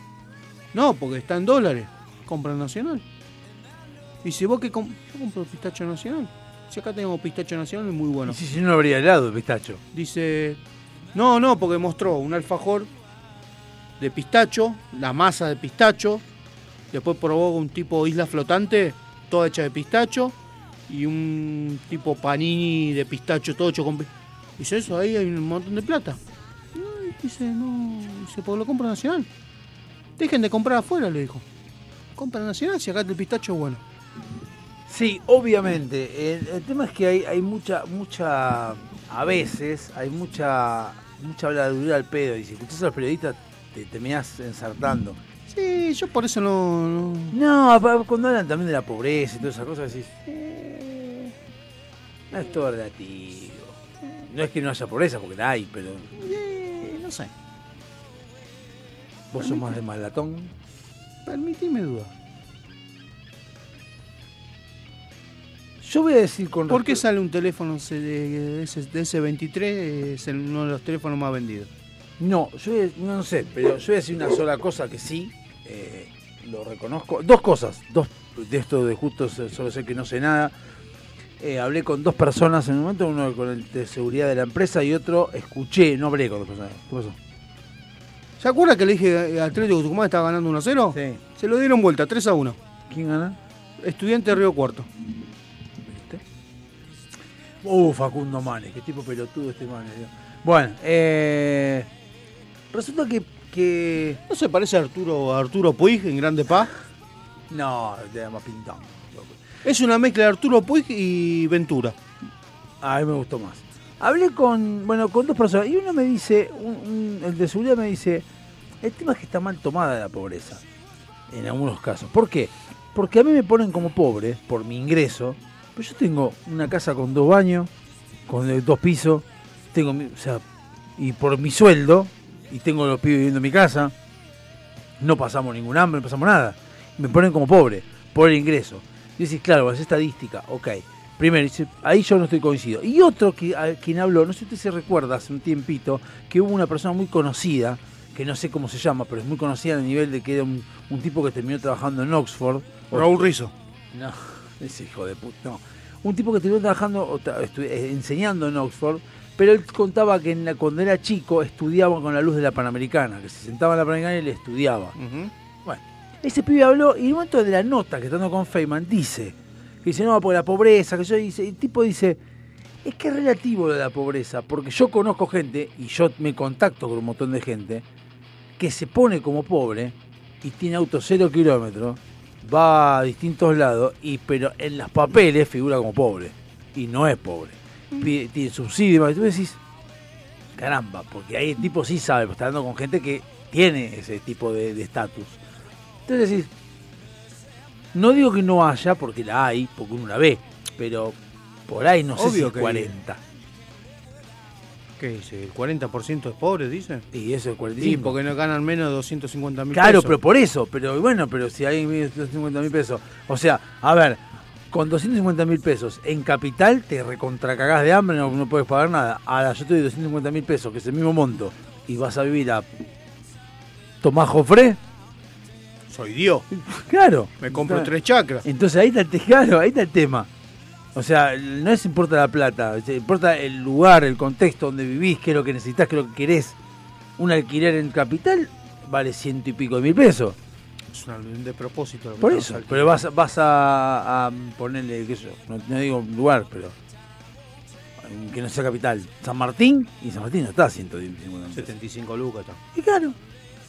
Speaker 2: No, porque está en dólares. Compra nacional. Dice, ¿vos qué com yo compro pistacho nacional? Si acá tenemos pistacho nacional, es muy bueno.
Speaker 1: Y si, si no habría helado el pistacho.
Speaker 2: Dice, no, no, porque mostró un alfajor de pistacho, la masa de pistacho, después probó un tipo isla flotante, toda hecha de pistacho, y un tipo panini de pistacho, todo hecho con... Dice, eso ahí hay un montón de plata. "Ay", Dice, no, dice, porque lo compra nacional. Dejen de comprar afuera, le dijo. Compra nacional si acá el pistacho es bueno.
Speaker 1: Sí, obviamente. El, tema es que hay, hay mucha, mucha, a veces, hay mucha, mucha habladuría al pedo. Y si escuchás a los periodistas, te terminás ensartando.
Speaker 2: Sí, yo por eso no... no-
Speaker 1: cuando hablan también de la pobreza y todas esas cosas, decís, eh, no es todo relativo. No es que no haya pobreza, porque la hay, pero
Speaker 2: Eh, no sé.
Speaker 1: vos sos más de malatón.
Speaker 2: Permitime dudar.
Speaker 1: Yo voy a decir con
Speaker 2: ¿Por qué sale un teléfono de ese, de ese 23? Es uno de los teléfonos más vendidos.
Speaker 1: No, yo no sé, pero yo voy a decir una sola cosa que sí, eh, lo reconozco. Dos cosas, dos de esto de justo solo sé que no sé nada. Eh, hablé con dos personas en un momento, uno con el de seguridad de la empresa y otro escuché, no hablé con dos personas. ¿Qué pasó?
Speaker 2: ¿Se acuerda que le dije a Atlético Tucumán estaba ganando 1 a 0?
Speaker 1: Sí.
Speaker 2: Se lo dieron vuelta, 3 a 1.
Speaker 1: ¿Quién gana?
Speaker 2: Estudiante de Río Cuarto.
Speaker 1: Uh, Facundo Manes, qué tipo pelotudo este Manes. Bueno, eh, resulta que, que...
Speaker 2: ¿No se parece a Arturo, a Arturo Puig en Grande Paz?
Speaker 1: No, te da más pintón.
Speaker 2: Es una mezcla de Arturo Puig y Ventura.
Speaker 1: A mí me gustó más. Hablé con, bueno, con dos personas y uno me dice, un- un- el de seguridad me dice, el tema es que está mal tomada la pobreza, en algunos casos. ¿Por qué? Porque a mí me ponen como pobre por mi ingreso, pero yo tengo una casa con dos baños, con dos pisos, tengo, o sea, y por mi sueldo, y tengo los pibes viviendo en mi casa, no pasamos ningún hambre, no pasamos nada. Me ponen como pobre, por el ingreso. Y decís, claro, es estadística, ok. Primero, ahí yo no estoy coincido. Y otro que a quien habló, no sé si usted se recuerda hace un tiempito, que hubo una persona muy conocida, que no sé cómo se llama, pero es muy conocida a nivel de que era un, un tipo que terminó trabajando en Oxford.
Speaker 2: Raúl Rizzo.
Speaker 1: No, ese hijo de puta. No. Un tipo que terminó trabajando, eh, enseñando en Oxford, pero él contaba que en la- cuando era chico estudiaba con la luz de la Panamericana, que se sentaba en la Panamericana y le estudiaba. Bueno, ese pibe habló y en el momento de la nota que estando con Feynman dice, que dice, no, por la pobreza, que yo dice, el tipo dice, es que es relativo lo de la pobreza, porque yo conozco gente, y yo me contacto con un montón de gente, que se pone como pobre y tiene auto cero kilómetros, va a distintos lados, y pero en los papeles figura como pobre, y no es pobre. Tiene subsidio y tú decís, caramba, porque ahí el tipo sí sabe, está hablando con gente que tiene ese tipo de estatus. Entonces decís, no digo que no haya, porque la hay, porque uno la ve, pero por ahí no sé si
Speaker 2: que-
Speaker 1: 40.
Speaker 2: ¿Qué dice? ¿El 40% es pobre, dice?
Speaker 1: Y eso es 45.
Speaker 2: Sí, porque no ganan menos de 250 mil
Speaker 1: Claro,
Speaker 2: pesos.
Speaker 1: pero por eso, pero bueno, pero si hay 250 mil pesos, o sea, a ver, con 250 mil pesos en capital te recontracagás de hambre, no, no puedes pagar nada. Ahora yo te doy 250 mil pesos, que es el mismo monto, y vas a vivir a Tomás Jofré.
Speaker 2: Soy Dios.
Speaker 1: Claro.
Speaker 2: Me compro tres chakras.
Speaker 1: Entonces ahí está claro, ahí está el tema. O sea, no es importa la plata, importa el lugar, el contexto donde vivís, qué es lo que necesitas, qué es lo que querés. Un alquiler en capital vale ciento y pico de mil pesos.
Speaker 2: Es un de propósito. lo que
Speaker 1: Por eso, pero vas, vas a, a ponerle, qué sé yo, no, no digo un lugar, pero que no sea capital. San Martín, y San Martín no está a 150 mil pesos.
Speaker 2: 75 lucas está.
Speaker 1: Y claro.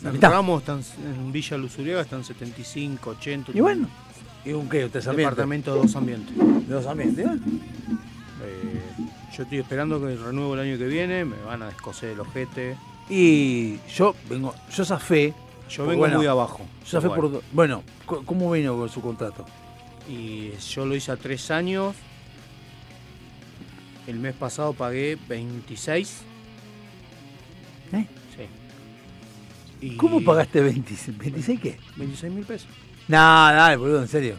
Speaker 1: La
Speaker 2: En
Speaker 1: mitad.
Speaker 2: Ramos están, en Villa Luzuriaga están 75, 80.
Speaker 1: Y bueno, ¿y un qué? ¿Tres ambientes?
Speaker 2: Departamento de dos ambientes.
Speaker 1: De dos ambientes, ¿eh?
Speaker 2: Eh, yo estoy esperando que renuevo el año que viene, me van a descoser el ojete.
Speaker 1: Y yo vengo, yo zafé.
Speaker 2: Yo vengo muy abajo.
Speaker 1: Por. Bueno, ¿cómo vino con su contrato?
Speaker 2: Y yo lo hice a tres años. El mes pasado pagué 26.
Speaker 1: ¿Eh?
Speaker 2: Sí. Y-
Speaker 1: ¿Cómo pagaste 26? ¿26 qué?
Speaker 2: 26 mil pesos.
Speaker 1: No, dale, boludo, en serio.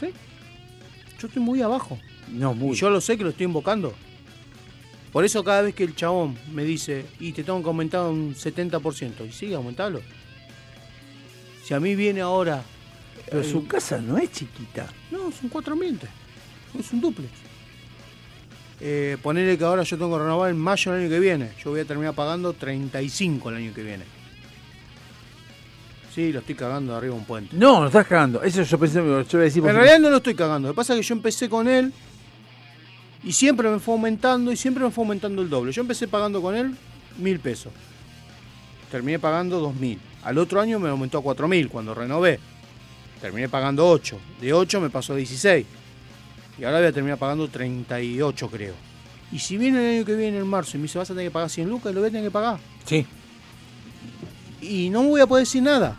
Speaker 2: Yo estoy muy abajo.
Speaker 1: No, muy.
Speaker 2: Y yo lo sé que lo estoy invocando. Por eso cada vez que el chabón me dice, y te tengo que aumentar un 70%, y sigue, aumentalo. Si a mí viene ahora...
Speaker 1: Pero
Speaker 2: eh,
Speaker 1: su casa no es chiquita.
Speaker 2: No, son cuatro ambientes. Es un duplex. Eh, ponerle que ahora yo tengo que renovar en mayo del año que viene. Yo voy a terminar pagando 35 el año que viene. Sí, lo estoy cagando de arriba de un puente.
Speaker 1: No, lo estás cagando. Eso yo pensé, yo iba a decir.
Speaker 2: En realidad no lo estoy cagando. Lo que pasa es que yo empecé con él y siempre me fue aumentando y siempre me fue aumentando el doble. Yo empecé pagando con él mil pesos. Terminé pagando dos mil. Al otro año me aumentó a cuatro mil cuando renové. Terminé pagando 8. De 8 me pasó a 16. Y ahora voy a terminar pagando 38, creo. Y si viene el año que viene, en marzo, y me dice, vas a tener que pagar 100 lucas, lo voy a tener que pagar.
Speaker 1: Sí.
Speaker 2: Y no me voy a poder decir nada.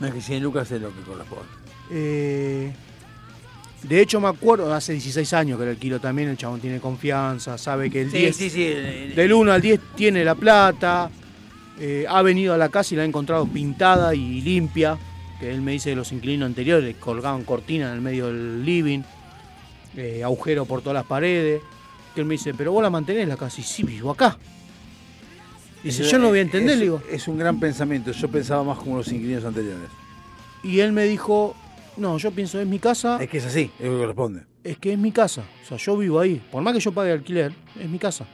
Speaker 1: No es que 100 lucas es lo que corresponde.
Speaker 2: Eh, de hecho, me acuerdo, hace 16 años que era el kilo también, el chabón tiene confianza, sabe que el
Speaker 1: Sí,
Speaker 2: 10,
Speaker 1: sí, sí, el- el-
Speaker 2: del 1 al 10 tiene la plata, eh, ha venido a la casa y la ha encontrado pintada y limpia, que él me dice que los inquilinos anteriores colgaban cortinas en el medio del living, eh, agujero por todas las paredes, que él me dice, pero vos la mantenés la casa, y sí, vivo acá. Dice, yo no voy a entender,
Speaker 1: es,
Speaker 2: le digo.
Speaker 1: Es un gran pensamiento. Yo pensaba más como los inquilinos anteriores.
Speaker 2: Y él me dijo, no, yo pienso, es mi casa.
Speaker 1: Es que es así, es lo que corresponde.
Speaker 2: es que es mi casa. O sea, yo vivo ahí. Por más que yo pague alquiler, es mi casa.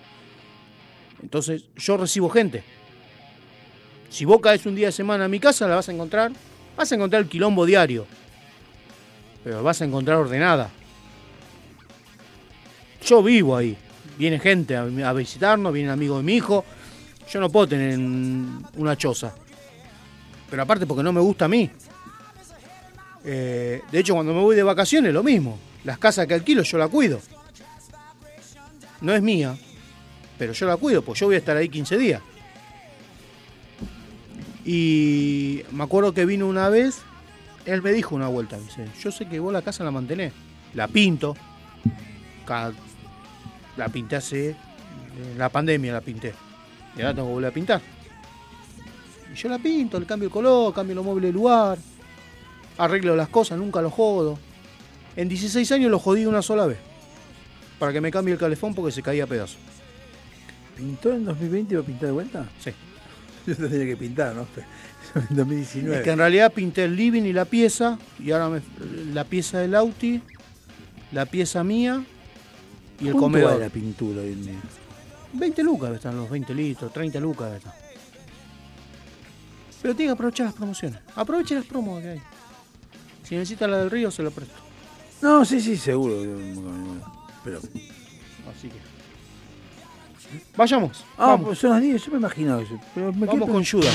Speaker 2: Entonces, yo recibo gente. Si vos caes un día de semana a mi casa, la vas a encontrar. Vas a encontrar el quilombo diario. Pero vas a encontrar ordenada. Yo vivo ahí. Viene gente a, visitarnos, vienen amigos de mi hijo. Yo no puedo tener un- una choza. Pero aparte porque no me gusta a mí. Eh, de hecho, cuando me voy de vacaciones, lo mismo. Las casas que alquilo yo la cuido. No es mía, pero yo la cuido, pues yo voy a estar ahí 15 días. Y me acuerdo que vino una vez, él me dijo una vuelta, me dice, yo sé que vos la casa la mantenés, la pinto, la pinté hace, en la pandemia la pinté, y ahora tengo que volver a pintar. Y yo la pinto, le cambio el color, cambio los muebles de lugar, arreglo las cosas, nunca lo jodo. En 16 años lo jodí una sola vez. Para que me cambie el calefón porque se caía a pedazos.
Speaker 1: ¿Pintó en 2020 y a pintar de vuelta?
Speaker 2: Sí.
Speaker 1: Yo tendría que pintar, ¿no? En 2019.
Speaker 2: Es que en realidad pinté el living y la pieza. Y ahora me- la pieza del Auti, la pieza mía y el
Speaker 1: ¿Cuánto
Speaker 2: comedor.
Speaker 1: vale la pintura hoy en día?
Speaker 2: 20 lucas están los 20 litros, 30 lucas están. Pero tiene que aprovechar las promociones. Aproveche las promos que hay. Si necesita la del río, se lo presto.
Speaker 1: No, sí, sí, seguro. Pero.
Speaker 2: Así que. Vayamos.
Speaker 1: Ah,
Speaker 2: vamos.
Speaker 1: pues son las 10, yo me imaginaba eso. Pero me
Speaker 2: Vamos con Judas.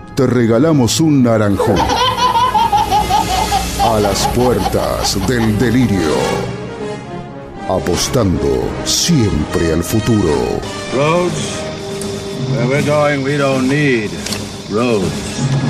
Speaker 7: te regalamos un naranjón. A las puertas del delirio. Apostando siempre al futuro.
Speaker 14: Roads, roads.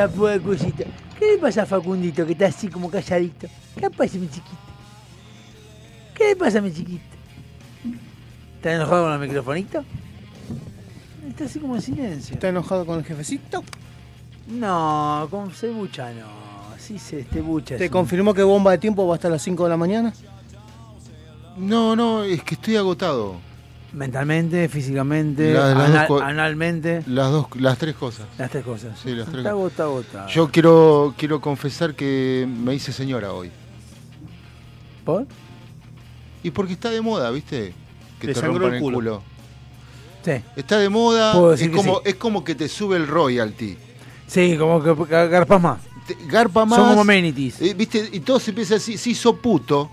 Speaker 1: ¿Qué le pasa, Fuegosito? ¿Qué le pasa a Facundito que está así como calladito? ¿Qué le pasa, mi chiquito? ¿Qué le pasa, mi chiquito? ¿Está enojado con el microfonito? Está así como en silencio.
Speaker 2: ¿Está enojado con el jefecito?
Speaker 1: No, con Cebucha no. Sí, se este bucha.
Speaker 2: ¿Te confirmó que bomba de tiempo va hasta las 5 de la mañana?
Speaker 8: No, no, es que estoy agotado.
Speaker 1: Mentalmente, físicamente,
Speaker 8: La- las
Speaker 1: anal-
Speaker 8: dos co-
Speaker 1: analmente.
Speaker 8: Las dos, las tres cosas.
Speaker 1: Las tres cosas.
Speaker 8: Sí, las tres
Speaker 1: Está agotado.
Speaker 8: Yo quiero, quiero confesar que me hice señora hoy.
Speaker 1: ¿Por?
Speaker 8: Y porque está de moda, ¿viste? Que
Speaker 2: Te
Speaker 8: te rompan
Speaker 2: el culo.
Speaker 8: culo.
Speaker 1: Sí.
Speaker 8: Está de moda,
Speaker 1: Puedo
Speaker 8: es como,
Speaker 1: sí.
Speaker 8: es como que te sube el royalty.
Speaker 1: Sí, como que que garpas más.
Speaker 8: Te- garpa más.
Speaker 1: Son como amenities.
Speaker 8: eh, ¿Viste? Y todo se empieza así, sí, sos puto.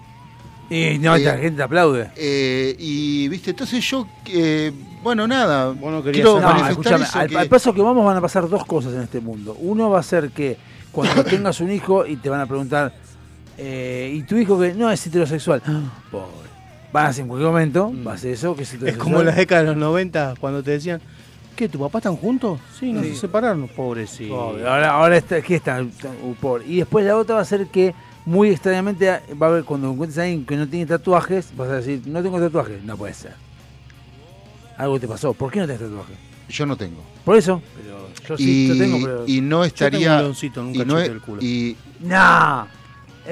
Speaker 1: Y no,
Speaker 8: Eh,
Speaker 1: la gente te aplaude.
Speaker 8: Eh, y, ¿viste? Entonces yo, eh, bueno, nada.
Speaker 2: querías
Speaker 8: quiero
Speaker 1: No,
Speaker 8: manifestar
Speaker 1: escúchame,
Speaker 8: eso
Speaker 1: al,
Speaker 8: que-
Speaker 1: al paso que vamos van a pasar dos cosas en este mundo. Uno va a ser que cuando tengas un hijo y te van a preguntar, eh, ¿y tu hijo que no es heterosexual? Pobre. Van a hacer en cualquier momento, va a ser eso, que es
Speaker 2: Es
Speaker 1: heterosexual.
Speaker 2: como en la década de los 90 cuando te decían, ¿qué, tu papá están juntos? Sí, no
Speaker 1: Sí.
Speaker 2: se separaron, pobrecito.
Speaker 1: Pobre. Ahora, ahora está, ¿qué está? Uh, pobre. Y después la otra va a ser que muy extrañamente va a haber cuando encuentres a alguien que no tiene tatuajes, vas a decir, no tengo tatuajes. No puede ser. Algo te pasó. ¿Por qué no tenés tatuajes?
Speaker 8: Yo no tengo.
Speaker 1: Por eso. Pero yo sí
Speaker 8: y,
Speaker 1: yo tengo, pero...
Speaker 8: y no
Speaker 2: tengo
Speaker 8: estaría.
Speaker 2: un leoncito en un
Speaker 8: y no
Speaker 2: cachete
Speaker 8: es-
Speaker 2: del culo.
Speaker 8: y-
Speaker 1: Nah.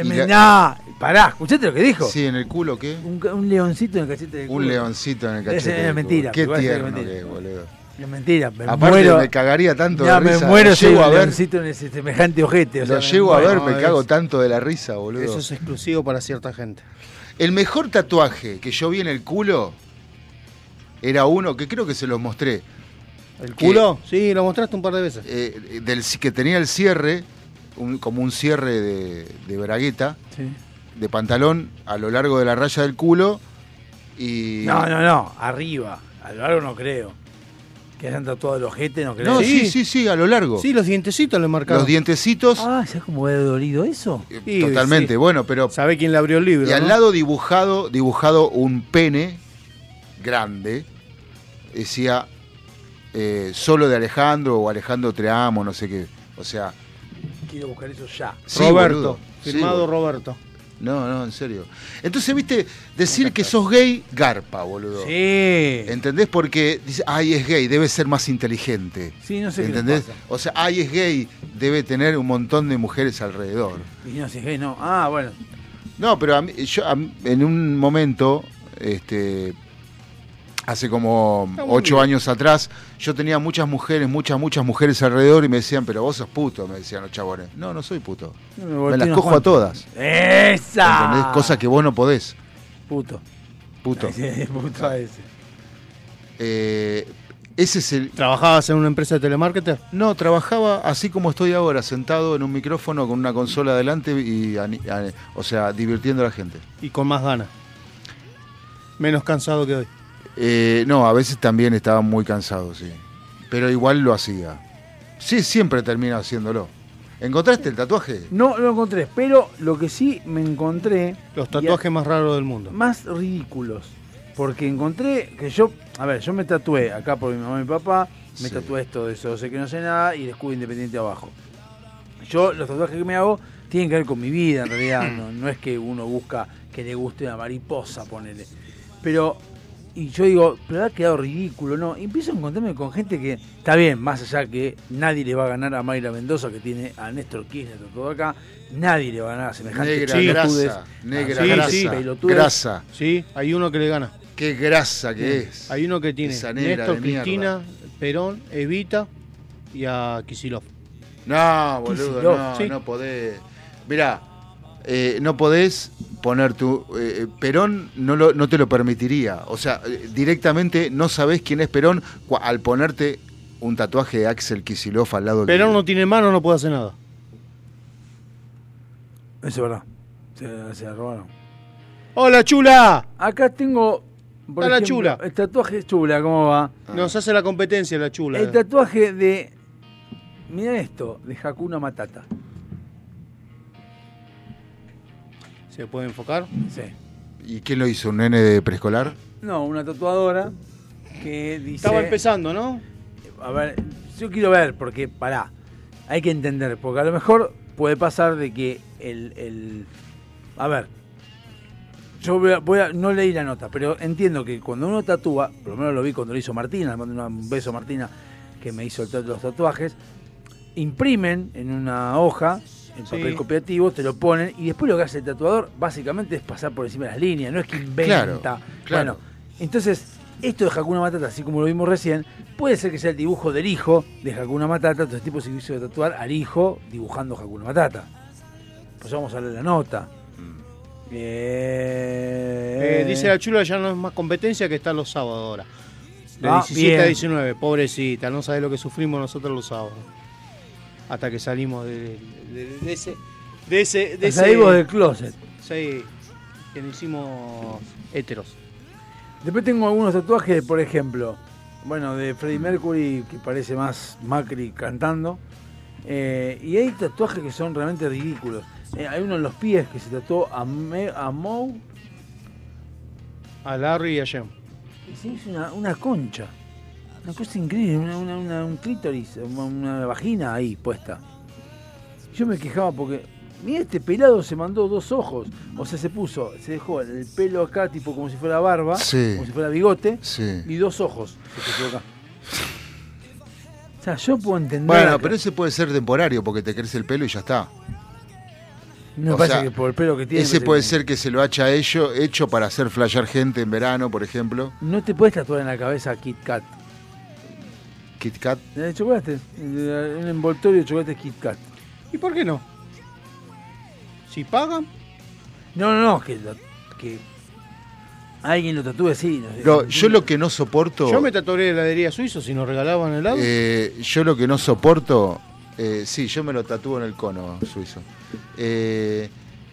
Speaker 8: La-
Speaker 1: nah. Pará, ¿escuchaste lo que dijo?
Speaker 8: sí, en el culo, ¿qué?
Speaker 1: Un, un leoncito en el cachete del
Speaker 8: Un
Speaker 1: culo.
Speaker 8: leoncito en el cachete.
Speaker 1: es
Speaker 8: del
Speaker 1: mentira,
Speaker 8: culo. Qué
Speaker 1: es
Speaker 8: tierno
Speaker 1: mentira.
Speaker 8: que es, boludo.
Speaker 1: Es mentira, me
Speaker 8: Aparte
Speaker 1: muero.
Speaker 8: me cagaría tanto
Speaker 1: Ya,
Speaker 8: de
Speaker 1: me
Speaker 8: risa.
Speaker 1: muero
Speaker 8: Lo
Speaker 1: si
Speaker 8: llego a ver,
Speaker 1: en ese semejante ojete. o
Speaker 8: lo
Speaker 1: sea,
Speaker 8: llego
Speaker 1: me
Speaker 8: a ver,
Speaker 1: muero.
Speaker 8: me cago tanto de la risa, boludo.
Speaker 2: Eso es exclusivo para cierta gente.
Speaker 8: El mejor tatuaje que yo vi en el culo era uno que creo que se los mostré.
Speaker 2: ¿El
Speaker 8: Que-
Speaker 2: culo? Sí, lo mostraste un par de veces.
Speaker 8: eh, del, que tenía el cierre, un- como un cierre de, de bragueta,
Speaker 1: Sí.
Speaker 8: de pantalón a lo largo de la raya del culo. Y.
Speaker 1: No, no, no, arriba. A lo largo no creo. Que hayan tatuado el ojete, no creo.
Speaker 8: No, sí, sí, sí, a lo largo.
Speaker 2: Sí, los dientecitos le marcaron.
Speaker 8: Los dientecitos,
Speaker 1: Ah, ¿sabes cómo hubiera dolido eso?
Speaker 2: Sí,
Speaker 8: totalmente.
Speaker 2: sí.
Speaker 8: Bueno, pero.
Speaker 2: ¿Sabe quién le abrió el libro?
Speaker 8: Y al lado dibujado, dibujado un pene grande. Decía eh, solo de Alejandro o Alejandro te amo, no sé qué. O sea,
Speaker 1: Quiero buscar eso ya.
Speaker 8: sí,
Speaker 2: Roberto.
Speaker 8: boludo.
Speaker 2: Firmado. Roberto.
Speaker 8: No, no, en serio. Entonces, viste, decir que sos gay, garpa, boludo.
Speaker 1: Sí.
Speaker 8: ¿Entendés? Porque dice, ay, es gay, debe ser más inteligente.
Speaker 1: Sí, no sé qué
Speaker 8: ¿Entendés?
Speaker 1: pasa.
Speaker 8: O sea, ay, es gay, debe tener un montón de mujeres alrededor.
Speaker 1: Y no, si es gay, no. Ah, bueno.
Speaker 8: No, pero a mí- yo a mí- en un momento, este, hace como ocho años atrás, yo tenía muchas mujeres, muchas, muchas mujeres alrededor y me decían, pero vos sos puto, me decían los chabones. No, no soy puto.
Speaker 1: Me,
Speaker 8: las cojo a todas.
Speaker 1: ¡Esa!
Speaker 8: ¿Entendés? Cosa que vos no podés.
Speaker 1: Puto.
Speaker 8: Puto.
Speaker 1: Puto a ese.
Speaker 8: Eh, ese es el.
Speaker 2: ¿Trabajabas en una empresa de telemarketer?
Speaker 8: No, trabajaba así como estoy ahora, sentado en un micrófono con una consola adelante y, o sea, divirtiendo a la gente.
Speaker 2: Y con más ganas. Menos cansado que hoy.
Speaker 8: Eh, no, a veces también estaba muy cansado, sí. Pero igual lo hacía. Sí, siempre termina haciéndolo. ¿Encontraste el tatuaje?
Speaker 1: No lo encontré, pero lo que sí me encontré.
Speaker 2: Los tatuajes más raros del mundo.
Speaker 1: Más ridículos. Porque encontré que yo. A ver, yo me tatué acá por mi mamá y mi papá. Me
Speaker 8: Sí.
Speaker 1: tatué esto de eso, sé que no sé nada y el escudo independiente abajo. Yo, los tatuajes que me hago tienen que ver con mi vida, en realidad. No, no es que uno busca que le guste una mariposa, ponele. Pero y yo digo, pero ha quedado ridículo, ¿no? Y empiezo a encontrarme con gente que, está bien, más allá que nadie le va a ganar a Mayra Mendoza, que tiene a Néstor Kirchner todo acá, nadie le va a ganar a semejante
Speaker 8: Negra grasa, negra grasa,
Speaker 1: pelotudes.
Speaker 8: grasa.
Speaker 2: Sí, hay uno que le gana.
Speaker 8: Qué grasa que es.
Speaker 2: Hay uno que tiene
Speaker 8: Esa negra
Speaker 2: Néstor,
Speaker 8: de.
Speaker 2: Cristina, Perón, Evita y a Kisilov.
Speaker 8: No, boludo,
Speaker 2: Kicillof,
Speaker 8: no,
Speaker 2: sí.
Speaker 8: no podés. Mirá, eh, no podés poner tu. eh, Perón no, lo- no te lo permitiría. O sea, eh, directamente no sabés quién es Perón al ponerte un tatuaje de Axel Kisilov al lado del-
Speaker 2: Perón no tiene mano, no puede hacer nada.
Speaker 1: Eso es verdad. Se, se la robaron.
Speaker 2: ¡Hola, chula!
Speaker 1: Acá tengo. por
Speaker 2: Hola,
Speaker 1: ejemplo,
Speaker 2: chula.
Speaker 1: El tatuaje chula, ¿cómo va?
Speaker 2: Nos hace la competencia la chula.
Speaker 1: El tatuaje de. Mira esto, de Hakuna Matata.
Speaker 2: ¿Se puede enfocar?
Speaker 1: Sí.
Speaker 8: ¿Y quién lo hizo? ¿Un nene de preescolar?
Speaker 1: No, una tatuadora que dice.
Speaker 2: Estaba empezando, ¿no?
Speaker 1: A ver, yo quiero ver, porque, pará, hay que entender, porque a lo mejor puede pasar de que el. el- a ver, yo voy a, voy a- no leí la nota, pero entiendo que cuando uno tatúa, por lo menos lo vi cuando lo hizo Martina, le mando un beso a Martina, que me hizo los tatuajes, imprimen en una hoja, en
Speaker 2: Sí.
Speaker 1: papel copiativo, te lo ponen, y después lo que hace el tatuador básicamente es pasar por encima de las líneas, no es que inventa.
Speaker 8: Claro, claro.
Speaker 1: Bueno, entonces, esto de Hakuna Matata, así como lo vimos recién, puede ser que sea el dibujo del hijo de Hakuna Matata, entonces el tipo se quiso tatuar al hijo dibujando Hakuna Matata. Pues vamos a leer la nota.
Speaker 2: Eh,
Speaker 1: Bien.
Speaker 2: dice la chula ya no es más competencia que está los sábados ahora. De
Speaker 1: Ah,
Speaker 2: 17 a
Speaker 1: bien.
Speaker 2: 19, pobrecita, no sabe lo que sufrimos nosotros los sábados. Hasta que salimos de, de- de ese. De ese. De ese
Speaker 1: Salimos del closet.
Speaker 2: Sí, que nos hicimos héteros.
Speaker 1: Después tengo algunos tatuajes, por ejemplo, bueno, de Freddie Mercury, que parece más Macri cantando. Eh, y hay tatuajes que son realmente ridículos. Eh, hay uno en los pies que se tatuó a, Me- a Moe
Speaker 2: A Larry y a Jem.
Speaker 1: y se hizo una, una concha. Una cosa increíble, una, una- una- un clítoris, una, vagina ahí puesta. Yo me quejaba porque, mira, este pelado se mandó dos ojos. O sea, se puso, se dejó el pelo acá, tipo como si fuera barba,
Speaker 8: Sí.
Speaker 1: como si fuera bigote,
Speaker 8: Sí.
Speaker 1: y dos ojos se puso acá. O sea, yo puedo entender.
Speaker 8: Bueno,
Speaker 1: acá-
Speaker 8: pero ese puede ser temporario porque te crece el pelo y ya está.
Speaker 1: Me
Speaker 8: o
Speaker 1: parece
Speaker 8: sea,
Speaker 1: que por el pelo que tiene.
Speaker 8: Ese puede ser que se lo haya hecho, hecho para hacer flashear gente en verano, por ejemplo.
Speaker 1: No te puedes tatuar en la cabeza Kit Kat.
Speaker 8: Kit Kat.
Speaker 1: De chocolate, eh, un envoltorio de chocolate Kit Kat.
Speaker 2: ¿Y por qué no? Si pagan.
Speaker 1: No, no, no, que, que alguien lo tatúe así. no
Speaker 8: yo lo que no soporto.
Speaker 2: Yo me tatuaría de heladería suizo si nos regalaban helado.
Speaker 8: Eh, yo lo que no soporto, eh, sí, yo me lo tatúo en el cono suizo. Eh,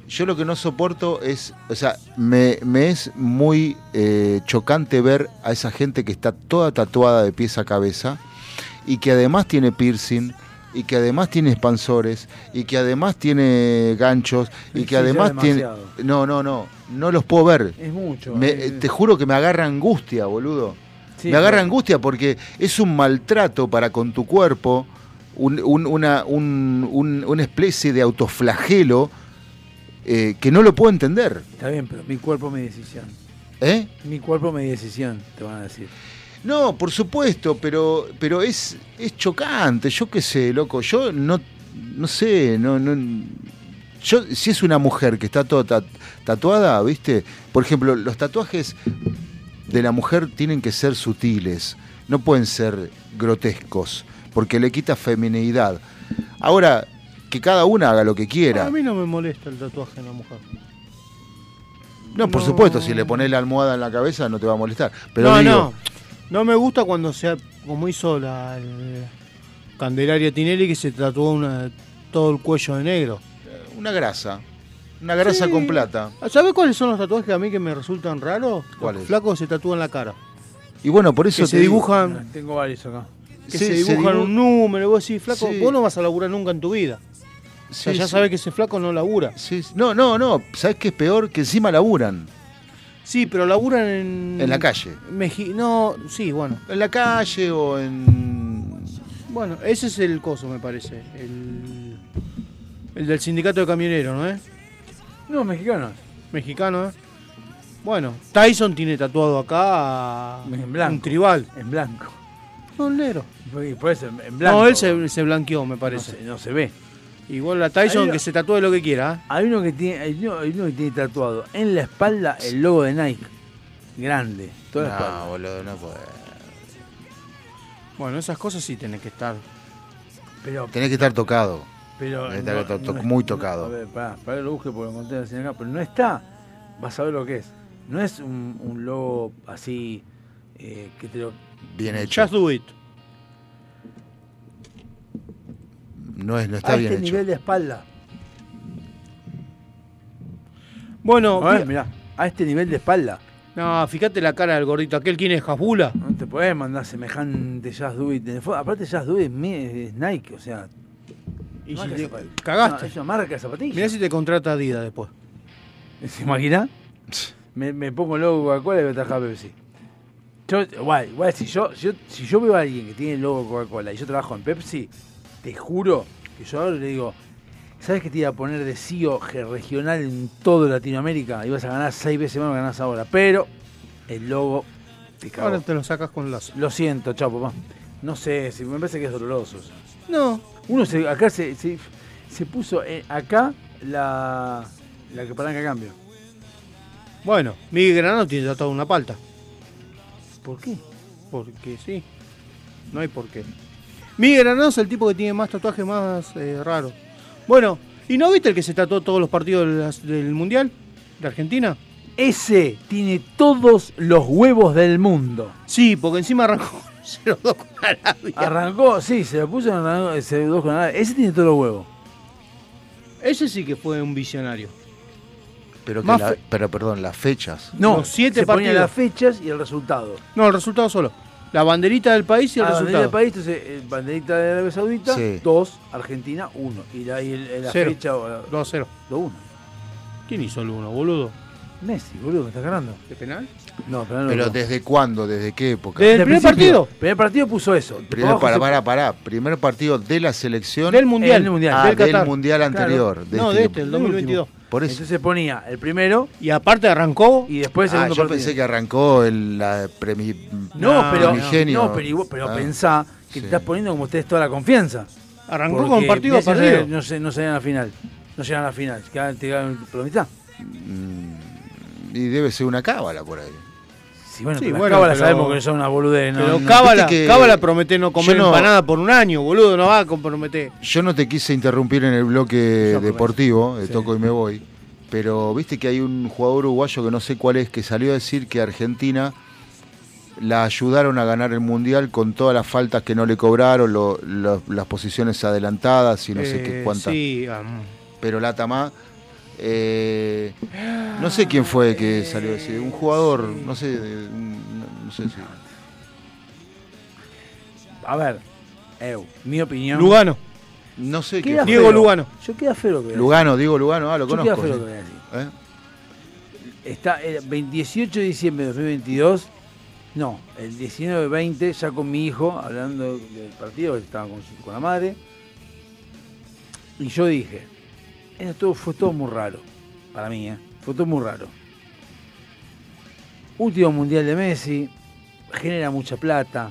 Speaker 8: yo lo que no soporto es, o sea, me, me es muy eh, chocante ver a esa gente que está toda tatuada de pies a cabeza y que además tiene piercing y que además tiene expansores y que además tiene ganchos y que además tiene... No, no, no, no los puedo ver.
Speaker 1: Es mucho.
Speaker 8: Me-
Speaker 1: eh.
Speaker 8: te juro que me agarra angustia, boludo.
Speaker 1: Sí,
Speaker 8: me agarra
Speaker 1: claro.
Speaker 8: angustia porque es un maltrato para con tu cuerpo, un- un- una, un- un- una especie de autoflagelo eh, que no lo puedo entender.
Speaker 1: Está bien, pero mi cuerpo, mi decisión.
Speaker 8: ¿Eh?
Speaker 1: Mi cuerpo, mi decisión, te van a decir.
Speaker 8: No, por supuesto, pero, pero es, es chocante, yo qué sé, loco, yo no, no sé, no, no, yo, si es una mujer que está toda ta- tatuada, ¿viste? Por ejemplo, los tatuajes de la mujer tienen que ser sutiles, no pueden ser grotescos, porque le quita feminidad. Ahora, que cada una haga lo que quiera.
Speaker 2: A mí no me molesta el tatuaje en la mujer.
Speaker 8: No, por
Speaker 2: no.
Speaker 8: supuesto, si le pones la almohada en la cabeza no te va a molestar. Pero
Speaker 2: no,
Speaker 8: digo,
Speaker 2: no. No me gusta cuando sea como hizo la el Candelaria Tinelli que se tatuó una, todo el cuello de negro.
Speaker 8: una grasa, una grasa
Speaker 2: Sí.
Speaker 8: con plata.
Speaker 2: ¿Sabes cuáles son los tatuajes a mí que me resultan raros?
Speaker 8: ¿Cuáles?
Speaker 2: Los flacos se tatúan la cara.
Speaker 8: Y bueno, por eso
Speaker 2: que
Speaker 8: te
Speaker 2: se
Speaker 8: digo-
Speaker 2: dibujan,
Speaker 1: Tengo varios acá.
Speaker 2: que
Speaker 8: Sí,
Speaker 2: se
Speaker 8: se
Speaker 2: dibujan
Speaker 8: dibu-
Speaker 2: un número, vos decís, flaco,
Speaker 8: Sí.
Speaker 2: vos no vas a laburar nunca en tu vida. O sea,
Speaker 8: Sí,
Speaker 2: ya
Speaker 8: sí.
Speaker 2: sabes que ese flaco no labura.
Speaker 8: Sí, sí. no, no, no. ¿Sabes qué es peor? Que encima laburan.
Speaker 2: Sí, pero laburan en.
Speaker 8: En la calle.
Speaker 2: Meji- no, sí, bueno.
Speaker 8: En la calle o en.
Speaker 2: Bueno, ese es el coso, me parece. El, el del sindicato de camioneros, ¿no es?
Speaker 1: No, mexicanos.
Speaker 2: Mexicano, ¿eh? Bueno, Tyson tiene tatuado acá
Speaker 1: En blanco.
Speaker 2: un tribal.
Speaker 1: En blanco.
Speaker 2: No, en negro.
Speaker 1: Y por eso, en en blanco.
Speaker 2: No, él se, se blanqueó, me parece.
Speaker 1: No se, no se ve.
Speaker 2: Igual a Tyson
Speaker 1: Hay-
Speaker 2: que se tatúe lo que quiera. ¿eh?
Speaker 1: Hay uno que tiene, hay uno, hay uno que tiene tatuado en la espalda el logo de Nike. Grande. Toda la espalda.
Speaker 8: Boludo, no puede.
Speaker 2: Bueno, esas cosas sí tienen que estar.
Speaker 1: Pero,
Speaker 8: Tenés que estar tocado.
Speaker 1: pero
Speaker 8: Tenés que estar
Speaker 1: no-
Speaker 8: to- to-
Speaker 1: no es-
Speaker 8: muy
Speaker 1: no-
Speaker 8: tocado.
Speaker 1: a ver, pará, pará que lo busque porque lo encontré así acá. Pero no está. Vas a ver lo que es. No es un, un logo así eh, que te lo.
Speaker 8: Bien hecho.
Speaker 2: Just do it.
Speaker 8: No, es, no está
Speaker 1: a
Speaker 8: bien
Speaker 1: este
Speaker 8: hecho.
Speaker 1: nivel de espalda.
Speaker 2: Bueno,
Speaker 1: A ver, mirá, a este nivel de espalda.
Speaker 2: no, fíjate la cara del gordito aquel, ¿quién es Jabula?
Speaker 1: No te podés mandar semejante el fondo. Aparte, Do It es Nike, o sea.
Speaker 2: Y si te cagaste.
Speaker 1: No, es una marca de zapatillas.
Speaker 2: Mirá si te contrata Adidas después.
Speaker 1: ¿Se imagina? Me, me pongo el logo Coca-Cola y voy a trabajar Pepsi. Yo, igual, igual si yo, si yo, si yo veo a alguien que tiene el logo Coca-Cola y yo trabajo en Pepsi, te juro que yo ahora le digo, ¿sabes que te iba a poner de CEO regional en todo Latinoamérica? Ibas a ganar seis veces más que ganás ahora. Pero el logo te cagó.
Speaker 2: Ahora te lo sacas con lazo.
Speaker 1: Lo siento, chao, papá. No sé, si me parece que es doloroso.
Speaker 2: No,
Speaker 1: Uno se, acá se, se, se puso eh, acá la, la que palanca cambio.
Speaker 2: bueno, Miguel Granado tiene tatuado una palta.
Speaker 1: ¿Por qué?
Speaker 2: Porque sí. No hay por qué. Miguel Granado es el tipo que tiene más tatuajes más eh, raros. Bueno, ¿y no viste el que se tatuó todos los partidos del Mundial de Argentina?
Speaker 1: Ese tiene todos los huevos del mundo.
Speaker 2: Sí, porque encima arrancó 0-2 con Arabia.
Speaker 1: Arrancó, sí, se lo puso en arrancó, ese dos con Arabia. Ese tiene todos los huevos.
Speaker 2: Ese sí que fue un visionario.
Speaker 8: Pero, que la- pero perdón, las fechas.
Speaker 1: No,
Speaker 2: Los siete
Speaker 1: se ponía
Speaker 2: partidos.
Speaker 1: las fechas y el resultado.
Speaker 2: No, el resultado solo. La banderita del país y el
Speaker 1: Ah, banderita
Speaker 2: resultado.
Speaker 1: del país, entonces, eh, banderita de Arabia Saudita,
Speaker 8: Sí.
Speaker 1: 2, Argentina, 1. Y la, y el- la
Speaker 2: Cero.
Speaker 1: fecha,
Speaker 2: 2-0.
Speaker 1: 2-1.
Speaker 2: ¿Quién hizo el 1, boludo?
Speaker 1: Messi, boludo, me estás ganando.
Speaker 2: ¿De penal?
Speaker 1: No, pero no.
Speaker 8: Pero
Speaker 1: no.
Speaker 8: ¿desde cuándo? ¿Desde qué época?
Speaker 2: Desde el primer
Speaker 1: principio.
Speaker 2: partido.
Speaker 1: primer partido puso eso.
Speaker 8: Primer, para, para, para. Primer partido de la selección.
Speaker 2: Del Mundial.
Speaker 1: Del Mundial.
Speaker 8: Ah,
Speaker 2: del
Speaker 8: del, mundial anterior.
Speaker 1: Claro.
Speaker 8: de
Speaker 2: no,
Speaker 8: este
Speaker 2: de este, el
Speaker 1: el
Speaker 2: 2022.
Speaker 8: Por eso.
Speaker 1: Entonces ponía el primero
Speaker 2: Y aparte arrancó.
Speaker 1: y después el
Speaker 8: Ah,
Speaker 1: segundo
Speaker 8: yo
Speaker 1: partido.
Speaker 8: pensé que arrancó el la premi-
Speaker 1: No,
Speaker 2: No,
Speaker 1: pero,
Speaker 8: primigenio.
Speaker 1: no, pero, igual- pero
Speaker 8: Ah,
Speaker 1: pensá que
Speaker 8: sí.
Speaker 1: te estás poniendo como ustedes toda la confianza.
Speaker 2: Arrancó
Speaker 1: Porque
Speaker 2: con partido perdido.
Speaker 1: se- No, se, no se llegan a la final. No llegan a la final. Quedan- Te quedan por la mitad.
Speaker 8: mm, Y debe ser una cábala por ahí.
Speaker 1: Sí, bueno,
Speaker 2: Sí,
Speaker 1: pero
Speaker 2: bueno,
Speaker 1: las cábalas
Speaker 2: pero-
Speaker 1: sabemos que son una boludez. No,
Speaker 2: Pero
Speaker 1: no.
Speaker 2: Cábala,
Speaker 8: que
Speaker 2: Cábala promete no comer
Speaker 8: no-
Speaker 2: empanada por un año, boludo. No va a comprometer.
Speaker 8: Yo no te quise interrumpir en el bloque deportivo, de
Speaker 1: Sí.
Speaker 8: toco y me voy, pero viste que hay un jugador uruguayo que no sé cuál es, que salió a decir que Argentina la ayudaron a ganar el mundial con todas las faltas que no le cobraron, lo- lo- las posiciones adelantadas y no sé qué
Speaker 2: Eh,
Speaker 8: cuántas.
Speaker 2: Sí, am,
Speaker 8: Pero la Tamá, eh, no sé quién fue que salió decir, un jugador, no sé, un- no, no sé si.
Speaker 1: A ver, Eu, mi opinión.
Speaker 2: Lugano.
Speaker 8: No sé qué.
Speaker 2: Diego
Speaker 1: feo.
Speaker 2: Lugano.
Speaker 1: Yo queda feo lo que
Speaker 8: Lugano, Diego Lugano, ah, lo.
Speaker 1: Yo queda
Speaker 8: conozco.
Speaker 1: feo lo que.
Speaker 8: ¿Eh?
Speaker 1: Está el 28 de diciembre de 2022. No, el 19-20, ya con mi hijo, hablando del partido, estaba con, su- con la madre. Y yo dije, esto todo- fue todo muy raro. Para mí, ¿eh? Fue todo muy raro. Último mundial de Messi, genera mucha plata.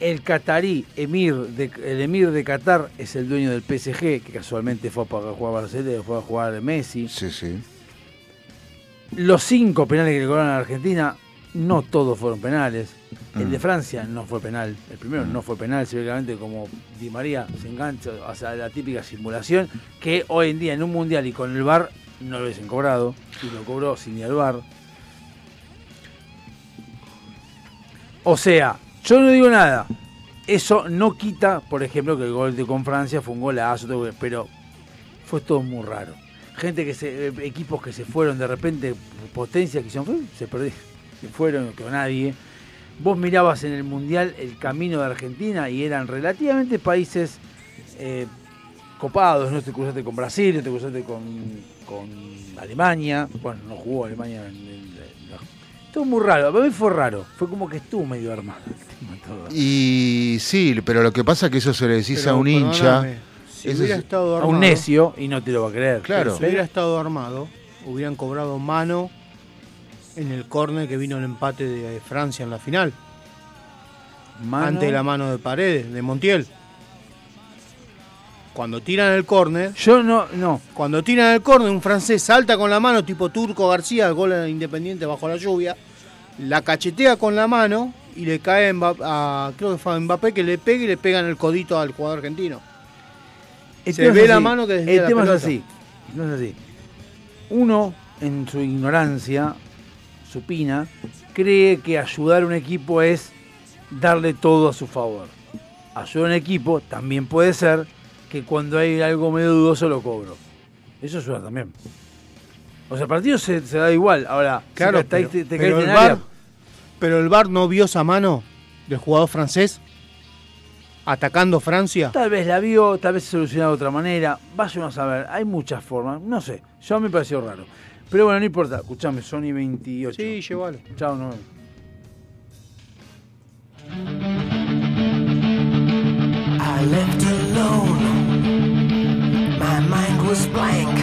Speaker 1: El catarí, emir de, el emir de Qatar, es el dueño del PSG, que casualmente fue para jugar a Barcelona, fue a jugar Messi.
Speaker 8: Sí, sí.
Speaker 1: Los cinco penales que le cobraron a Argentina, no todos fueron penales. El
Speaker 8: Mm.
Speaker 1: de Francia no fue penal. El primero no fue penal, se ve claramente como Di María se engancha o sea, la típica simulación que hoy en día en un mundial y con el VAR no lo hubiesen cobrado. Y lo cobró sin ir al VAR. O sea, yo no digo nada. Eso no quita, por ejemplo, que el gol de con Francia fue un golazo, pero fue todo muy raro. Gente que se, eh, equipos que se fueron de repente, potencias que hicieron, se perdieron, se fueron, que nadie. Vos mirabas en el Mundial el camino de Argentina y eran relativamente países eh, copados, no te cruzaste con Brasil, no te cruzaste con, con Alemania, bueno, no jugó Alemania en. Todo muy raro, para mí fue raro, fue como que estuvo medio armado. el tema todo.
Speaker 8: Y sí, pero lo que pasa es que eso se le decís
Speaker 2: Pero,
Speaker 8: a un hincha.
Speaker 2: Si
Speaker 8: Eso
Speaker 2: hubiera
Speaker 8: es-
Speaker 2: estado
Speaker 1: A
Speaker 2: armado,
Speaker 1: un necio y no te lo va a creer.
Speaker 8: Claro.
Speaker 2: Si hubiera estado armado, hubieran cobrado mano En el córner que vino el empate de Francia en la final.
Speaker 1: Mano.
Speaker 2: Ante la mano de Paredes, de Montiel. Cuando tiran el córner.
Speaker 1: Yo no, no.
Speaker 2: Cuando tiran el córner, un francés salta con la mano, tipo Turco García, gol de independiente bajo la lluvia. La cachetea con la mano y le cae a, Mbappé- creo que fue a Mbappé que le pega y le pega en el codito al jugador argentino.
Speaker 1: El
Speaker 2: Se ve
Speaker 1: es
Speaker 2: la
Speaker 1: así.
Speaker 2: mano que desvía
Speaker 1: El
Speaker 2: la
Speaker 1: tema es así. No es así. Uno, en su ignorancia supina, cree que ayudar a un equipo es darle todo a su favor. Ayudar a un equipo también puede ser que cuando hay algo medio dudoso lo cobro. Eso ayuda también. O sea, el partido se, se da igual. Ahora,
Speaker 2: Claro,
Speaker 1: si te,
Speaker 2: pero,
Speaker 1: te- te
Speaker 2: pero
Speaker 1: caes
Speaker 2: el VAR, pero el VAR no vio esa mano del jugador francés atacando Francia.
Speaker 1: Tal vez la vio, tal vez se solucionó de otra manera. Vaya uno a saber, hay muchas formas. No sé, yo me pareció raro. Pero bueno, no importa. Escuchame, Sony 28.
Speaker 2: Sí, llévalo.
Speaker 1: Chao, nos vemos.
Speaker 9: I left alone. My mind was blank.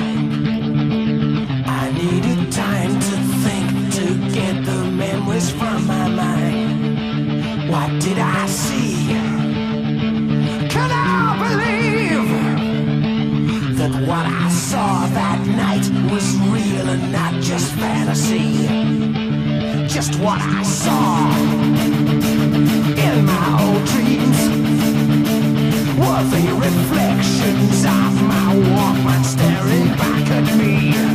Speaker 9: I needed time to think to get the memories from my mind. What did I see? Can I believe that what I saw that night was fantasy? Just what I saw in my old dreams were the reflections of my Walkman staring back at me.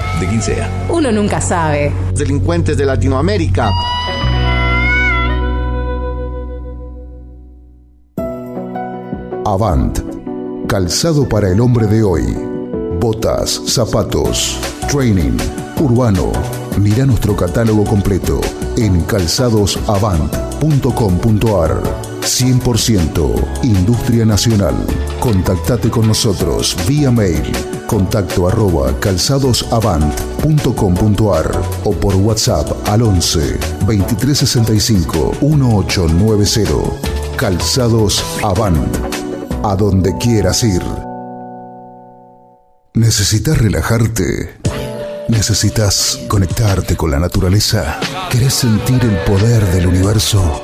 Speaker 4: de quien sea.
Speaker 5: Uno nunca sabe.
Speaker 6: Delincuentes de Latinoamérica.
Speaker 7: Avant. Calzado para el hombre de hoy. Botas, zapatos, training, urbano. Mira nuestro catálogo completo en calzadosavant.com.ar. 100% Industria Nacional. Contactate con nosotros vía mail contacto arroba calzadosavant.com.ar o por WhatsApp al 11 2365 1890. Calzados Avant. A donde quieras ir. ¿Necesitas relajarte? ¿Necesitas conectarte con la naturaleza? ¿Querés sentir el poder del universo?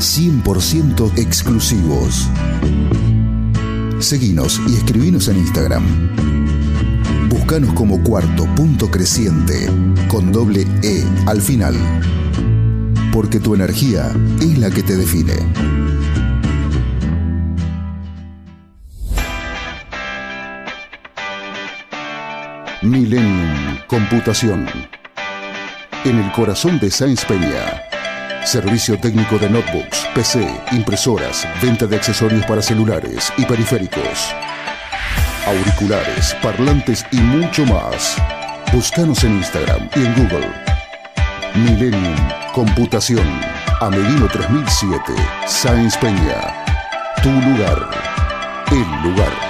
Speaker 7: 100% exclusivos. Seguinos y escribinos en Instagram. Búscanos como cuarto punto creciente con doble E al final. Porque tu energía es la que te define. Millennium Computación. En el corazón de Sáenz Peña. Servicio técnico de notebooks, PC, impresoras, venta de accesorios para celulares y periféricos. Auriculares, parlantes y mucho más. Búscanos en Instagram y en Google. Millennium Computación. Amelino 3007. Sáenz Peña. Tu lugar. El lugar.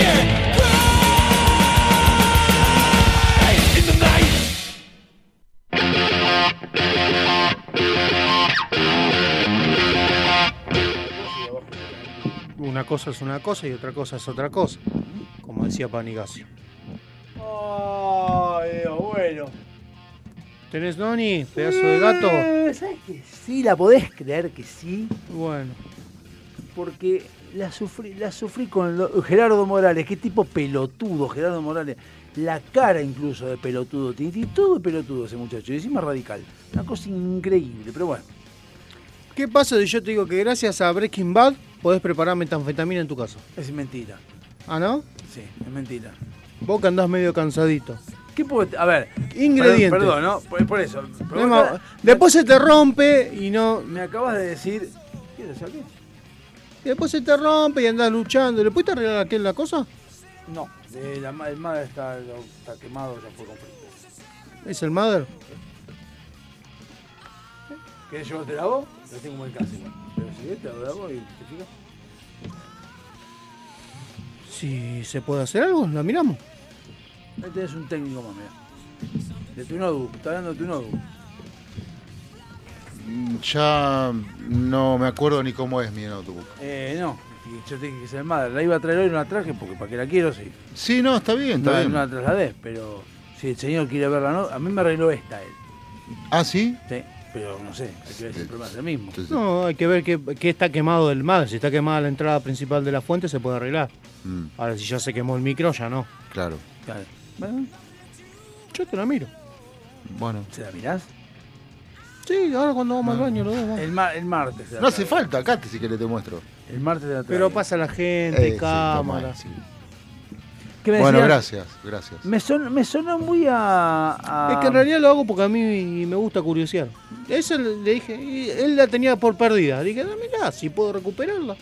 Speaker 2: Una cosa es una cosa y otra cosa es otra cosa, como decía Panigasio.
Speaker 1: Ay, bueno.
Speaker 2: ¿Tenés Noni, pedazo de gato?
Speaker 1: Eh, ¿Sabes que sí? ¿La podés creer que sí?
Speaker 2: Bueno.
Speaker 1: Porque la sufrí, la sufrí con lo- Gerardo Morales. Qué tipo pelotudo, Gerardo Morales. La cara incluso de pelotudo. Tiene, todo pelotudo ese muchacho. Y encima radical. Una cosa increíble, pero bueno.
Speaker 2: ¿Qué pasa si yo te digo que gracias a Breaking Bad podés preparar metanfetamina en tu casa?
Speaker 1: Es mentira.
Speaker 2: ¿Ah, no?
Speaker 1: Sí, es mentira.
Speaker 2: Vos que andás medio cansadito.
Speaker 1: ¿Qué puedo.? A ver.
Speaker 2: Ingredientes.
Speaker 1: Perdón, ¿no? Por, por eso.
Speaker 2: No,
Speaker 1: acá-
Speaker 2: Después se te rompe y no.
Speaker 1: Me acabas de decir. ¿Qué es eso? ¿Qué?
Speaker 2: y Después se te rompe y andás luchando. ¿Le puedes arreglar aquel la cosa?
Speaker 1: No, el madre está, está quemado, ya fue completo.
Speaker 2: ¿Es el Mother?
Speaker 1: ¿Querés llevarte la voz? Lo tengo casa igual. Pero si te la voz y te fijas.
Speaker 2: Si se puede hacer algo, la miramos.
Speaker 1: Ahí tenés un técnico más, mirá. De tu notebook, está hablando de tu notebook.
Speaker 8: Mm, Ya no me acuerdo ni cómo es mi notebook.
Speaker 1: Eh, no, y yo te dije que el madre. La iba a traer hoy, no la traje porque para que la quiero, sí.
Speaker 8: Sí, no, está bien, está
Speaker 1: no,
Speaker 8: bien.
Speaker 1: no la trasladé, pero si el señor quiere verla, no. A mí me arregló esta él.
Speaker 8: ¿Ah, sí?
Speaker 1: Sí, pero no sé, hay que ver si el problema es el mismo.
Speaker 2: No, hay que ver qué, qué está quemado del Mother. Si está quemada la entrada principal de la fuente, se puede arreglar.
Speaker 8: Mm,
Speaker 2: Ahora, si ya se quemó el micro, ya no.
Speaker 8: claro.
Speaker 1: Claro. Bueno,
Speaker 2: Yo te la miro.
Speaker 8: Bueno.
Speaker 1: ¿Se la mirás?
Speaker 2: Sí, ahora cuando vamos al baño lo vemos.
Speaker 1: El, ma- el martes. se la
Speaker 8: No hace
Speaker 1: traigo.
Speaker 8: falta, acá te- si querés te muestro.
Speaker 1: El martes de la
Speaker 2: Pero pasa la gente,
Speaker 8: Eh, sí, sí.
Speaker 1: ¿Qué me
Speaker 8: Bueno,
Speaker 1: decías?
Speaker 8: gracias, gracias.
Speaker 1: Me, son- me sonó muy a, a-
Speaker 2: Es que en realidad lo hago porque a mí me gusta curiosear. Eso le dije, y él la tenía por perdida. Dije, no, mirá, si puedo recuperarla.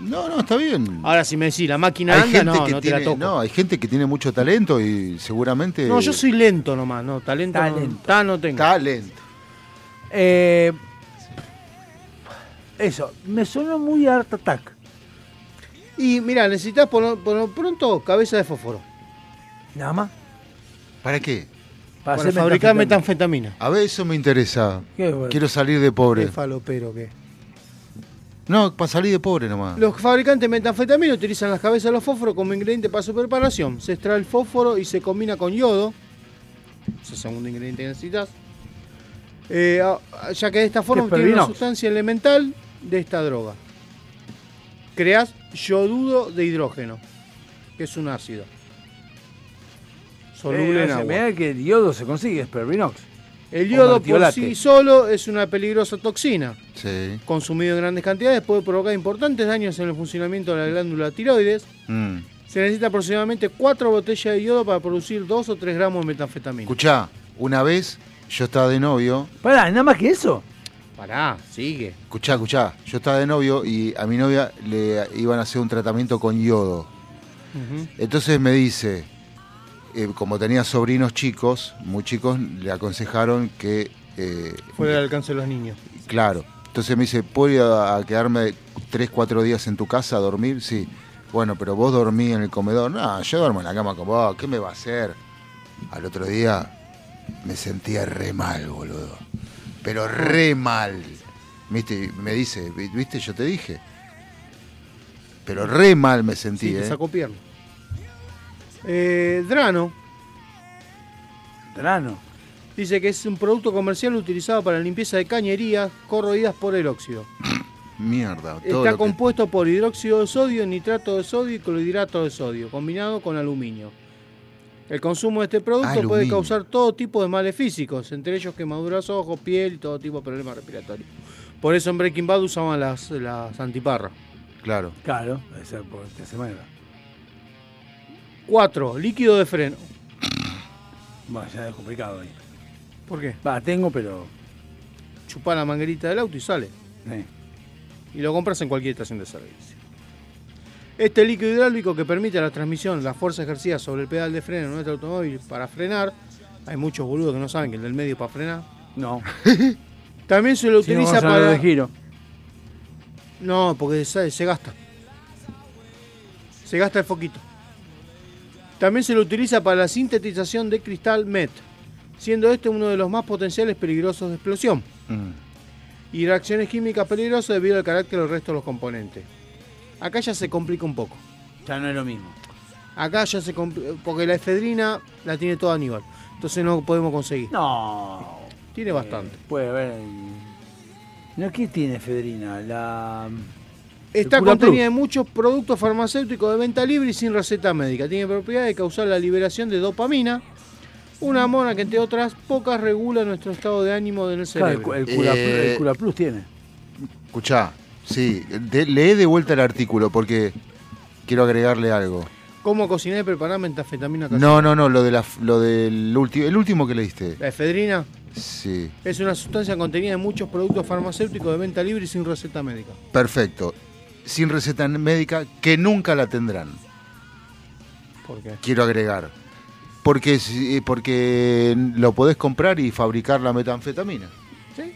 Speaker 8: No, no, está bien.
Speaker 2: Ahora, si me decís, la máquina
Speaker 8: Hay
Speaker 2: anda,
Speaker 8: gente
Speaker 2: no,
Speaker 8: que
Speaker 2: no te
Speaker 8: tiene,
Speaker 2: la toco.
Speaker 8: no, hay gente que tiene mucho talento y seguramente.
Speaker 2: No, yo soy lento nomás, no, talento,
Speaker 1: Talento.
Speaker 2: No, ta no tengo.
Speaker 8: talento.
Speaker 1: Eh, eso, me sonó muy a Art Attack.
Speaker 2: Y mira, necesitas por lo, por lo pronto cabeza de fósforo
Speaker 1: Nada más.
Speaker 8: ¿Para qué?
Speaker 1: Para,
Speaker 2: fabricar
Speaker 1: metanfetamina.
Speaker 2: metanfetamina.
Speaker 8: A ver, eso me interesa.
Speaker 1: Qué bueno.
Speaker 8: Quiero salir de pobre.
Speaker 2: Qué falopero que.
Speaker 8: No, para salir de pobre nomás.
Speaker 2: Los fabricantes de metanfetamina utilizan las cabezas de los fósforos como ingrediente para su preparación. Se extrae el fósforo y se combina con yodo. Ese es el segundo ingrediente que necesitas. Eh, ya que de esta forma
Speaker 1: ¿Qué,
Speaker 2: obtiene una sustancia elemental de esta droga. Creas yodudo de hidrógeno, que es un ácido. Soluble
Speaker 1: Eh,
Speaker 2: en agua.
Speaker 1: mirá que el yodo se consigue, es Pervinox.
Speaker 2: El yodo por sí solo es una peligrosa toxina.
Speaker 8: Sí.
Speaker 2: Consumido en grandes cantidades puede provocar importantes daños en el funcionamiento de la glándula tiroides.
Speaker 8: Mm.
Speaker 2: Se necesita aproximadamente 4 botellas de yodo para producir 2 o 3 gramos de metanfetamina.
Speaker 8: Escuchá, una vez yo estaba de novio.
Speaker 1: Pará, nada más que eso.
Speaker 2: Pará, sigue.
Speaker 8: Escuchá, escuchá. Yo estaba de novio y a mi novia le iban a hacer un tratamiento con yodo. Entonces me dice, eh, como tenía sobrinos chicos, muy chicos, le aconsejaron que... eh,
Speaker 2: Fuera del alcance de los niños.
Speaker 8: Claro. Entonces me dice, ¿puedo ir a, a quedarme 3, 4 días en tu casa a dormir? Sí. Bueno, pero vos dormí en el comedor. No, yo duermo en la cama con vos. ¿Qué me va a hacer? Al otro día me sentía re mal, boludo. Pero re mal. ¿Viste? Me dice, ¿viste? Yo te dije. Pero re mal me sentí,
Speaker 2: Sí, te
Speaker 8: ¿eh?
Speaker 2: sacó pierna. Eh, Drano.
Speaker 1: Drano.
Speaker 2: Dice que es un producto comercial utilizado para la limpieza de cañerías corroídas por el óxido.
Speaker 8: Mierda. Todo
Speaker 2: Está
Speaker 8: que-
Speaker 2: compuesto por hidróxido de sodio, nitrato de sodio y clorhidrato de sodio, combinado con aluminio. El consumo de este producto puede causar todo tipo de males físicos, entre ellos quemaduras ojos, piel y todo tipo de problemas respiratorios. Por eso en Breaking Bad usaban las, las antiparras.
Speaker 8: Claro.
Speaker 1: Claro, esa te hace mal.
Speaker 2: 4. Líquido de freno.
Speaker 1: Bueno, ya es complicado ahí.
Speaker 2: ¿Por qué?
Speaker 1: Va, tengo, pero.
Speaker 2: Chupá la manguerita del auto y sale.
Speaker 1: Sí.
Speaker 2: Y lo compras en cualquier estación de servicio. Este líquido hidráulico que permite la transmisión la fuerza ejercida sobre el pedal de freno de nuestro automóvil para frenar. Hay muchos boludos que no saben que el del medio para frenar.
Speaker 1: No.
Speaker 2: También se lo
Speaker 1: Si no,
Speaker 2: utiliza
Speaker 1: hablar
Speaker 2: para.
Speaker 1: de giro.
Speaker 2: No, porque se, se gasta. Se gasta el foquito. También se lo utiliza para la sintetización de cristal MET, siendo este uno de los más potenciales peligrosos de explosión.
Speaker 8: Mm.
Speaker 2: Y reacciones químicas peligrosas debido al carácter del resto de los componentes. Acá ya se complica un poco.
Speaker 1: Ya no es lo mismo.
Speaker 2: Acá ya se compli- porque la efedrina la tiene toda Aníbal. Entonces no podemos conseguir.
Speaker 1: No.
Speaker 2: Tiene bastante.
Speaker 1: Puede haber. No, ¿qué tiene Fedrina? La.
Speaker 2: Está
Speaker 1: el
Speaker 2: contenida en muchos productos farmacéuticos de venta libre y sin receta médica. Tiene propiedad de causar la liberación de dopamina, una hormona que entre otras pocas regula nuestro estado de ánimo en el
Speaker 1: Claro, el,
Speaker 2: cerebro.
Speaker 1: cu- el cura,
Speaker 8: Eh,
Speaker 1: el Cura Plus tiene.
Speaker 8: Escuchá, sí, de- lee de vuelta el artículo porque quiero agregarle algo.
Speaker 2: ¿Cómo cocinar y preparar metafetamina casera?
Speaker 8: No, no, no, lo de la, lo del último, el último que leíste.
Speaker 2: La efedrina
Speaker 8: Sí,
Speaker 2: es una sustancia contenida en muchos productos farmacéuticos de venta libre y sin receta médica.
Speaker 8: perfecto. Sin receta médica, que nunca la tendrán.
Speaker 2: ¿Por qué?
Speaker 8: quiero agregar. Porque, si- porque lo podés comprar y fabricar la metanfetamina.
Speaker 2: Sí.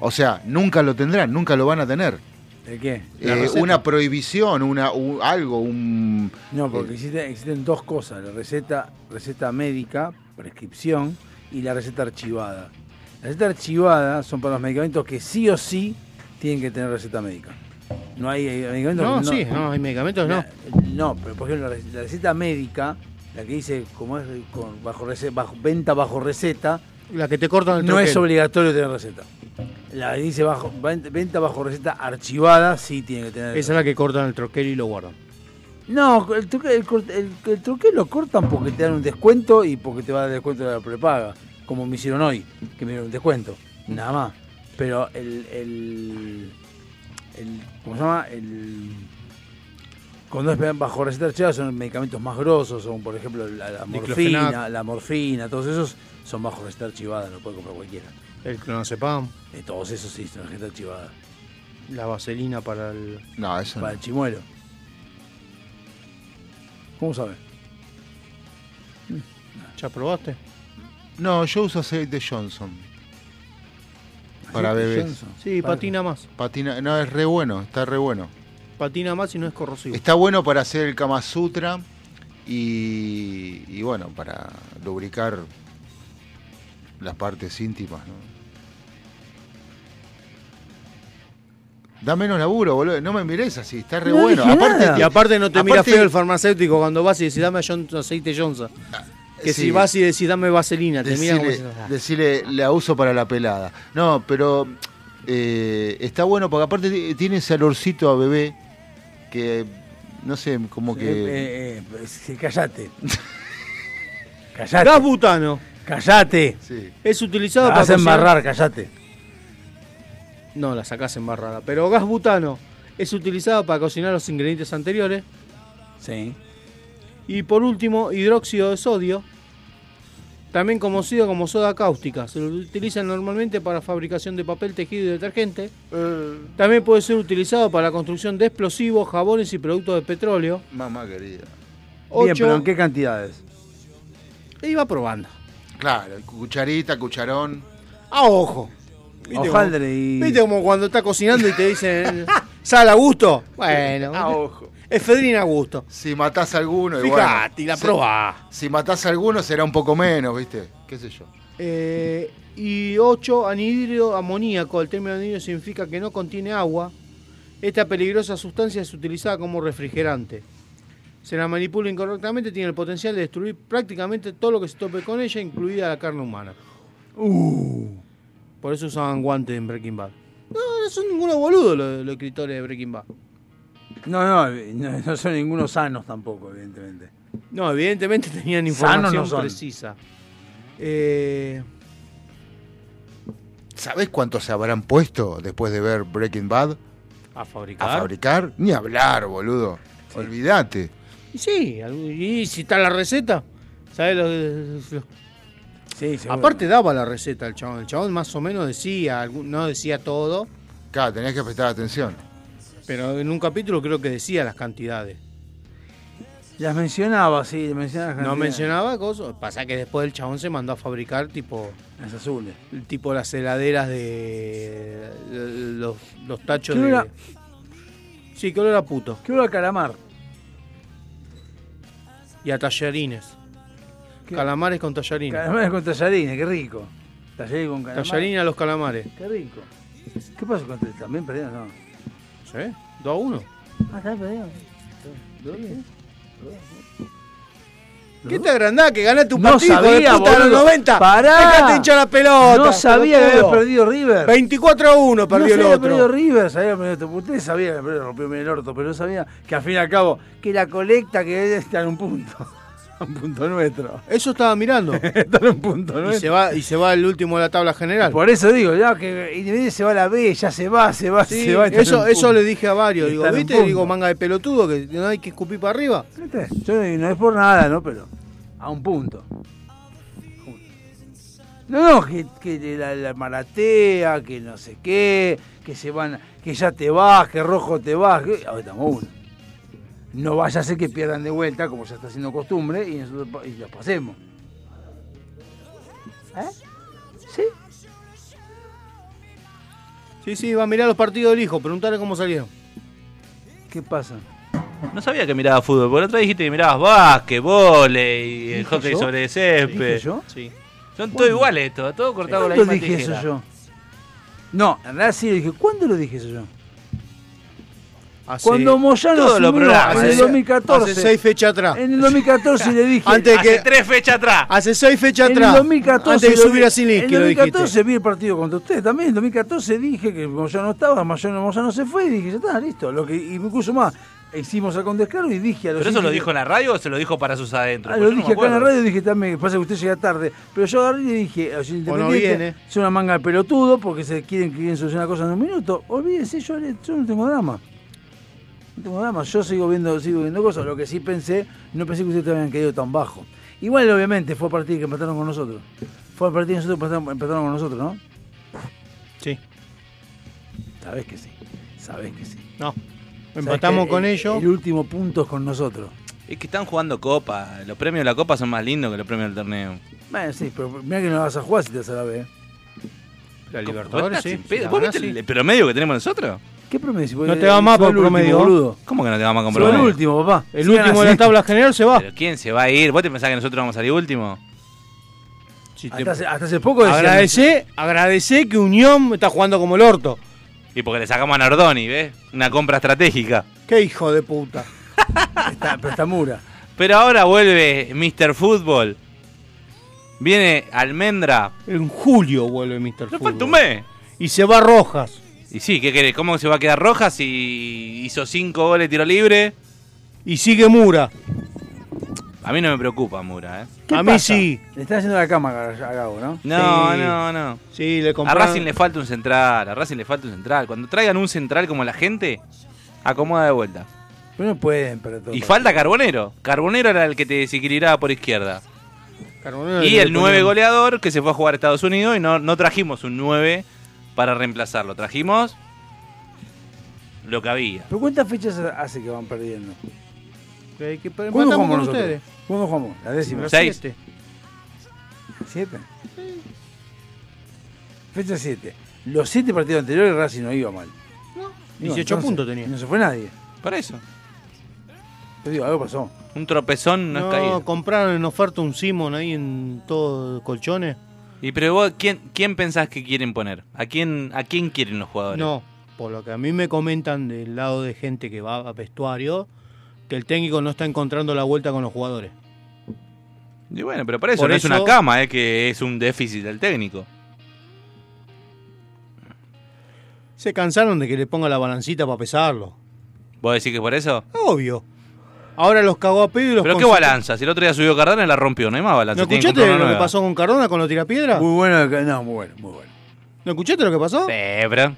Speaker 8: O sea, nunca lo tendrán, nunca lo van a tener.
Speaker 1: ¿De qué?
Speaker 8: Eh, una prohibición, una, un- algo, un...
Speaker 1: No, porque existen, existen dos cosas, la receta, receta médica, prescripción, y la receta archivada. La receta archivada son para los medicamentos que sí o sí tienen que tener receta médica. No hay eh, medicamentos
Speaker 2: No,
Speaker 1: que
Speaker 2: sí, no, hay medicamentos, no.
Speaker 1: No, pero por ejemplo, la, rec- la receta médica, la que dice como es con, bajo, rece- bajo venta bajo receta,
Speaker 2: La que te cortan el
Speaker 1: no es obligatorio tener receta. La que dice bajo, venta bajo receta archivada sí tiene que tener
Speaker 2: Esa es la que cortan el troquel y lo guardan.
Speaker 1: no, el truque, el, el- el truque lo cortan porque te dan un descuento y porque te va a dar descuento de la prepaga, como me hicieron hoy, que me dieron un descuento, nada más. Pero el, el, el ¿cómo se llama? El, cuando es bajo receta archivada son medicamentos más grosos, son por ejemplo la, la morfina, la morfina, todos esos son bajo receta archivada, lo puede comprar cualquiera.
Speaker 2: El clonazepam.
Speaker 1: Eh, todos esos sí son receta archivada.
Speaker 2: La vaselina para el.
Speaker 8: No, eso
Speaker 1: Para el chimuelo. ¿Cómo sabe?
Speaker 2: ¿Ya probaste?
Speaker 8: No, yo uso aceite Johnson. Para
Speaker 2: ¿Aceite
Speaker 8: bebés.
Speaker 2: Johnson? Sí, patina más.
Speaker 8: Patina, no, es re bueno, está re bueno.
Speaker 2: Patina más y no es corrosivo.
Speaker 8: Está bueno para hacer el Kama Sutra y, y bueno, para lubricar las partes íntimas, ¿no? Da menos laburo, boludo. No me mires así, está re
Speaker 2: No
Speaker 8: bueno. Aparte,
Speaker 2: y aparte no te mira
Speaker 8: aparte-
Speaker 2: feo el farmacéutico cuando vas y decís dame aceite Johnson. Que
Speaker 8: sí.
Speaker 2: si vas y decís dame vaselina, te mira como
Speaker 8: decirle,
Speaker 2: ah.
Speaker 8: decirle, la uso para la pelada. No, pero eh, está bueno porque aparte ti- tiene ese olorcito a bebé que, no sé, como que...
Speaker 1: Eh, eh, eh, callate. callate.
Speaker 2: Gas butano.
Speaker 1: Callate.
Speaker 8: Sí.
Speaker 2: Es utilizado
Speaker 1: La
Speaker 2: para
Speaker 1: vas a embarrar, callate.
Speaker 2: No, la sacás embarrada. Pero gas butano es utilizado para cocinar los ingredientes anteriores.
Speaker 1: Sí.
Speaker 2: Y por último, hidróxido de sodio. También conocido como soda cáustica. Se lo utiliza normalmente para fabricación de papel, tejido y detergente. También puede ser utilizado para la construcción de explosivos, jabones y productos de petróleo.
Speaker 8: Mamá querida.
Speaker 1: Bien, pero ¿en qué cantidades?
Speaker 2: E iba probando.
Speaker 8: Claro, cucharita, cucharón.
Speaker 2: A ojo. ¿Viste
Speaker 1: Hojaldre
Speaker 2: como-
Speaker 1: y-
Speaker 2: ¿Viste como cuando está cocinando y te dicen, ¿sal a gusto? Bueno,
Speaker 8: A ojo.
Speaker 2: efedrina a gusto.
Speaker 8: Si matás a alguno, y
Speaker 2: Fijate,
Speaker 8: bueno,
Speaker 2: y la
Speaker 8: si-
Speaker 2: probá.
Speaker 8: Si matás a alguno será un poco menos, ¿viste? ¿Qué sé yo?
Speaker 2: Eh, y 8, anhidro amoníaco. El término anhidro significa que no contiene agua. Esta peligrosa sustancia es utilizada como refrigerante. Se la manipula incorrectamente, tiene el potencial de destruir prácticamente todo lo que se tope con ella, incluida la carne humana.
Speaker 1: Uh.
Speaker 2: Por eso usaban guantes en Breaking Bad. No, no son ninguno boludo los, los escritores de Breaking Bad.
Speaker 1: No, no, no, no son ningunos sanos tampoco, evidentemente.
Speaker 2: No, evidentemente tenían información
Speaker 1: no
Speaker 2: precisa. Eh,
Speaker 8: ¿Sabés cuánto se habrán puesto después de ver Breaking Bad?
Speaker 2: a fabricar.
Speaker 8: ¿A fabricar? Ni hablar, boludo. Olvídate.
Speaker 2: Sí, y si está la receta, ¿sabes lo, lo-
Speaker 1: Sí.
Speaker 2: Aparte daba la receta el chabón. El chabón más o menos decía, no decía todo,
Speaker 8: Claro, tenés que prestar atención.
Speaker 2: pero en un capítulo creo que decía las cantidades.
Speaker 1: Las mencionaba, sí, mencionaba las
Speaker 2: No mencionaba cosas. Pasa que después el chabón se mandó a fabricar tipo
Speaker 1: Las azules.
Speaker 2: tipo las heladeras de los, los tachos
Speaker 1: ¿Qué
Speaker 2: de
Speaker 1: olor
Speaker 2: Sí, que olor a puto.
Speaker 1: ¿Qué olor a calamar?
Speaker 2: Y a tallarines.
Speaker 1: ¿Qué?
Speaker 2: Calamares con tallarines.
Speaker 1: Calamares con tallarines, qué rico. Tallarines con calamares.
Speaker 2: Tallarines a los calamares.
Speaker 1: Qué rico. ¿Qué pasó con ¿También perdieron? No.
Speaker 2: ¿Sí? ¿2 a 1?
Speaker 1: Ah, está perdieron.
Speaker 2: ¿Qué te agrandás que ganaste un
Speaker 1: No
Speaker 2: partido hijo
Speaker 1: sabía,
Speaker 2: de puta a los
Speaker 1: boludo.
Speaker 2: 90?
Speaker 1: Pará.
Speaker 2: Dejate hinchar la pelota.
Speaker 1: No sabía que había perdido River.
Speaker 2: 24 a 1 perdió
Speaker 1: no
Speaker 2: el otro.
Speaker 1: perdido River, sabía. Ustedes sabían que perdió rompió el orto, pero no sabía que al fin y al cabo, que la colecta que está en un punto. un punto nuestro.
Speaker 2: Eso estaba mirando.
Speaker 1: está en un punto
Speaker 2: y
Speaker 1: nuestro.
Speaker 2: se va y se va el último de la tabla general.
Speaker 1: Por eso digo, ya que Independiente se va a la B, ya se va, se va,
Speaker 2: Sí,
Speaker 1: se va.
Speaker 2: eso, eso le dije a varios.
Speaker 1: Y
Speaker 2: Digo, ¿viste? Digo, manga de pelotudo, que no hay que escupir para arriba.
Speaker 1: ¿Viste? Yo no, es por nada, ¿no? Pero a un punto. No, no, que, que la, la maratea, que no sé qué, que se van, que ya te vas, que rojo te vas, que ahora estamos uno. No vaya a ser que pierdan de vuelta, como ya está siendo costumbre, y nosotros y los pasemos. ¿Eh? ¿Sí?
Speaker 2: Sí, sí, va a mirar los partidos del hijo, preguntarle cómo salieron.
Speaker 1: ¿Qué pasa?
Speaker 15: No sabía que mirabas fútbol, por otra vez dijiste que mirabas básquet, volei, el
Speaker 1: ¿Dije
Speaker 15: hockey
Speaker 1: yo?
Speaker 15: sobre césped.
Speaker 1: ¿Dije yo?
Speaker 15: Sí. Son todos iguales estos, todos cortados con la
Speaker 1: ¿Cuándo
Speaker 15: misma
Speaker 1: dije
Speaker 15: tijera.
Speaker 1: eso yo? No, en realidad sí lo dije. ¿Cuándo lo dije eso yo?
Speaker 2: Hace-
Speaker 1: Cuando Moyano
Speaker 15: todos los programas,
Speaker 1: en el
Speaker 15: hace-
Speaker 1: 2014.
Speaker 2: Hace seis fechas atrás.
Speaker 1: En el 2014 le dije.
Speaker 2: Antes de
Speaker 15: Hace
Speaker 2: que,
Speaker 15: tres fechas atrás.
Speaker 2: hace seis fechas
Speaker 1: En
Speaker 2: atrás.
Speaker 1: el 2014.
Speaker 2: Antes de subir
Speaker 1: vi-
Speaker 2: a
Speaker 1: En el
Speaker 2: dijiste.
Speaker 1: 2014 vi el partido contra ustedes también. En el 2014 dije que Moyano estaba, Moyano, Moyano se fue y dije, ya está, listo. Lo que, y incluso más, hicimos acá un descargo y dije a los
Speaker 15: ¿Pero eso lo dijo en la radio o se lo dijo para sus adentros?
Speaker 1: Ah, lo
Speaker 15: no
Speaker 1: dije acá en la radio, dije también, pasa que usted llega tarde. Pero yo agarré y le dije, a los independientes,
Speaker 2: viene.
Speaker 1: es una manga de pelotudo porque se quieren, quieren solucionar cosas en un minuto. Olvídese, yo, yo no tengo drama. Yo sigo viendo, sigo viendo cosas. Lo que sí pensé, no pensé que ustedes habían caído tan bajo. Igual, obviamente, fue a partir que empataron con nosotros. Fue a partir que nosotros empataron, empataron con nosotros, ¿no?
Speaker 2: Sí.
Speaker 1: Sabés que sí, sabés que sí.
Speaker 2: No. Empatamos con
Speaker 1: el-
Speaker 2: ellos.
Speaker 1: El último punto es con nosotros.
Speaker 15: Es que están jugando copa. Los premios de la copa son más lindos que los premios del torneo.
Speaker 1: Bueno, sí, pero mira que no vas a jugar si te vas a la B.
Speaker 2: La
Speaker 15: ¿Vos
Speaker 2: Libertadores, sí.
Speaker 15: ¿Vos viste el, el promedio que tenemos nosotros?
Speaker 1: ¿Qué promedio?
Speaker 2: No te va más por promedio.
Speaker 1: boludo.
Speaker 15: ¿Cómo que no te vamos a
Speaker 1: Fue
Speaker 15: comprometer?
Speaker 1: el último, papá.
Speaker 2: El
Speaker 1: Sigan
Speaker 2: último de la tabla general se va.
Speaker 15: ¿Pero quién se va a ir? ¿Vos te pensás que nosotros vamos a salir último?
Speaker 2: Si te-
Speaker 1: Hasta, hace, hasta hace poco
Speaker 2: Agradecé, agradecé que Unión está jugando como el orto.
Speaker 15: Y porque le sacamos a Nardoni, ¿ves? Una compra estratégica.
Speaker 2: Qué hijo de puta.
Speaker 1: Está, pero está Mura.
Speaker 15: Pero ahora vuelve Mr. Fútbol. Viene Almendra.
Speaker 2: En julio vuelve Mr.
Speaker 15: No
Speaker 2: Fútbol.
Speaker 15: falta un mes.
Speaker 2: Y se va Rojas.
Speaker 15: Y sí, ¿qué querés? ¿Cómo se va a quedar Rojas si hizo cinco goles de tiro libre?
Speaker 2: Y sigue Mura.
Speaker 15: A mí no me preocupa Mura, ¿eh?
Speaker 1: ¿Qué
Speaker 2: A mí
Speaker 1: pasa?
Speaker 2: sí.
Speaker 1: Le están haciendo la cama a Gago, ¿no?
Speaker 15: No,
Speaker 2: Sí.
Speaker 15: no, no.
Speaker 2: Sí, le
Speaker 15: A. Racing le falta un central, a Racing le falta un central. Cuando traigan un central como la gente, acomoda de vuelta.
Speaker 1: Pero no pueden, pero todo.
Speaker 15: Y falta Carbonero. Carbonero era el que te desequilibraba por izquierda.
Speaker 2: Carbonero
Speaker 15: Y el 9
Speaker 2: ponían-
Speaker 15: goleador que se fue a jugar a Estados Unidos y no, no trajimos un 9 para reemplazarlo. Trajimos lo que había.
Speaker 1: ¿Pero cuántas fechas hace que van perdiendo?
Speaker 2: Que- que
Speaker 1: ¿Cuándo jugamos
Speaker 2: con
Speaker 1: nosotros?
Speaker 2: ustedes.
Speaker 1: ¿Cuándo jugamos? La décima.
Speaker 2: La
Speaker 15: Seis.
Speaker 2: siete.
Speaker 1: ¿Siete? Fecha 7. Los siete partidos anteriores Racing no iba mal. Digo,
Speaker 2: 18
Speaker 1: entonces,
Speaker 2: puntos tenía.
Speaker 1: No se fue nadie.
Speaker 15: Para eso.
Speaker 1: Te digo, algo pasó.
Speaker 15: Un tropezón no,
Speaker 2: No,
Speaker 15: es caída.
Speaker 2: compraron en oferta un Simon ahí en todo colchones.
Speaker 15: Y pero vos, ¿quién, ¿quién pensás que quieren poner? ¿A quién, ¿A quién quieren los jugadores?
Speaker 2: No, por lo que a mí me comentan del lado de gente que va a vestuario, que el técnico no está encontrando la vuelta con los jugadores.
Speaker 15: Y bueno, pero para eso
Speaker 2: Por
Speaker 15: no es
Speaker 2: eso-
Speaker 15: una cama, es que es un déficit del técnico.
Speaker 2: Se cansaron de que le ponga la balancita para pesarlo.
Speaker 15: ¿Vos decís que por eso?
Speaker 2: Obvio. Ahora los cagó a pedo y los
Speaker 15: ¿Pero qué balanza? Si el otro día subió Cardona y la rompió, no hay más balanza.
Speaker 2: ¿No
Speaker 15: que
Speaker 2: escuchaste lo que pasó con Cardona con los tirapiedras?
Speaker 1: Muy bueno, no, muy bueno, muy bueno.
Speaker 2: ¿No escuchaste lo que pasó?
Speaker 15: Sí, pero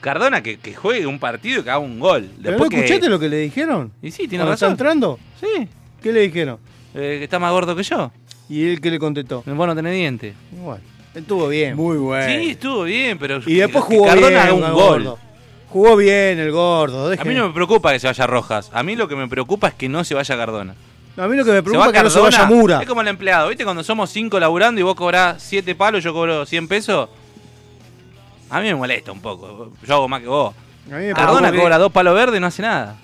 Speaker 15: Cardona que, que juegue un partido y que haga un gol.
Speaker 2: ¿Pero no
Speaker 15: Después que-
Speaker 2: escuchaste lo que le dijeron?
Speaker 15: Y sí, tiene
Speaker 2: Cuando está
Speaker 15: razón.
Speaker 2: entrando?
Speaker 15: Sí.
Speaker 2: ¿Qué le dijeron?
Speaker 15: Eh, que está más gordo que yo.
Speaker 2: ¿Y él qué le contestó?
Speaker 15: Vos no tenés dientes.
Speaker 2: Igual. Estuvo bien.
Speaker 1: Muy bueno.
Speaker 15: Sí, estuvo bien, pero
Speaker 2: Y después
Speaker 15: que
Speaker 2: jugó
Speaker 15: Cardona
Speaker 2: bien.
Speaker 15: haga un gol.
Speaker 2: gordo. Jugó bien el gordo.
Speaker 15: A mí no me preocupa que se vaya Rojas. A mí lo que me preocupa es que no se vaya Cardona.
Speaker 2: A mí lo que me preocupa es que no se
Speaker 15: Cardona,
Speaker 2: vaya Mura.
Speaker 15: Es como el empleado, ¿viste? Cuando somos cinco laburando y vos cobrás siete palos, yo cobro 100 pesos. A mí me molesta un poco. Yo hago más que vos.
Speaker 2: A mí me
Speaker 15: Cardona
Speaker 2: que-
Speaker 15: cobra dos palos verdes y no hace nada.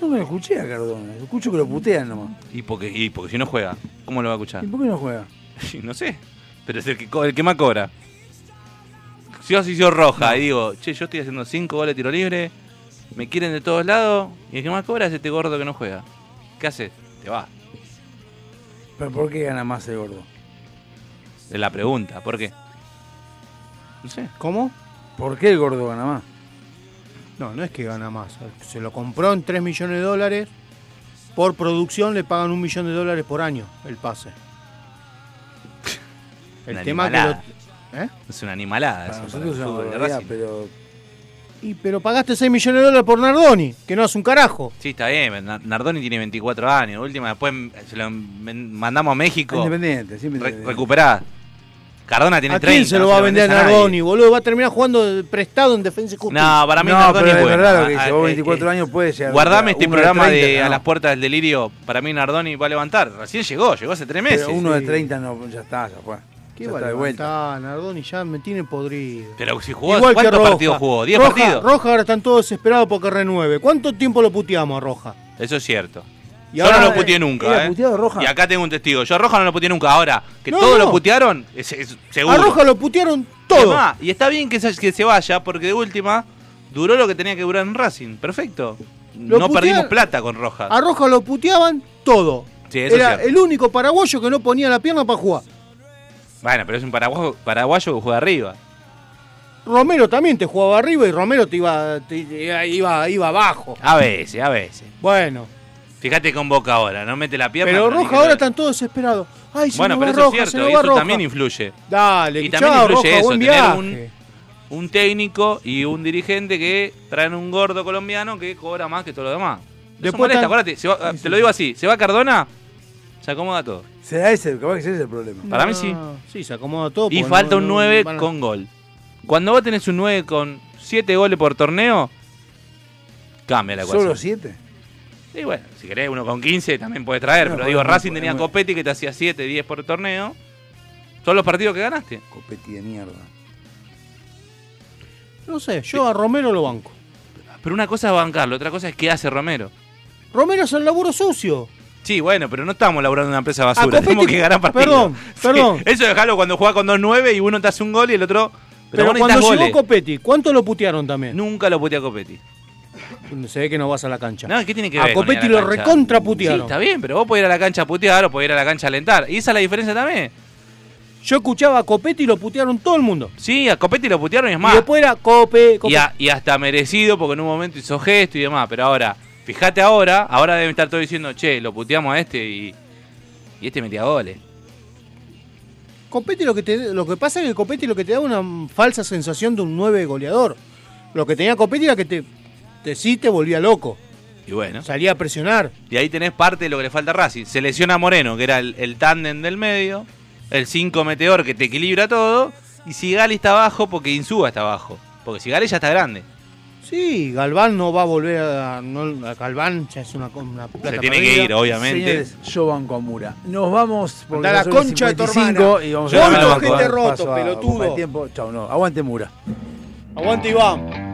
Speaker 1: No me lo escuché a Cardona. Escucho que lo putean nomás.
Speaker 15: Y porque, y porque si no juega, ¿cómo lo va a escuchar?
Speaker 1: ¿Y por qué no juega?
Speaker 15: Y no sé. Pero es el que, co- el que más cobra. Si yo soy yo roja y digo, che, yo estoy haciendo cinco goles de tiro libre, me quieren de todos lados, y el que más cobra es este gordo que no juega. ¿Qué haces? Te va.
Speaker 1: ¿Pero por qué gana más el gordo?
Speaker 15: Es la pregunta, ¿por qué? No sé.
Speaker 2: ¿Cómo?
Speaker 1: ¿Por qué el gordo gana más?
Speaker 2: No, no es que gana más. Se lo compró en 3 millones de dólares. Por producción le pagan un millón de dólares por año el pase. El
Speaker 15: Una
Speaker 2: tema que lo... ¿Eh?
Speaker 15: Es una animalada.
Speaker 1: Para
Speaker 15: eso,
Speaker 1: nosotros
Speaker 15: para
Speaker 1: es
Speaker 15: el
Speaker 1: una
Speaker 15: de
Speaker 1: barbaridad,
Speaker 15: Racing.
Speaker 1: pero
Speaker 2: Y, pero pagaste 6 millones de dólares por Nardoni, que no hace un carajo.
Speaker 15: Sí, está bien. Na- Nardoni tiene 24 años. Última, después se lo mandamos a México.
Speaker 1: Independiente, siempre
Speaker 15: Re- recuperá. Cardona tiene
Speaker 2: ¿A
Speaker 15: 30.
Speaker 2: quién se lo
Speaker 15: no
Speaker 2: va a
Speaker 15: lo
Speaker 2: vender
Speaker 15: nadie.
Speaker 2: Nardoni, boludo? Va a terminar jugando de prestado en defensa y justicia.
Speaker 15: No, para mí
Speaker 1: No,
Speaker 15: Nardoni
Speaker 1: pero
Speaker 15: es
Speaker 1: es
Speaker 15: bueno.
Speaker 1: verdad lo que
Speaker 15: Ah,
Speaker 1: dice.
Speaker 15: ah,
Speaker 1: Vos
Speaker 15: eh,
Speaker 1: 24
Speaker 15: eh,
Speaker 1: años puede ser.
Speaker 15: Guardame este
Speaker 1: de
Speaker 15: programa de,
Speaker 1: 30,
Speaker 15: A
Speaker 1: no.
Speaker 15: las puertas del delirio. Para mí Nardoni va a levantar. Recién llegó, llegó hace tres meses.
Speaker 1: Pero uno de
Speaker 2: sí.
Speaker 1: 30 no, ya está, ya fue.
Speaker 2: ¿Qué
Speaker 1: Ya
Speaker 2: va
Speaker 1: está
Speaker 2: a
Speaker 1: de vuelta.
Speaker 2: levantar? Nardoni ya me tiene podrido.
Speaker 15: Pero si jugó,
Speaker 2: Igual
Speaker 15: ¿cuántos
Speaker 2: Roja.
Speaker 15: partidos jugó? ¿10
Speaker 2: Roja,
Speaker 15: partidos?
Speaker 2: Roja ahora están todos desesperados porque renueve. ¿Cuánto tiempo lo puteamos a Roja?
Speaker 15: Eso es cierto.
Speaker 2: Y
Speaker 15: Yo
Speaker 2: ahora-
Speaker 15: no lo puteé nunca,
Speaker 1: ¿Era
Speaker 15: ¿eh?
Speaker 1: puteado Roja?
Speaker 15: Y acá tengo un testigo. Yo a Roja no lo puteé nunca. Ahora, que
Speaker 2: No,
Speaker 15: todos
Speaker 2: no.
Speaker 15: lo putearon, es, es seguro.
Speaker 2: A Roja lo putearon
Speaker 15: Y
Speaker 2: todo.
Speaker 15: además, Y está bien que se, que se vaya, porque de última, duró lo que tenía que durar en Racing. Perfecto.
Speaker 2: Lo
Speaker 15: no perdimos plata con Roja.
Speaker 2: A Roja lo puteaban todo.
Speaker 15: Sí, eso
Speaker 2: Era
Speaker 15: es cierto.
Speaker 2: el único paraguayo que no ponía la pierna para jugar.
Speaker 15: Bueno, pero es un paraguayo, paraguayo que juega arriba.
Speaker 2: Romero también te jugaba arriba y Romero te iba, te iba, iba, abajo.
Speaker 15: A veces, a veces.
Speaker 2: Bueno,
Speaker 15: Fíjate con Boca ahora, no mete la pierna.
Speaker 2: pero Roja ahora
Speaker 15: lo-
Speaker 2: están todos desesperados. Ay, se
Speaker 15: Bueno, pero
Speaker 2: va
Speaker 15: eso es
Speaker 2: Roja,
Speaker 15: cierto, y eso
Speaker 2: Roja.
Speaker 15: también influye.
Speaker 2: Dale,
Speaker 15: Y
Speaker 2: chao,
Speaker 15: también influye
Speaker 2: Roja,
Speaker 15: eso,
Speaker 2: buen
Speaker 15: tener
Speaker 2: viaje.
Speaker 15: un, un técnico y un dirigente que traen un gordo colombiano que cobra más que todo lo demás. Eso
Speaker 2: Después
Speaker 15: molesta,
Speaker 2: tan-
Speaker 15: va- te lo digo así, se va Cardona, se acomoda todo.
Speaker 1: ¿Será ese? Capaz que ese es el problema.
Speaker 15: Para mí sí.
Speaker 2: Sí, se acomoda todo.
Speaker 15: Y
Speaker 2: porque
Speaker 15: falta
Speaker 2: no-
Speaker 15: un
Speaker 2: no
Speaker 15: 9
Speaker 2: van a-
Speaker 15: con gol. Cuando vos tenés un 9 con 7 goles por torneo, cambia la ecuación.
Speaker 1: ¿Solo 7?
Speaker 15: Y bueno, si querés uno con 15 también puedes traer,
Speaker 1: No,
Speaker 15: pero digo,
Speaker 1: bueno,
Speaker 15: Racing tenía. Copetti que te hacía 7, 10 por torneo. Son los partidos que ganaste.
Speaker 1: Copetti de mierda.
Speaker 2: No sé, yo a Romero lo banco.
Speaker 15: Pero una cosa es bancarlo, otra cosa es qué hace Romero.
Speaker 2: Romero es el laburo sucio.
Speaker 15: Sí, bueno, pero no estamos laburando en una empresa basura,
Speaker 2: Copetti-
Speaker 15: tenemos que ganar partidos.
Speaker 2: Perdón,
Speaker 15: Sí,
Speaker 2: perdón.
Speaker 15: Eso dejalo cuando juega con 2-9 y uno te hace un gol y el otro. Pero,
Speaker 2: cuando llegó
Speaker 15: goles.
Speaker 2: Copetti, ¿cuánto lo putearon también?
Speaker 15: Nunca lo putea Copetti.
Speaker 2: Se ve que no vas a la cancha.
Speaker 15: No, ¿qué tiene que ver?
Speaker 2: Copetti
Speaker 15: a la
Speaker 2: lo
Speaker 15: cancha?
Speaker 2: recontra putearon.
Speaker 15: Sí, está bien, pero vos podés ir a la cancha a putear o podés ir a la cancha a alentar. Y esa es la diferencia también.
Speaker 2: Yo escuchaba a Copetti y lo putearon todo el mundo.
Speaker 15: Sí, a Copetti lo putearon y es más.
Speaker 2: Y después era Cope, Cope.
Speaker 15: Y, a- y hasta merecido porque en un momento hizo gesto y demás. Pero ahora, fíjate ahora, ahora deben estar todos diciendo, che, lo puteamos a este y, y este metía goles.
Speaker 2: Copetti lo que te, lo que pasa es que Copetti lo que te da una falsa sensación de un 9 goleador. Lo que tenía Copetti era que te, te sí te volvía loco.
Speaker 15: Y bueno.
Speaker 2: Salía a presionar.
Speaker 15: Y ahí tenés parte de lo que le falta a Racing. Se lesiona Moreno, que era el, el tándem del medio. El 5 meteor que te equilibra todo. Y Sigali está abajo porque Insúa está abajo. Porque Sigali ya está grande.
Speaker 2: Sí, Galván no va a volver a. No, a Galván ya es una, una plata
Speaker 15: Se tiene
Speaker 2: perdida.
Speaker 15: que ir, obviamente.
Speaker 1: Señores, yo banco a Mura. Nos vamos por
Speaker 2: la concha de tu
Speaker 1: 55 y vamos a a-
Speaker 2: roto,
Speaker 1: a-
Speaker 2: pelotudo.
Speaker 1: tiempo. Chau, no. Aguante Mura.
Speaker 2: Aguante Iván.